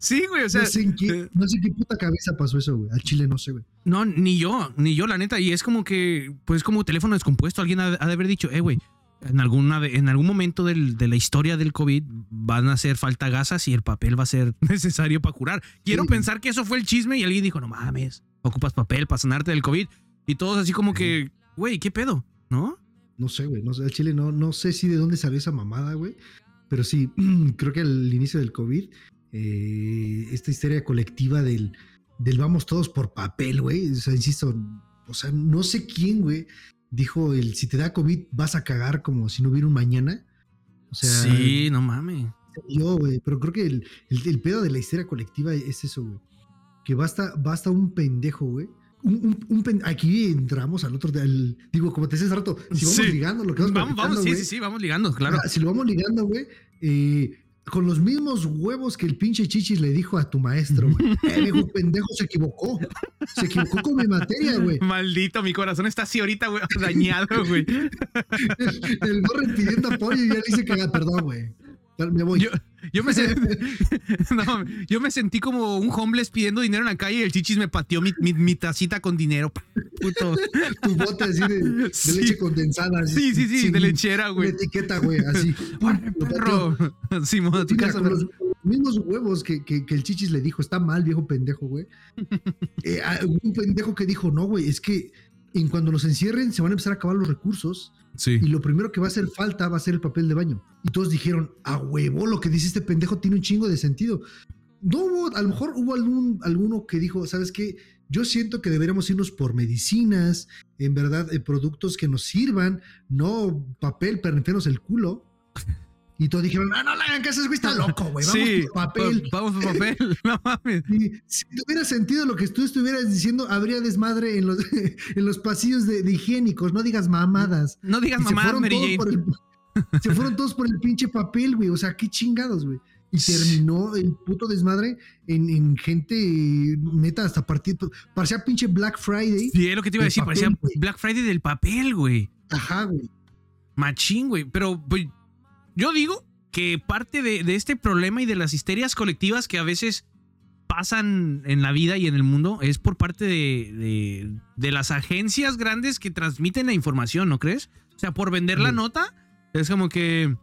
sí, güey, o sea, no, sé en qué, no sé en qué puta cabeza pasó eso, güey. Al chile no sé, güey. No, ni yo, ni yo, la neta. Y es como que, pues como teléfono descompuesto, alguien ha, ha de haber dicho, eh, güey, en, alguna, en algún momento del- de la historia del COVID van a hacer falta gasas y el papel va a ser necesario para curar. Quiero Sí. pensar que eso fue el chisme y alguien dijo, no mames, ocupas papel para sanarte del COVID. Y todos así como que, güey, ¿qué pedo? ¿No? No sé, güey. No sé, al chile no, no sé si de dónde salió esa mamada, güey. Pero sí, creo que al inicio del COVID, eh, esta histeria colectiva del, del vamos todos por papel, güey. O sea, insisto, o sea, no sé quién, güey, dijo el si te da COVID vas a cagar como si no hubiera un mañana. O sea, sí, no mames. Yo, güey, pero creo que el, el- el pedo de la histeria colectiva es eso, güey. Que basta, basta un pendejo, güey. Un, un- un pen- aquí entramos al otro, al- digo, como te decía hace rato, si vamos Sí. ligando lo que vamos, Vamos, vamos, sí, sí, sí, vamos ligando, claro. ah, si lo vamos ligando, güey, eh, con los mismos huevos que el pinche Chichis le dijo a tu maestro, güey. Eh, viejo pendejo, se equivocó. Se equivocó con mi materia, güey. Maldito, mi corazón está así ahorita, güey, dañado, güey. El gorro pidiendo apoyo y ya le dice que haga perdón, güey. Me voy. Yo, yo me sen- no, yo me sentí como un homeless pidiendo dinero en la calle y el chichis me pateó mi, mi- mi tacita con dinero. Puto. tu bote así de, de Sí. leche condensada. así, Sí, sí, sí, sin de lechera, güey. etiqueta, güey, así. Perro. Tu Sí, casa, perro. los mismos huevos que, que- que el chichis le dijo, está mal, viejo pendejo, güey. Eh, un pendejo que dijo, no, güey, es que en cuando nos encierren se van a empezar a acabar los recursos Y lo primero que va a hacer falta va a ser el papel de baño. Y todos dijeron, a huevo, lo que dice este pendejo tiene un chingo de sentido. No hubo, a lo mejor hubo algún, alguno que dijo, ¿sabes qué? Yo siento que deberíamos irnos por medicinas, en verdad, eh, productos que nos sirvan, no papel para el culo. Y todos dijeron, ah, no le hagan caso, güey está loco, güey, vamos Sí, por papel. pa- vamos por papel. No mames. Y si tuviera sentido lo que tú estuvieras diciendo, habría desmadre en los, en los pasillos de, de higiénicos, no digas mamadas. No digas Y fueron Mary Jane. el- se fueron todos por el pinche papel, güey. O sea, qué chingados, güey. Y terminó el puto desmadre en, en gente neta hasta partir. Parecía pinche Black Friday. Sí, es lo que te iba a decir. papel, Parecía güey. Black Friday del papel, güey. Ajá, güey. Machín, güey. Pero pues, yo digo que parte de, de este problema y de las histerias colectivas que a veces pasan en la vida y en el mundo es por parte de, de- de las agencias grandes que transmiten la información, ¿no crees? O sea, por vender la nota, es como que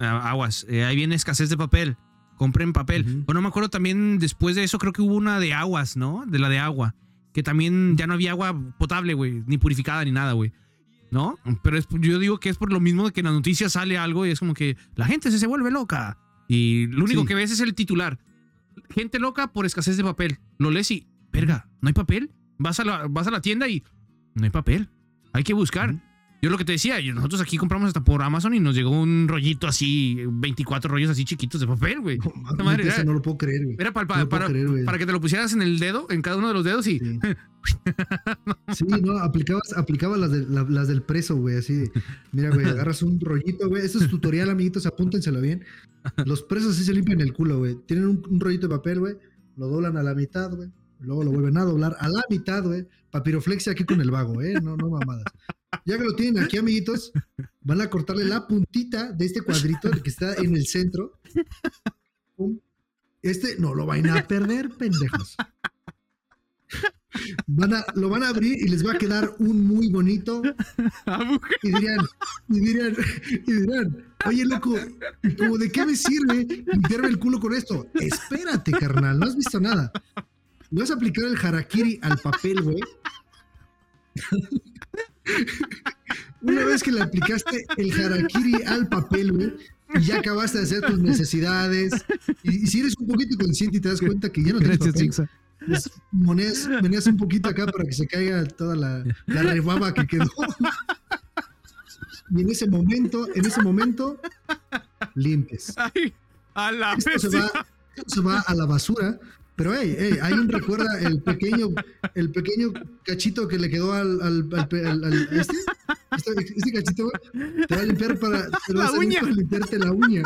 ah, aguas, eh, ahí viene escasez de papel, compren papel. Ujú. O no me acuerdo también después de eso, creo que hubo una de aguas, ¿no? De la de agua, que también ya no había agua potable, güey, ni purificada ni nada, güey. ¿No? Pero es- yo digo que es por lo mismo de que en las noticias sale algo y es como que la gente se, se vuelve loca. Y lo único Sí. que ves es el titular. Gente loca por escasez de papel. Lo lees y, verga, ¿no hay papel? Vas a la, vas a la tienda y no hay papel. Hay que buscar. Yo lo que te decía, yo- nosotros aquí compramos hasta por Amazon y nos llegó un rollito así, 24 rollos así chiquitos de papel, güey. No, madre, era- no lo puedo creer, güey. Era para, para, para, creer, güey. para que te lo pusieras en el dedo, en cada uno de los dedos y... Sí. Sí, no, aplicabas, aplicabas las, de- la- las del preso, güey, así mira, güey, agarras un rollito, güey, esto es tutorial, amiguitos, apúntenselo bien. Los presos sí se limpian el culo, güey, tienen un, rollito de papel, güey, lo doblan a la mitad, güey, luego lo vuelven a doblar a la mitad, güey, papiroflexia aquí con el vago, eh, no, no mamadas. Ya que lo tienen aquí, amiguitos, van a cortarle la puntita de este cuadrito que está en el centro. Este no lo van a perder, pendejos. Van a, lo van a abrir y les va a quedar un muy bonito. Y dirían, y dirían, y dirán, oye loco, ¿y como de qué me sirve limpiarme el culo con esto? Espérate, carnal, no has visto nada. Le vas a aplicar el harakiri al papel, güey. Una vez que le aplicaste el harakiri al papel, güey, y ya acabaste de hacer tus necesidades, y, y si eres un poquito consciente y te das cuenta que ya no tienes Gracias, papel. Pues, moneas, meneas un poquito acá para que se caiga toda la, la rebaba que quedó. Y en ese momento, en ese momento, limpies. Ay, a la Esto se va, esto se va a la basura. Pero hey, hey, alguien recuerda el pequeño, el pequeño cachito que le quedó al, al, al al- este, este, este cachito, te va a limpiar para, te La uña. para limpiarte la uña.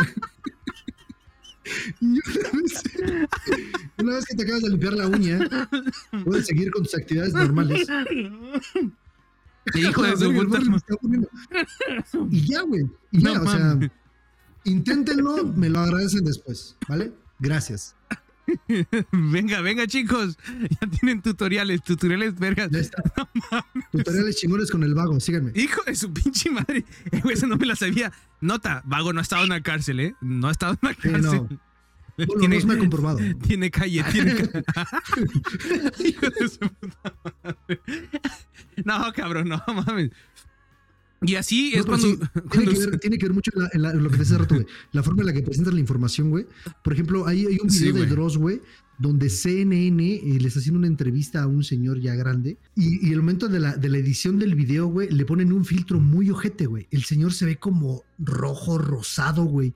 Y una vez, una vez que te acabas de limpiar la uña, puedes seguir con tus actividades normales. Hijo de su puta. Y ya, güey. Y ya, No o sea, inténtenlo, me lo agradecen después, ¿vale? Gracias. Venga, venga, chicos. Ya tienen tutoriales, tutoriales vergas. Ya está. Tutoriales chingones con el vago, síganme. Hijo de su pinche madre. Eh, Eso no me la sabía. Nota, Vago no ha estado en la cárcel, ¿eh? No ha estado en la Sí, cárcel. no. Bueno, no se me ha comprobado. tiene calle, tiene calle. Hijo de su puta madre. No, cabrón, no mames. Y así es cuando. sí, tiene, cuando que ver, tiene que ver mucho en, la- en la- en lo que te hace rato, güey. La forma en la que presentas la información, güey. Por ejemplo, hay, hay un Sí, video de güey. Dross, güey, donde CNN eh, le está haciendo una entrevista a un señor ya grande. Y, y el momento de la, de la edición del video, güey, le ponen un filtro muy ojete, güey. El señor se ve como rojo, rosado, güey.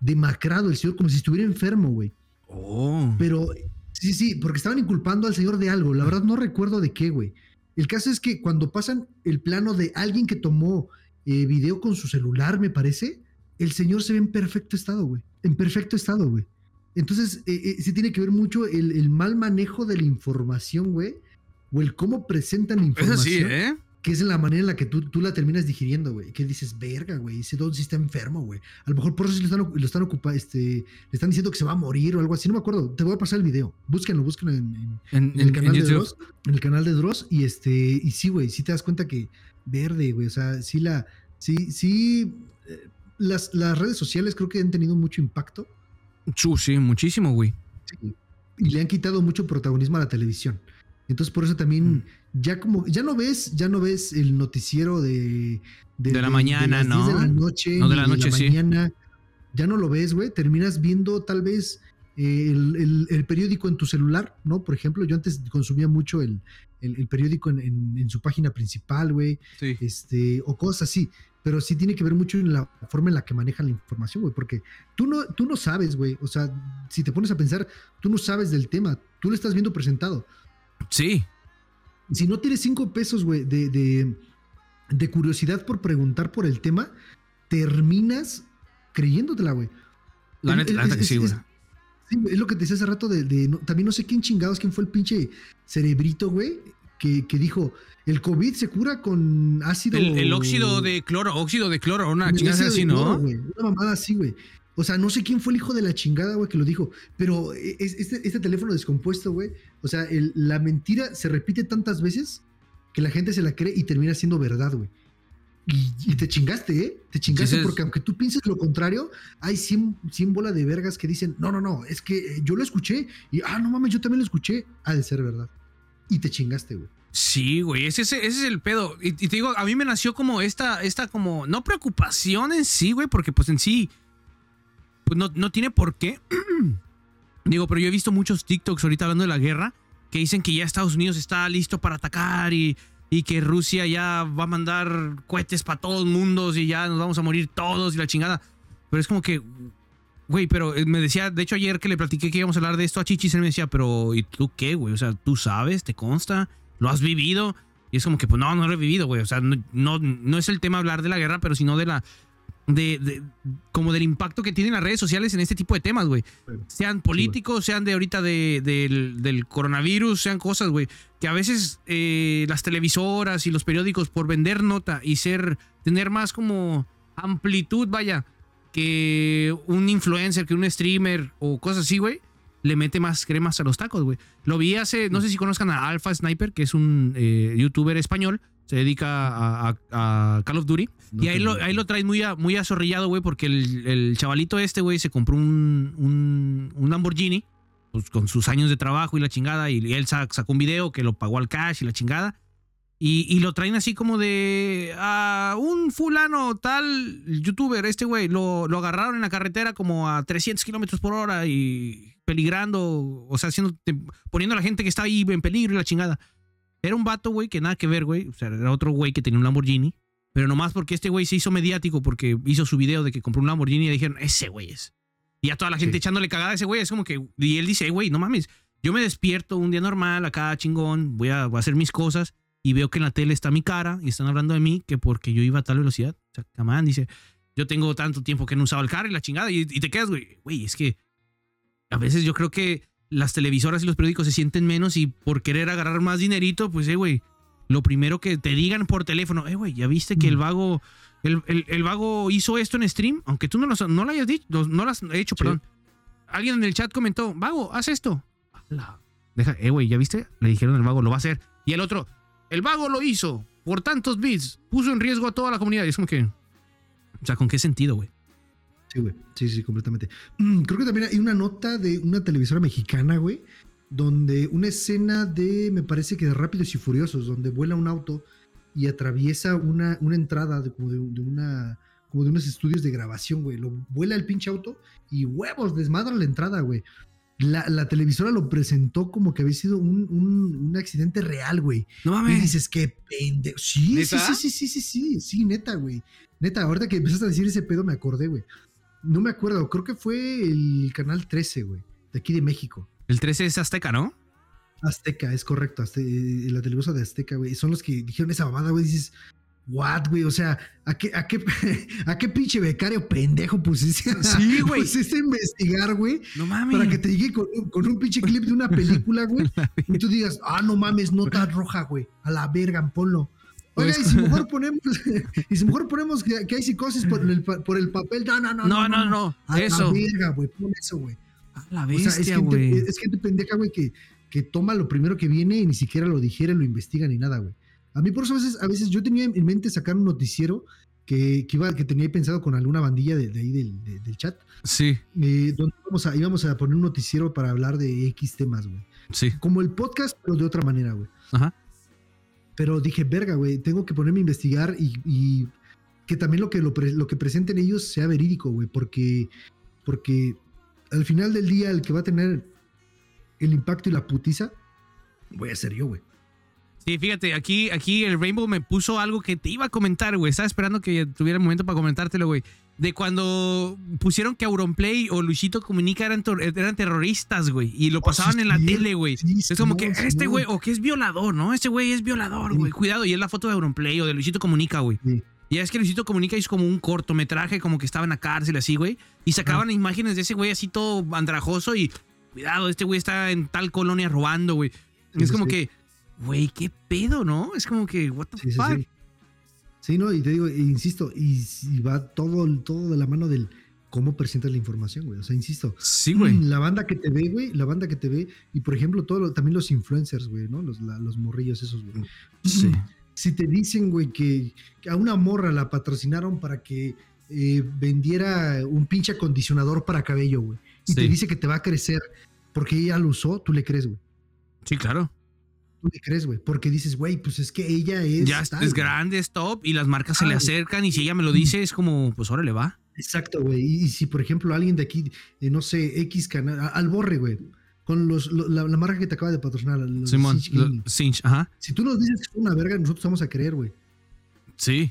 demacrado el señor, como si estuviera enfermo, güey. Oh. Pero sí, sí, porque estaban inculpando al señor de algo. La verdad no recuerdo de qué, güey. El caso es que cuando pasan el plano de alguien que tomó eh, video con su celular, me parece, el señor se ve en perfecto estado, güey. En perfecto estado, güey. Entonces, eh, eh, sí tiene que ver mucho el, el mal manejo de la información, güey. O el cómo presentan la Eso información. sí, ¿eh? Que es la manera en la que tú, tú la terminas digiriendo, güey. Que dices, verga, güey. Ese don sí está enfermo, güey. A lo mejor por eso sí lo están, lo están ocupando, este, le están diciendo que se va a morir o algo así. No me acuerdo. Te voy a pasar el video. Búsquenlo, búsquenlo en, en- En, en el canal de. Dross. En el canal de Dross. Y este, y sí, güey, sí te das cuenta que verde, güey. O sea, sí la. Sí, sí. eh, Las, las redes sociales creo que han tenido mucho impacto. Chu, sí, muchísimo, güey. Sí, y le han quitado mucho protagonismo a la televisión. Entonces por eso también Mm. ya como ya no ves ya no ves el noticiero de De la mañana, las 10 ¿no? de la noche No, de la noche, sí. mañana. Ya no lo ves, güey. Terminas viendo tal vez eh, el, el- el periódico en tu celular, ¿no? Por ejemplo, yo antes consumía mucho el, el- el periódico en, en- en su página principal, güey Sí. este, o cosas así. Pero sí tiene que ver mucho en la forma en la que manejan la información, güey, porque tú no, tú no sabes, güey. O sea, si te pones a pensar, tú no sabes del tema, tú lo estás viendo presentado. Sí. Si no tienes cinco pesos, güey, de, de, de curiosidad por preguntar por el tema, terminas creyéndotela, güey. La neta, la neta que sí, güey. Sí, es lo que te decía hace rato de, de- no- también no sé quién chingados, quién fue el pinche cerebrito, güey, que, que dijo, el COVID se cura con ácido... El, el óxido de cloro, óxido de cloro, una chingada así, cloro, ¿no? güey, Una mamada así, güey. O sea, no sé quién fue el hijo de la chingada, güey, que lo dijo, pero eh, es- este, este teléfono descompuesto, güey, o sea, el- la mentira se repite tantas veces que la gente se la cree y termina siendo verdad, güey. Y, y te chingaste, ¿eh? Te chingaste Sí, porque aunque tú pienses lo contrario, hay 100, 100 bola de vergas que dicen, no, no, no, es que eh, yo lo escuché y, ah, no mames, yo también lo escuché. Ha de ser verdad. Y te chingaste, güey. Sí, güey, ese, ese, ese es el pedo. Y, y te digo, a mí me nació como esta, esta como, no preocupación en sí, güey, porque pues en sí, pues no, no tiene por qué. digo, pero yo he visto muchos TikToks ahorita hablando de la guerra que dicen que ya Estados Unidos está listo para atacar y, y que Rusia ya va a mandar cohetes para todos mundos y ya nos vamos a morir todos y la chingada. Pero es como que, güey, pero eh, me decía, de hecho ayer que le platiqué que íbamos a hablar de esto a Chichis, él me decía, pero ¿y tú qué, güey? O sea, ¿tú sabes? ¿Te consta? ¿Lo has vivido? Y es como que, pues no, no lo he vivido, güey. O sea, no, no, no es el tema hablar de la guerra, pero sino de la. De, de- como del impacto que tienen las redes sociales en este tipo de temas, güey. Sean políticos, sean de ahorita de, del, del coronavirus, sean cosas, güey. Que a veces eh, las televisoras y los periódicos, por vender nota y ser, tener más como amplitud, vaya, que un influencer, que un streamer o cosas así, güey, le mete más cremas a los tacos, güey. Lo vi hace, no sé si conozcan a Alpha Sniper, que es un eh, youtuber español, se dedica a, a- a Call of Duty. y ahí lo, ahí lo traes muy, a- muy azorrillado, güey, porque el, el chavalito este, güey, se compró un, un, un Lamborghini, pues con sus años de trabajo y la chingada, y él sa- sacó un video que lo pagó al cash y la chingada. Y, y lo traen así como de a un fulano tal youtuber, este güey, lo, lo agarraron en la carretera como a 300 kilómetros por hora y peligrando, o sea, haciendo, poniendo a la gente que está ahí en peligro y la chingada. Era un vato, güey, que nada que ver, güey. O sea, era otro güey que tenía un Lamborghini. Pero nomás porque este güey se hizo mediático porque hizo su video de que compró un Lamborghini y dijeron, ese güey es. Y a toda la gente Sí. echándole cagada a ese güey. Es como que. Y él dice, "Eh, güey, no mames. Yo me despierto un día normal, acá chingón, voy a, voy a hacer mis cosas y veo que en la tele está mi cara y están hablando de mí que porque yo iba a tal velocidad. O sea, camán, dice, yo tengo tanto tiempo que no usaba el carro y la chingada. Y, y te quedas, güey, güey, es que a veces yo creo que las televisoras y los periódicos se sienten menos y por querer agarrar más dinerito, pues, eh, güey, lo primero que te digan por teléfono, eh, güey, ya viste que el vago, el, el- el vago hizo esto en stream, aunque tú no lo, no lo hayas dicho, no lo has hecho, perdón. Alguien en el chat comentó, vago, haz esto. Ala. Deja, eh, güey, ¿ya viste? Le dijeron al vago, lo va a hacer. Y el otro, el vago lo hizo por tantos bits, puso en riesgo a toda la comunidad. Y es como que, o sea, ¿con qué sentido, güey? Sí, güey. Sí, sí, completamente. Mm, creo que también hay una nota de una televisora mexicana, güey, donde una escena de, me parece que de Rápidos y Furiosos, donde vuela un auto y atraviesa una, una entrada de, como, de, de una como de unos estudios de grabación, güey. Lo vuela el pinche auto y huevos, desmadra la entrada, güey. La, la televisora lo presentó como que había sido un, un, un accidente real, güey. No Y mames. dices, qué pendejo. Sí, sí, sí, sí, sí, sí, sí, sí, neta, güey. Neta, ahorita que empezaste a decir ese pedo me acordé, güey. No me acuerdo, creo que fue el canal 13, güey, de aquí de México. El 13 es Azteca, ¿no? Azteca, es correcto, Azte- eh, la televisora de Azteca, güey. Son los que dijeron esa mamada, güey. Dices, what, güey? O sea, ¿a qué, a qué, a qué pinche becario pendejo pusiste? a- Sí, güey. Pusiste a investigar, güey, No mames. para que te llegue con, un- con un pinche clip de una película, güey. y tú digas, ah, no mames, nota roja, güey. A la verga, ponlo. Oiga, y si mejor ponemos, y si mejor ponemos que, que hay psicosis por el, por el papel, no, no, no. No, no, no. A Eso. la verga, güey, pon eso, güey. A la O sea, es bestia, güey. es gente pendeja, güey, que, que toma lo primero que viene y ni siquiera lo digiere, lo investiga ni nada, güey. A mí por eso a veces, a veces yo tenía en mente sacar un noticiero que, que iba, que tenía pensado con alguna bandilla de, de ahí del, de- del chat, Sí, eh, donde íbamos a, íbamos a poner un noticiero para hablar de X temas, güey. sí. Como el podcast, pero de otra manera, güey. Ajá. Pero dije, verga, güey, tengo que ponerme a investigar y, que también lo que, lo, lo que presenten ellos sea verídico, güey, porque, porque al final del día el que va a tener el impacto y la putiza, voy a ser yo, güey. Sí, fíjate, aquí, aquí el Rainbow me puso algo que te iba a comentar, güey. Estaba esperando que tuviera el momento para comentártelo, güey. De cuando pusieron que Auronplay o Luisito Comunica eran, terroristas, güey. Y lo Oh, pasaban sí, en la sí, tele, güey. sí, es como que este güey, o que es violador, ¿no? Este güey es violador, güey. Cuidado, y es la foto de Auronplay o de Luisito Comunica, güey. Y es que Luisito Comunica hizo como un cortometraje, como que estaba en la cárcel, así, güey. Y sacaban imágenes de ese güey así todo andrajoso y cuidado, este güey está en tal colonia robando, güey. Es como que, güey, qué pedo, ¿no? Es como que, what the Sí, fuck. sí. Sí, no, y te digo, e insisto, y, y va todo, todo de la mano del cómo presentas la información, güey. O sea, insisto, Sí, güey. Mm, La banda que te ve, güey, la banda que te ve, y por ejemplo, todo, también los influencers, güey, ¿no? Los, la- los morrillos esos, güey. Sí. Si te dicen, güey, que, que a una morra la patrocinaron para que eh, vendiera un pinche acondicionador para cabello, güey, y te dice que te va a crecer porque ella lo usó, tú le crees, güey. Sí, claro. Tú le crees, güey, porque dices, güey, pues es que ella es. ya es, tal, es güey. grande, es top, y las marcas se Ah, le acercan, y si ella me lo dice, es como, pues ahora le va. Exacto, güey. Y, si, por ejemplo, alguien de aquí, eh, no sé, X canal, al borre, güey, con los, lo- la, la marca que te acaba de patrocinar, los Simón, Cinch ajá. Si tú nos dices que es una verga, nosotros vamos a creer, güey. Sí.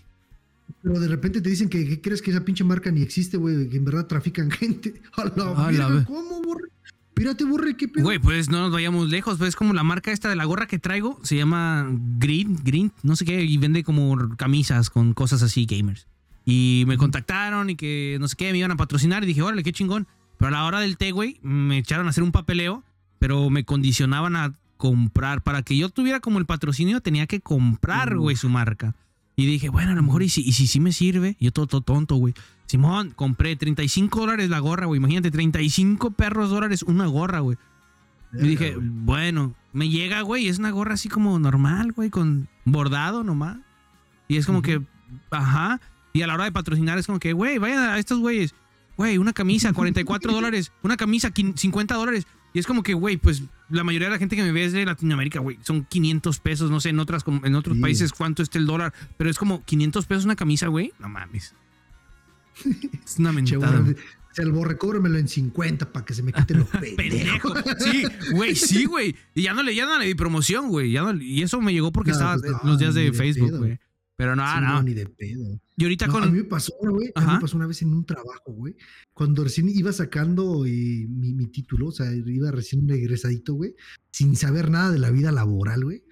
Pero de repente te dicen que, que crees que esa pinche marca ni existe, güey, que en verdad trafican gente. A la verga, ve- ¿cómo, borre? Espérate, borre, qué pedo. Güey, pues no nos vayamos lejos, pues es como la marca esta de la gorra que traigo, se llama Green, Green, no sé qué, y vende como camisas con cosas así, gamers. Y me contactaron y que no sé qué, me iban a patrocinar y dije, órale, qué chingón. Pero a la hora del té, güey, me echaron a hacer un papeleo, pero me condicionaban a comprar. Para que yo tuviera como el patrocinio, tenía que comprar, güey, su marca. Y dije, bueno, a lo mejor, y si, y si sí me sirve, yo todo, todo tonto, güey. Simón, compré 35 dólares la gorra, güey. Imagínate, 35 perros dólares una gorra, güey. Y dije, bueno, me llega, güey, es una gorra así como normal, güey, con bordado nomás. Y es como que, ajá. Y a la hora de patrocinar es como que, güey, vayan a estos güeyes. Güey, una camisa, 44 dólares. Una camisa, quin- 50 dólares. Y es como que, güey, pues la mayoría de la gente que me ve es de Latinoamérica, güey. Son 500 pesos, no sé, en, otras, en otros Sí. países cuánto está el dólar. Pero es como 500 pesos una camisa, güey. No mames. Es una mentada. o sea, cóbramelo en 50 para que se me quite los Pendejo. pendejos. Sí, güey, sí, güey. Y ya no le, ya no le di promoción, güey. No- y eso me llegó porque No, estaba pues no, los días de Facebook, güey. Pero no, Sí, no. ni de pedo. Y ahorita No, con. A mí me pasó, güey. A mí me pasó una vez en un trabajo, güey. Cuando recién iba sacando eh, mi, mi título, o sea, iba recién regresadito, güey, sin saber nada de la vida laboral, güey.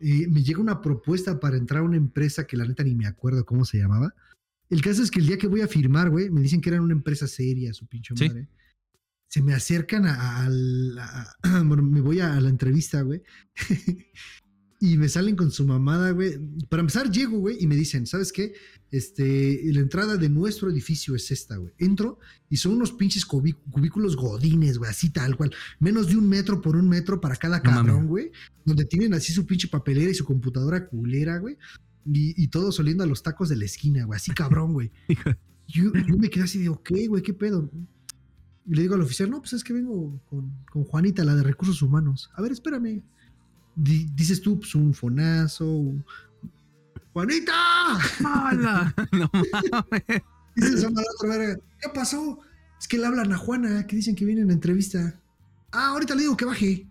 eh, me llega una propuesta para entrar a una empresa que la neta ni me acuerdo cómo se llamaba. El caso es que el día que voy a firmar, güey, me dicen que era una empresa seria, su pinche Sí. madre. Se me acercan a, a la- a- bueno, me voy a, a la entrevista, güey. y me salen con su mamada, güey. Para empezar, llego, güey, y me dicen, ¿sabes qué? Este, la entrada de nuestro edificio es esta, güey. Entro y son unos pinches cubí- cubículos godines, güey, así tal cual. Menos de un metro por un metro para cada No cabrón, güey. Donde tienen así su pinche papelera y su computadora culera, güey. Y, y todos oliendo a los tacos de la esquina, güey. Así cabrón, güey. Yo, yo me quedé así de, ok, güey, ¿qué pedo? Y le digo al oficial, no, pues es que vengo con, con Juanita, la de recursos humanos. A ver, espérame. Di- dices tú, pues un fonazo. un- ¡Juanita! ¡Hala! No mames. Dice esa mala otra verga, ¿Qué pasó? Es que le hablan a Juana, que dicen que viene en la entrevista. Ah, ahorita le digo que baje.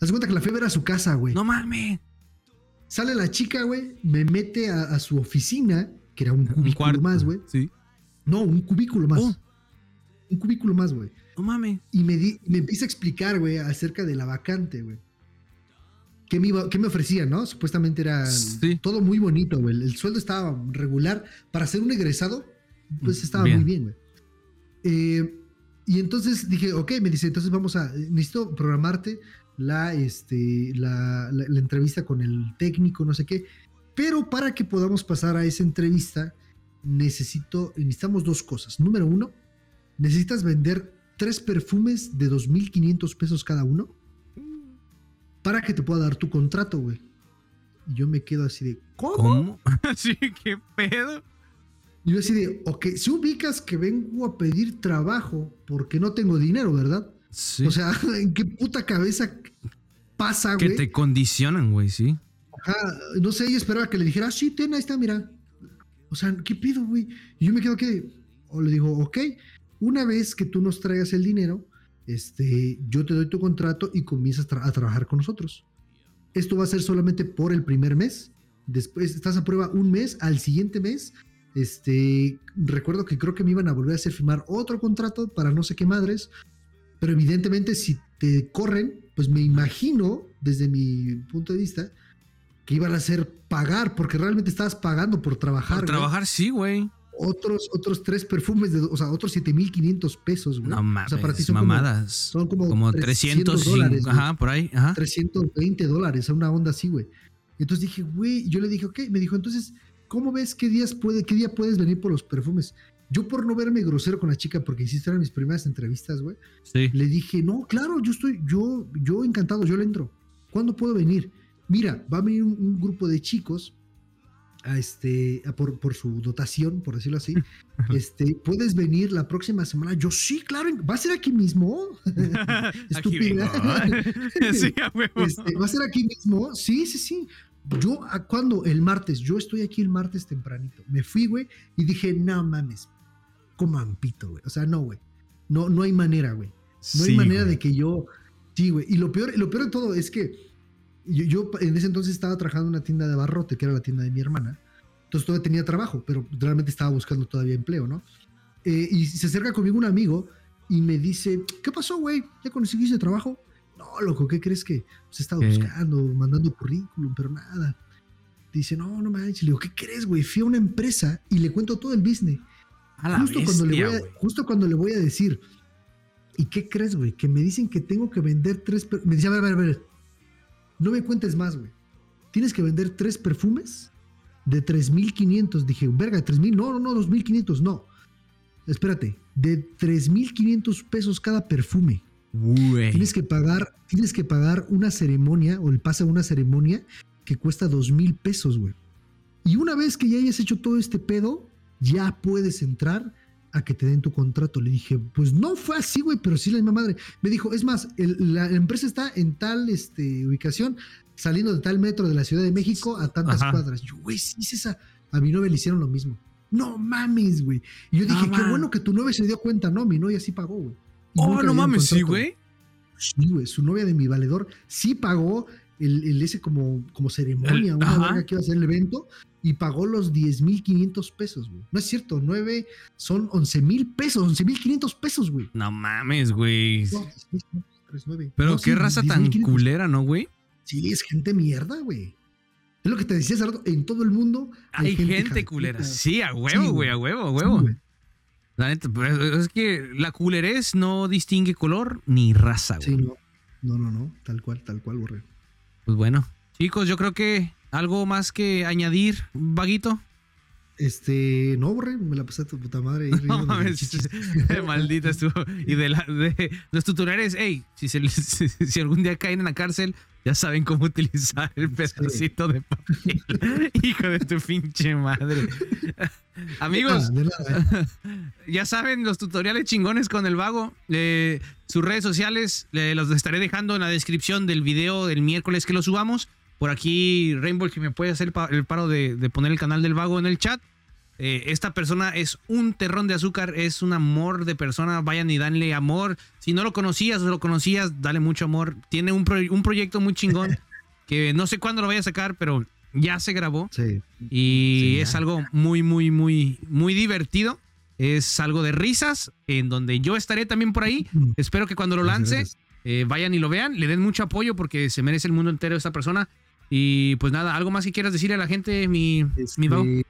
Haz cuenta que la fue a ver a su casa, güey. No mames. Sale la chica, güey, me mete a, a su oficina, que era un Un cubículo cuarto. más, güey. Sí. No, un cubículo más. Oh. un cubículo más, güey. No mames. Y me, di, me empieza a explicar, güey, acerca de la vacante, güey. ¿Qué me, iba, qué me ofrecían, no? Supuestamente era Sí. todo muy bonito, güey. El sueldo estaba regular. Para ser un egresado, pues estaba Bien. muy bien, güey. Eh, y entonces dije, ok, me dice, entonces vamos a, necesito programarte la, este, la, la- la entrevista con el técnico, no sé qué. Pero para que podamos pasar a esa entrevista, necesito, necesitamos dos cosas. Número uno, necesitas vender tres perfumes de 2.500 pesos cada uno para que te pueda dar tu contrato, güey. Y yo me quedo así de, ¿cómo? ¿Cómo? sí, qué pedo. Y yo así de, ok, si ubicas que vengo a pedir trabajo porque no tengo dinero, ¿verdad? Sí. O sea, ¿en qué puta cabeza pasa, que güey? te condicionan, güey, sí. Ajá, no sé, ella esperaba que le dijera, "Ah, sí, ten, ahí está, mira. O sea, ¿qué pido, güey? Y yo me quedo que, o le digo, ok, una vez que tú nos traigas el dinero, este, yo te doy tu contrato y comienzas tra- a trabajar con nosotros. Esto va a ser solamente por el primer mes. Después estás a prueba un mes, al siguiente mes, este, recuerdo que creo que me iban a volver a hacer firmar otro contrato para no sé qué madres. Pero evidentemente si te corren, pues me imagino, desde mi punto de vista, que iban a hacer pagar, porque realmente estabas pagando por trabajar. Por trabajar, sí, güey. Otros, otros tres perfumes, de, o sea, otros 7500 pesos, güey. No mames, o sea, para ti son como- mamadas. son como, como 300 dólares. Ajá, por ahí. Ajá. 320 dólares, una onda así, güey. Entonces dije, güey, yo le dije, ok, me dijo, entonces, ¿cómo ves qué días puede, qué día puedes venir por los perfumes? Yo por no verme grosero con la chica, porque hiciste eran mis primeras entrevistas, güey, Sí. le dije, no, claro, yo estoy, yo, yo encantado, yo le entro. ¿Cuándo puedo venir? Mira, va a venir un, un grupo de chicos a este, a por, por su dotación, por decirlo así. Este, ¿puedes venir la próxima semana? Yo, sí, claro, va a ser aquí mismo. Estúpida. sí. Este, ¿Va a ser aquí mismo? Sí, sí, sí. Yo, ¿a cuándo? El martes. Yo estoy aquí el martes tempranito. Me fui, güey, y dije, no mames. Como ampito, güey. O sea, no, güey. No, no hay manera, güey. No hay manera güey. de que yo. Sí, güey. Y lo peor, lo peor de todo es que yo, yo en ese entonces estaba trabajando en una tienda de barrote, que era la tienda de mi hermana. Entonces todavía tenía trabajo, pero realmente estaba buscando todavía empleo, ¿no? Eh, y se acerca conmigo un amigo y me dice, ¿qué pasó, güey? ¿Ya conseguiste trabajo? No, loco, ¿qué crees que se estaba ¿Qué? buscando, mandando currículum, pero nada? Dice, no, no manches. Le digo, ¿qué crees, güey? Fui a una empresa y le cuento todo el business. A la Justo cuando, le voy a, justo cuando le voy a decir, ¿y qué crees, güey? Que me dicen que tengo que vender tres. Me dice, a ver, a ver, a ver. No me cuentes más, güey. Tienes que vender tres perfumes de 3.500. Dije, verga, 3.000. No, no, no, 2.500, no. Espérate, de 3.500 pesos cada perfume. Güey. Tienes que pagar, tienes que pagar una ceremonia o el pase a una ceremonia que cuesta dos mil pesos, güey. Y una vez que ya hayas hecho todo este pedo, ya puedes entrar a que te den tu contrato. Le dije, pues no fue así, güey, pero sí la misma madre. Me dijo, es más, el- la empresa está en tal este, ubicación, saliendo de tal metro de la Ciudad de México a tantas Ajá. cuadras. Yo, güey, sí es esa. A mi novia le hicieron lo mismo. No mames, güey. Y yo dije, qué bueno que tu novia se dio cuenta, ¿no? Mi novia sí pagó, güey. Oh, no mames, sí, güey. Sí, güey, su novia de mi valedor sí pagó el, el ese como, como ceremonia, El- una verga que iba a hacer el evento y pagó los 10.500 pesos, güey. No es cierto, 9 son 11.000 pesos, 11.500 pesos, güey. No mames, güey. No, 10.500, Pero No, qué sí, raza tan 10.500. culera, ¿no, güey? Sí, es gente mierda, güey. Es lo que te decía hace rato, en todo el mundo Hay gente, culera. Sí, a huevo, Sí, güey, a huevo, a Sí, huevo. güey. La neta, pero es que la culerez no distingue color ni raza, güey. Sí, no. No, no, no, tal cual, tal cual, borrego. Pues bueno, chicos, yo creo que algo más que añadir, vaguito. Este, no, borre, me la pasé a tu puta madre. No chichis. maldita estuvo. Y de, la, de los tutoriales, hey, si, se si, si algún día caen en la cárcel, ya saben cómo utilizar el pedacito de papel. Hijo de tu pinche madre. Amigos, Ah, de nada, eh. ya saben los tutoriales chingones con el vago. Eh, sus redes sociales eh, los estaré dejando en la descripción del video del miércoles que lo subamos. Por aquí, Rainbow, que me puede hacer el pa- el paro de, de poner el canal del vago en el chat. Eh, esta persona es un terrón de azúcar, es un amor de persona. Vayan y danle amor. Si no lo conocías o lo conocías, dale mucho amor. Tiene un, pro- un proyecto muy chingón que no sé cuándo lo vaya a sacar, pero ya se grabó Sí. y Sí, es ya. algo muy, muy, muy, muy divertido. Es algo de risas, en donde yo estaré también por ahí. Mm. Espero que cuando lo lance, eh, vayan y lo vean, le den mucho apoyo porque se merece el mundo entero esta persona. Y pues nada, algo más que quieras decirle a la gente, mi, Este, mi?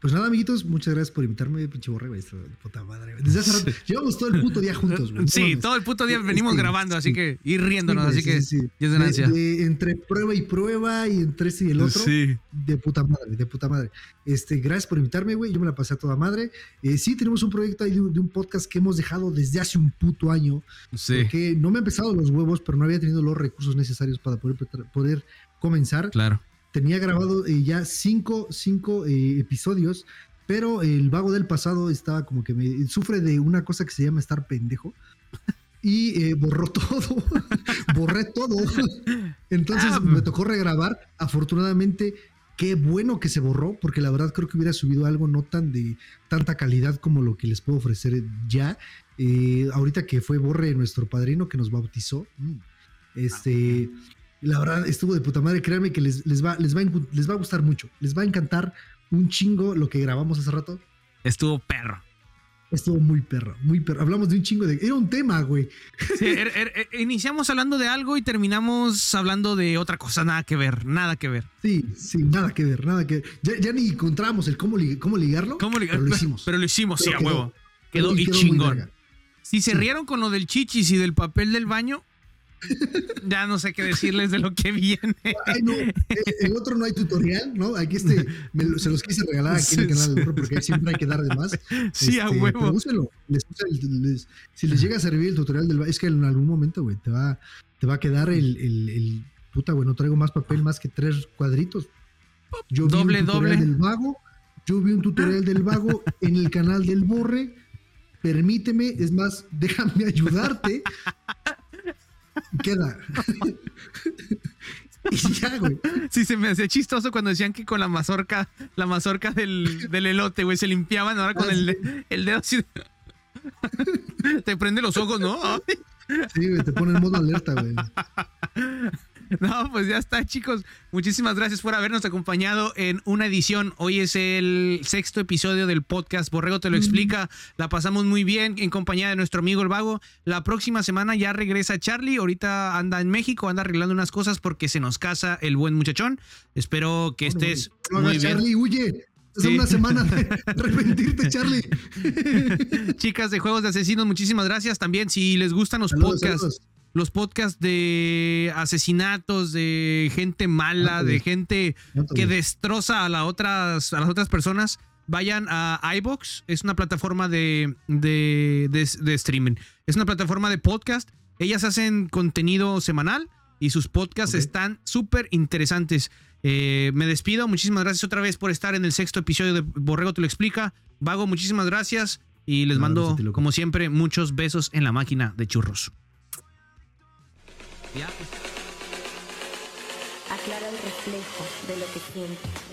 Pues nada, amiguitos, muchas gracias por invitarme, pinche borrego. Puta madre. güey. Desde hace rato, llevamos todo el puto día juntos, güey. Sí, todo el puto día venimos sí, grabando, así sí. que ir riéndonos, Sí, así que sí, es De- de- entre prueba y prueba y entre este y el otro. Sí. De puta madre, de puta madre. Este, gracias por invitarme, güey. Yo me la pasé a toda madre. Eh, sí, tenemos un proyecto ahí de, un- de un podcast que hemos dejado desde hace un puto año. Sí, Que no me han empezado los huevos, pero no había tenido los recursos necesarios para poder, poder comenzar. claro. Tenía grabado eh, ya cinco, cinco eh, episodios, pero el vago del pasado estaba como que me sufre de una cosa que se llama estar pendejo. Y eh, borró todo, borré todo. Entonces Ah, me tocó regrabar. Afortunadamente, qué bueno que se borró, porque la verdad creo que hubiera subido algo no tan de tanta calidad como lo que les puedo ofrecer ya. Ahorita que fue Borre nuestro padrino que nos bautizó. mm, Este, la verdad estuvo de puta madre. Créanme que les, les, va, les, va, les va a gustar mucho. Les va a encantar un chingo lo que grabamos hace rato. Estuvo perro. Estuvo muy perro, muy perro. Hablamos de un chingo de. Era un tema, güey. Sí, er- er- er- iniciamos hablando de algo y terminamos hablando de otra cosa, nada que ver, nada que ver. Sí, sí, nada que ver, nada que ver. Ya, ya ni encontramos el cómo, li- cómo ligarlo. ¿Cómo Pero lo hicimos. Pero lo hicimos, sí, a huevo. Quedó y chingón. Si se Sí. rieron con lo del chichis y del papel del baño, ya no sé qué decirles de lo que viene. Ay, no, eh, el otro no hay tutorial, ¿no? Aquí este me se los quise regalar aquí en el canal sí. de Burro porque siempre hay que dar de más. Sí, a Este, huevo. Pero úsenlo. Les- les- si les llega a servir el tutorial del es que en algún momento, güey, te va, te va a quedar el, el, el- puta, güey, no traigo más papel más que tres cuadritos. Yo vi Doble, un tutorial doble. del vago, yo vi un tutorial del vago en el canal del Borre. Permíteme, es más, déjame ayudarte. Queda. y ya, güey. Sí, se me hacía chistoso cuando decían que con la mazorca, la mazorca del, del elote, güey, se limpiaban ahora con Ah, el, el dedo así. Te prende los ojos, ¿no? Ay. Sí, güey, te pone en modo alerta, güey. No, pues ya está, chicos. Muchísimas gracias por habernos acompañado en una edición. Hoy es el sexto episodio del podcast. Borrego te lo explica. La pasamos muy bien en compañía de nuestro amigo el Vago. La próxima semana ya regresa Charlie. Ahorita anda en México, anda arreglando unas cosas porque se nos casa el buen muchachón. Espero que estés No muy bien. Charlie, huye. Es Sí. una semana de arrepentirte, Charlie. Chicas de Juegos de Asesinos, muchísimas gracias. También, si les gustan los Saludos, podcasts, saludos. Los podcasts de asesinatos, de gente mala, de gente que destroza a, las otras, a las otras personas, vayan a iBox. Es una plataforma de, de, de- de streaming. Es una plataforma de podcast. Ellas hacen contenido semanal y sus podcasts están súper interesantes. Eh, me despido. Muchísimas gracias otra vez por estar en el sexto episodio de Borrego Te lo explica. Vago, muchísimas gracias. Y les No, mando, como siempre, muchos besos en la máquina de churros. Ya. aclara el reflejo de lo que sientes.